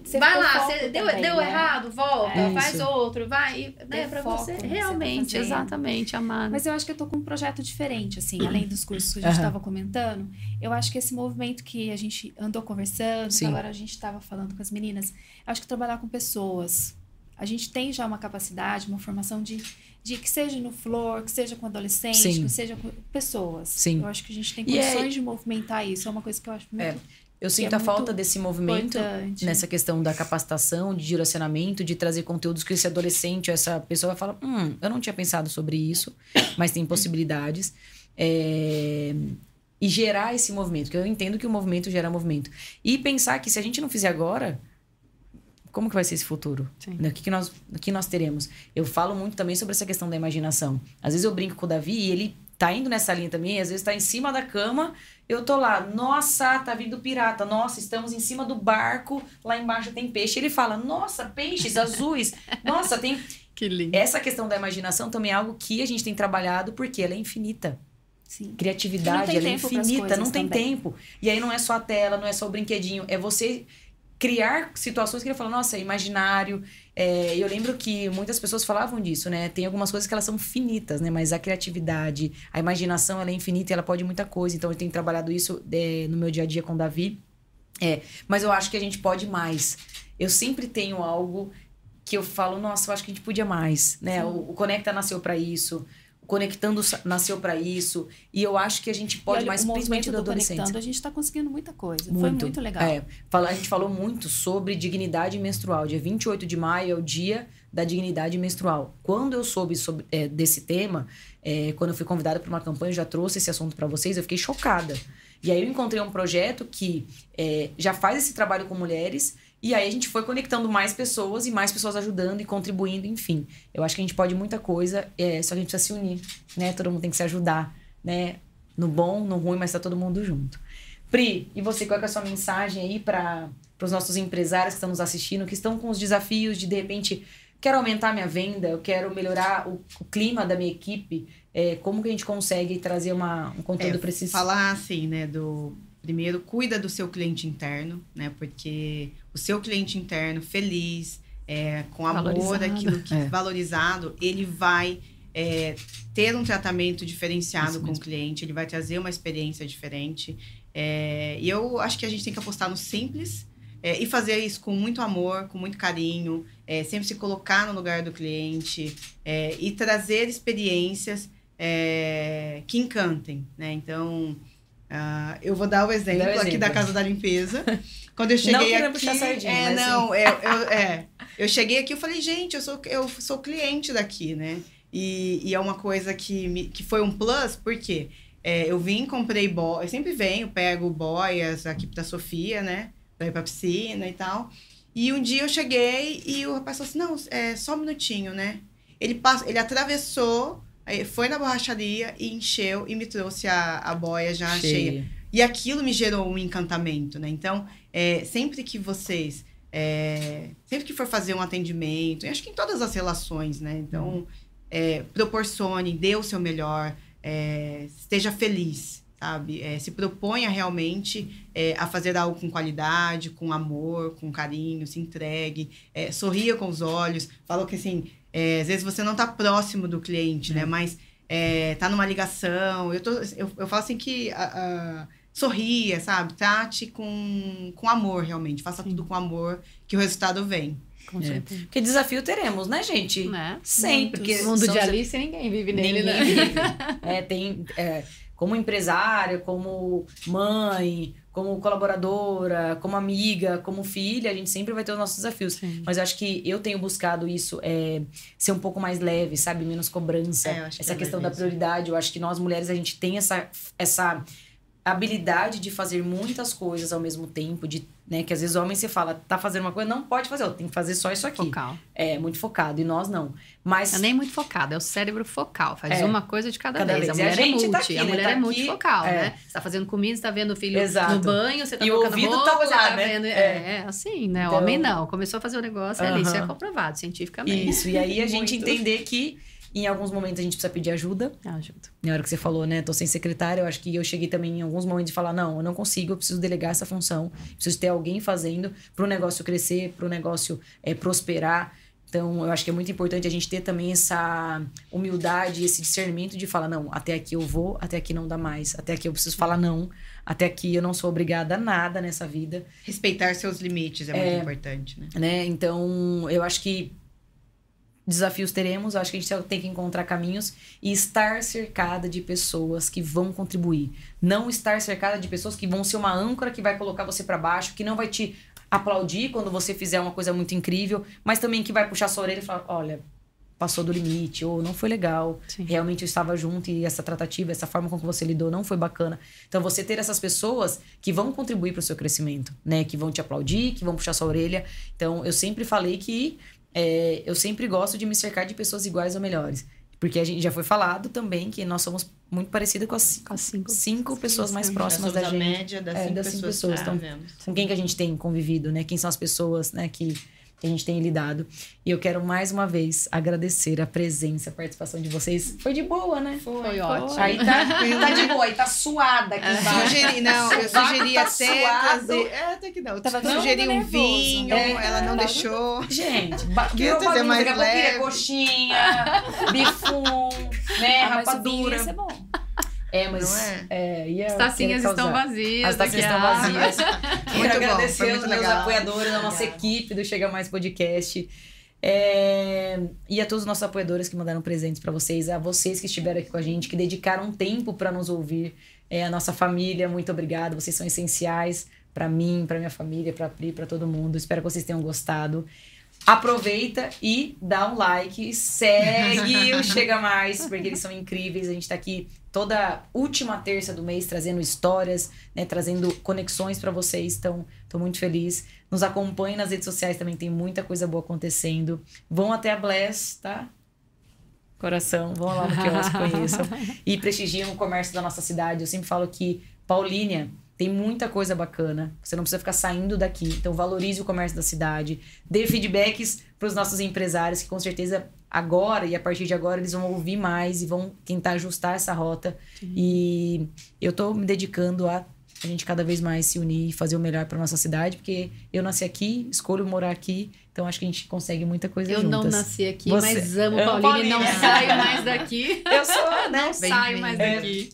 você vai lá, você deu, também, deu né? errado, volta, é faz outro, vai, né, para você realmente, exatamente, amar. Mas eu acho que eu tô com um projeto diferente, assim, além dos cursos que a gente estava uhum. comentando. Eu acho que esse movimento que a gente andou conversando, Sim. agora a gente estava falando com as meninas, acho que trabalhar com pessoas. A gente tem já uma capacidade, uma formação de, de que seja no flor, que seja com adolescente, Sim. que seja com pessoas. Sim. Eu acho que a gente tem é condições é... de movimentar isso. É uma coisa que eu acho muito. É. Eu sinto é a falta desse movimento importante. nessa questão da capacitação, de direcionamento, de trazer conteúdos que esse adolescente, essa pessoa vai falar: hum, eu não tinha pensado sobre isso, mas tem possibilidades. É... E gerar esse movimento, que eu entendo que o movimento gera movimento. E pensar que se a gente não fizer agora, como que vai ser esse futuro? Né, o que, que, nós, o que nós teremos? Eu falo muito também sobre essa questão da imaginação. Às vezes eu brinco com o Davi e ele tá indo nessa linha também, às vezes tá em cima da cama, eu tô lá, nossa, tá vindo pirata, nossa, estamos em cima do barco, lá embaixo tem peixe. Ele fala, nossa, peixes azuis, nossa, tem. Que lindo. Essa questão da imaginação também é algo que a gente tem trabalhado porque ela é infinita. Sim. Criatividade, ela é infinita, não tem também. tempo. E aí não é só a tela, não é só o brinquedinho, é você criar situações que ele fala, nossa, é imaginário. É, eu lembro que muitas pessoas falavam disso, né? Tem algumas coisas que elas são finitas, né? Mas a criatividade, a imaginação, ela é infinita e ela pode muita coisa. Então, eu tenho trabalhado isso é, no meu dia a dia com o Davi. É, mas eu acho que a gente pode mais. Eu sempre tenho algo que eu falo, nossa, eu acho que a gente podia mais, né? O, o, Conecta nasceu para isso. Conectando nasceu para isso. E eu acho que a gente pode olha, mais, principalmente do adolescente. Conectando, a gente está conseguindo muita coisa. Muito, Foi muito legal. É, a gente falou muito sobre dignidade menstrual. Dia 28 de maio é o dia da dignidade menstrual. Quando eu soube sobre, é, desse tema, é, quando eu fui convidada para uma campanha, eu já trouxe esse assunto para vocês, eu fiquei chocada. E aí eu encontrei um projeto que é, já faz esse trabalho com mulheres e aí a gente foi conectando mais pessoas e mais pessoas ajudando e contribuindo, enfim. Eu acho que a gente pode muita coisa, é, só que a gente precisa se unir, né? Todo mundo tem que se ajudar, né? No bom, no ruim, mas tá todo mundo junto. Pri, e você, qual é a sua mensagem aí para os nossos empresários que estão nos assistindo, que estão com os desafios de, de repente, quero aumentar minha venda, eu quero melhorar o, o clima da minha equipe, é, como que a gente consegue trazer uma, um conteúdo é, para esses... Falar, assim, né, do Primeiro, cuida do seu cliente interno, né? Porque o seu cliente interno feliz, é, com amor, valorizado. aquilo que é. valorizado, ele vai é, ter um tratamento diferenciado com o cliente, ele vai trazer uma experiência diferente. É, e eu acho que a gente tem que apostar no simples é, e fazer isso com muito amor, com muito carinho, é, sempre se colocar no lugar do cliente é, e trazer experiências é, que encantem, né? Então, uh, eu vou dar o exemplo, exemplo, aqui da Casa da Limpeza. Quando eu cheguei não aqui, sardinha, é, não, é, eu, é, eu cheguei aqui, eu falei, gente, eu sou, eu sou cliente daqui, né? E, e é uma coisa que, me, que foi um plus, porque é, eu vim, comprei boia, eu sempre venho, pego boias aqui pra Sofia, né? Pra ir pra piscina e tal. E um dia eu cheguei e o rapaz falou assim: não, é só um minutinho, né? Ele, passou, ele atravessou, foi na borracharia e encheu e me trouxe a, a boia já cheia. cheia. E aquilo me gerou um encantamento, né? Então, é, sempre que vocês. É, sempre que for fazer um atendimento, acho que em todas as relações, né? Então, é, proporcione, dê o seu melhor, é, esteja feliz sabe? É, se proponha realmente é, a fazer algo com qualidade, com amor, com carinho, se entregue, sorria com os olhos. Falou que assim, é, às vezes você não está próximo do cliente, né? É. Mas está é, numa ligação. Eu, tô, eu, eu falo assim que a, a, sorria, sabe? Trate com, com amor, realmente. Faça Sim. tudo com amor, que o resultado vem. Com é. Porque desafio teremos, né, gente? Né? Sempre. Porque mundo de Alice, ninguém vive nele, ninguém né? Vive. é, tem... É, como empresária, como mãe, como colaboradora, como amiga, como filha, a gente sempre vai ter os nossos desafios. Sim. Mas eu acho que eu tenho buscado isso, é, ser um pouco mais leve, sabe? Menos cobrança. É, essa que questão da prioridade. Eu acho que nós mulheres, a gente tem essa, essa habilidade de fazer muitas coisas ao mesmo tempo, de né? Que às vezes o homem se fala, tá fazendo uma coisa, não pode fazer, tem que fazer só isso aqui. Focal. É, muito focado. E nós não. Mas. É nem muito focado, é o cérebro focal. Faz é, uma coisa de cada, cada vez. vez. A mulher a é multi. Tá aqui, a né? mulher tá é multifocal, é. né? Você tá fazendo comida, você tá vendo o filho Exato. no banho, você tá e colocando o roupa, tá lá, tá né? vendo. É, é assim, né? Então... Homem não. Começou a fazer o negócio uh -huh. ali, isso é comprovado cientificamente. Isso, e aí a gente entender que em alguns momentos a gente precisa pedir ajuda. Ajuda. Na hora que você falou, né? Tô sem secretária, eu acho que eu cheguei também em alguns momentos de falar: não, eu não consigo, eu preciso delegar essa função, preciso ter alguém fazendo para o negócio crescer, para o negócio é, prosperar. Então, eu acho que é muito importante a gente ter também essa humildade, esse discernimento de falar: não, até aqui eu vou, até aqui não dá mais, até aqui eu preciso falar não, até aqui eu não sou obrigada a nada nessa vida. Respeitar seus limites é, é muito importante, né? né? Então, eu acho que desafios teremos, acho que a gente tem que encontrar caminhos e estar cercada de pessoas que vão contribuir. Não estar cercada de pessoas que vão ser uma âncora que vai colocar você para baixo, que não vai te aplaudir quando você fizer uma coisa muito incrível, mas também que vai puxar sua orelha e falar: olha, passou do limite, ou não foi legal, Sim. realmente eu estava junto e essa tratativa, essa forma com que você lidou não foi bacana. Então você ter essas pessoas que vão contribuir para o seu crescimento, né? Que vão te aplaudir, que vão puxar sua orelha. Então eu sempre falei que é, eu sempre gosto de me cercar de pessoas iguais ou melhores. Porque a gente já foi falado também que nós somos muito parecidas com as, com as cinco, cinco pessoas mais próximas da gente. a média das, é, cinco, das cinco pessoas. pessoas. então, com quem que a gente tem convivido, né? Quem são as pessoas, né, que que a gente tem lidado. E eu quero mais uma vez agradecer a presença, a participação de vocês. Foi de boa, né? Foi, Foi ótimo. Aí tá, tá de boa, aí tá suada aqui embaixo. Sugeri, não, eu sugeri tá até trazer... É, até que não. Tava sugeri um vinho, é, ela não deixou. Gente, queria trazer mais leve. coxinha, bifum, né, ah, rapadura. Isso é bom. É, mas. É? É, ia As tacinhas estão vazias. As tacinhas estão vazias. Quero agradecer aos meus apoiadores, a nossa equipe do Chega Mais Podcast. É... E a todos os nossos apoiadores que mandaram presentes para vocês, a vocês que estiveram aqui com a gente, que dedicaram tempo para nos ouvir, é, a nossa família, muito obrigado. Vocês são essenciais para mim, para minha família, para Pri, para todo mundo. Espero que vocês tenham gostado. Aproveita e dá um like, segue o Chega Mais, porque eles são incríveis. A gente tá aqui toda última terça do mês trazendo histórias, né, trazendo conexões para vocês. Então, tô muito feliz. Nos acompanhem nas redes sociais também, tem muita coisa boa acontecendo. Vão até a Bless, tá? Coração, vão lá no que elas conheçam e prestigiem o comércio da nossa cidade. Eu sempre falo que Paulínia tem muita coisa bacana. Você não precisa ficar saindo daqui. Então valorize o comércio da cidade, dê feedbacks para os nossos empresários que com certeza agora e a partir de agora eles vão ouvir mais e vão tentar ajustar essa rota. Sim. E eu tô me dedicando a a gente cada vez mais se unir e fazer o melhor para nossa cidade, porque eu nasci aqui, escolho morar aqui, então acho que a gente consegue muita coisa eu juntas. Eu não nasci aqui, Você... mas amo Pauline, e não saio mais daqui. Eu sou, né? Não saio mais daqui.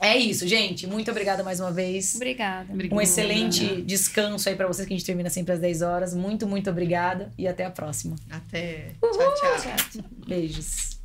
É isso, gente. Muito obrigada mais uma vez. Obrigada. Um excelente descanso aí para vocês, que a gente termina sempre às 10 horas. Muito, muito obrigada e até a próxima. Até. Tchau, tchau. Beijos.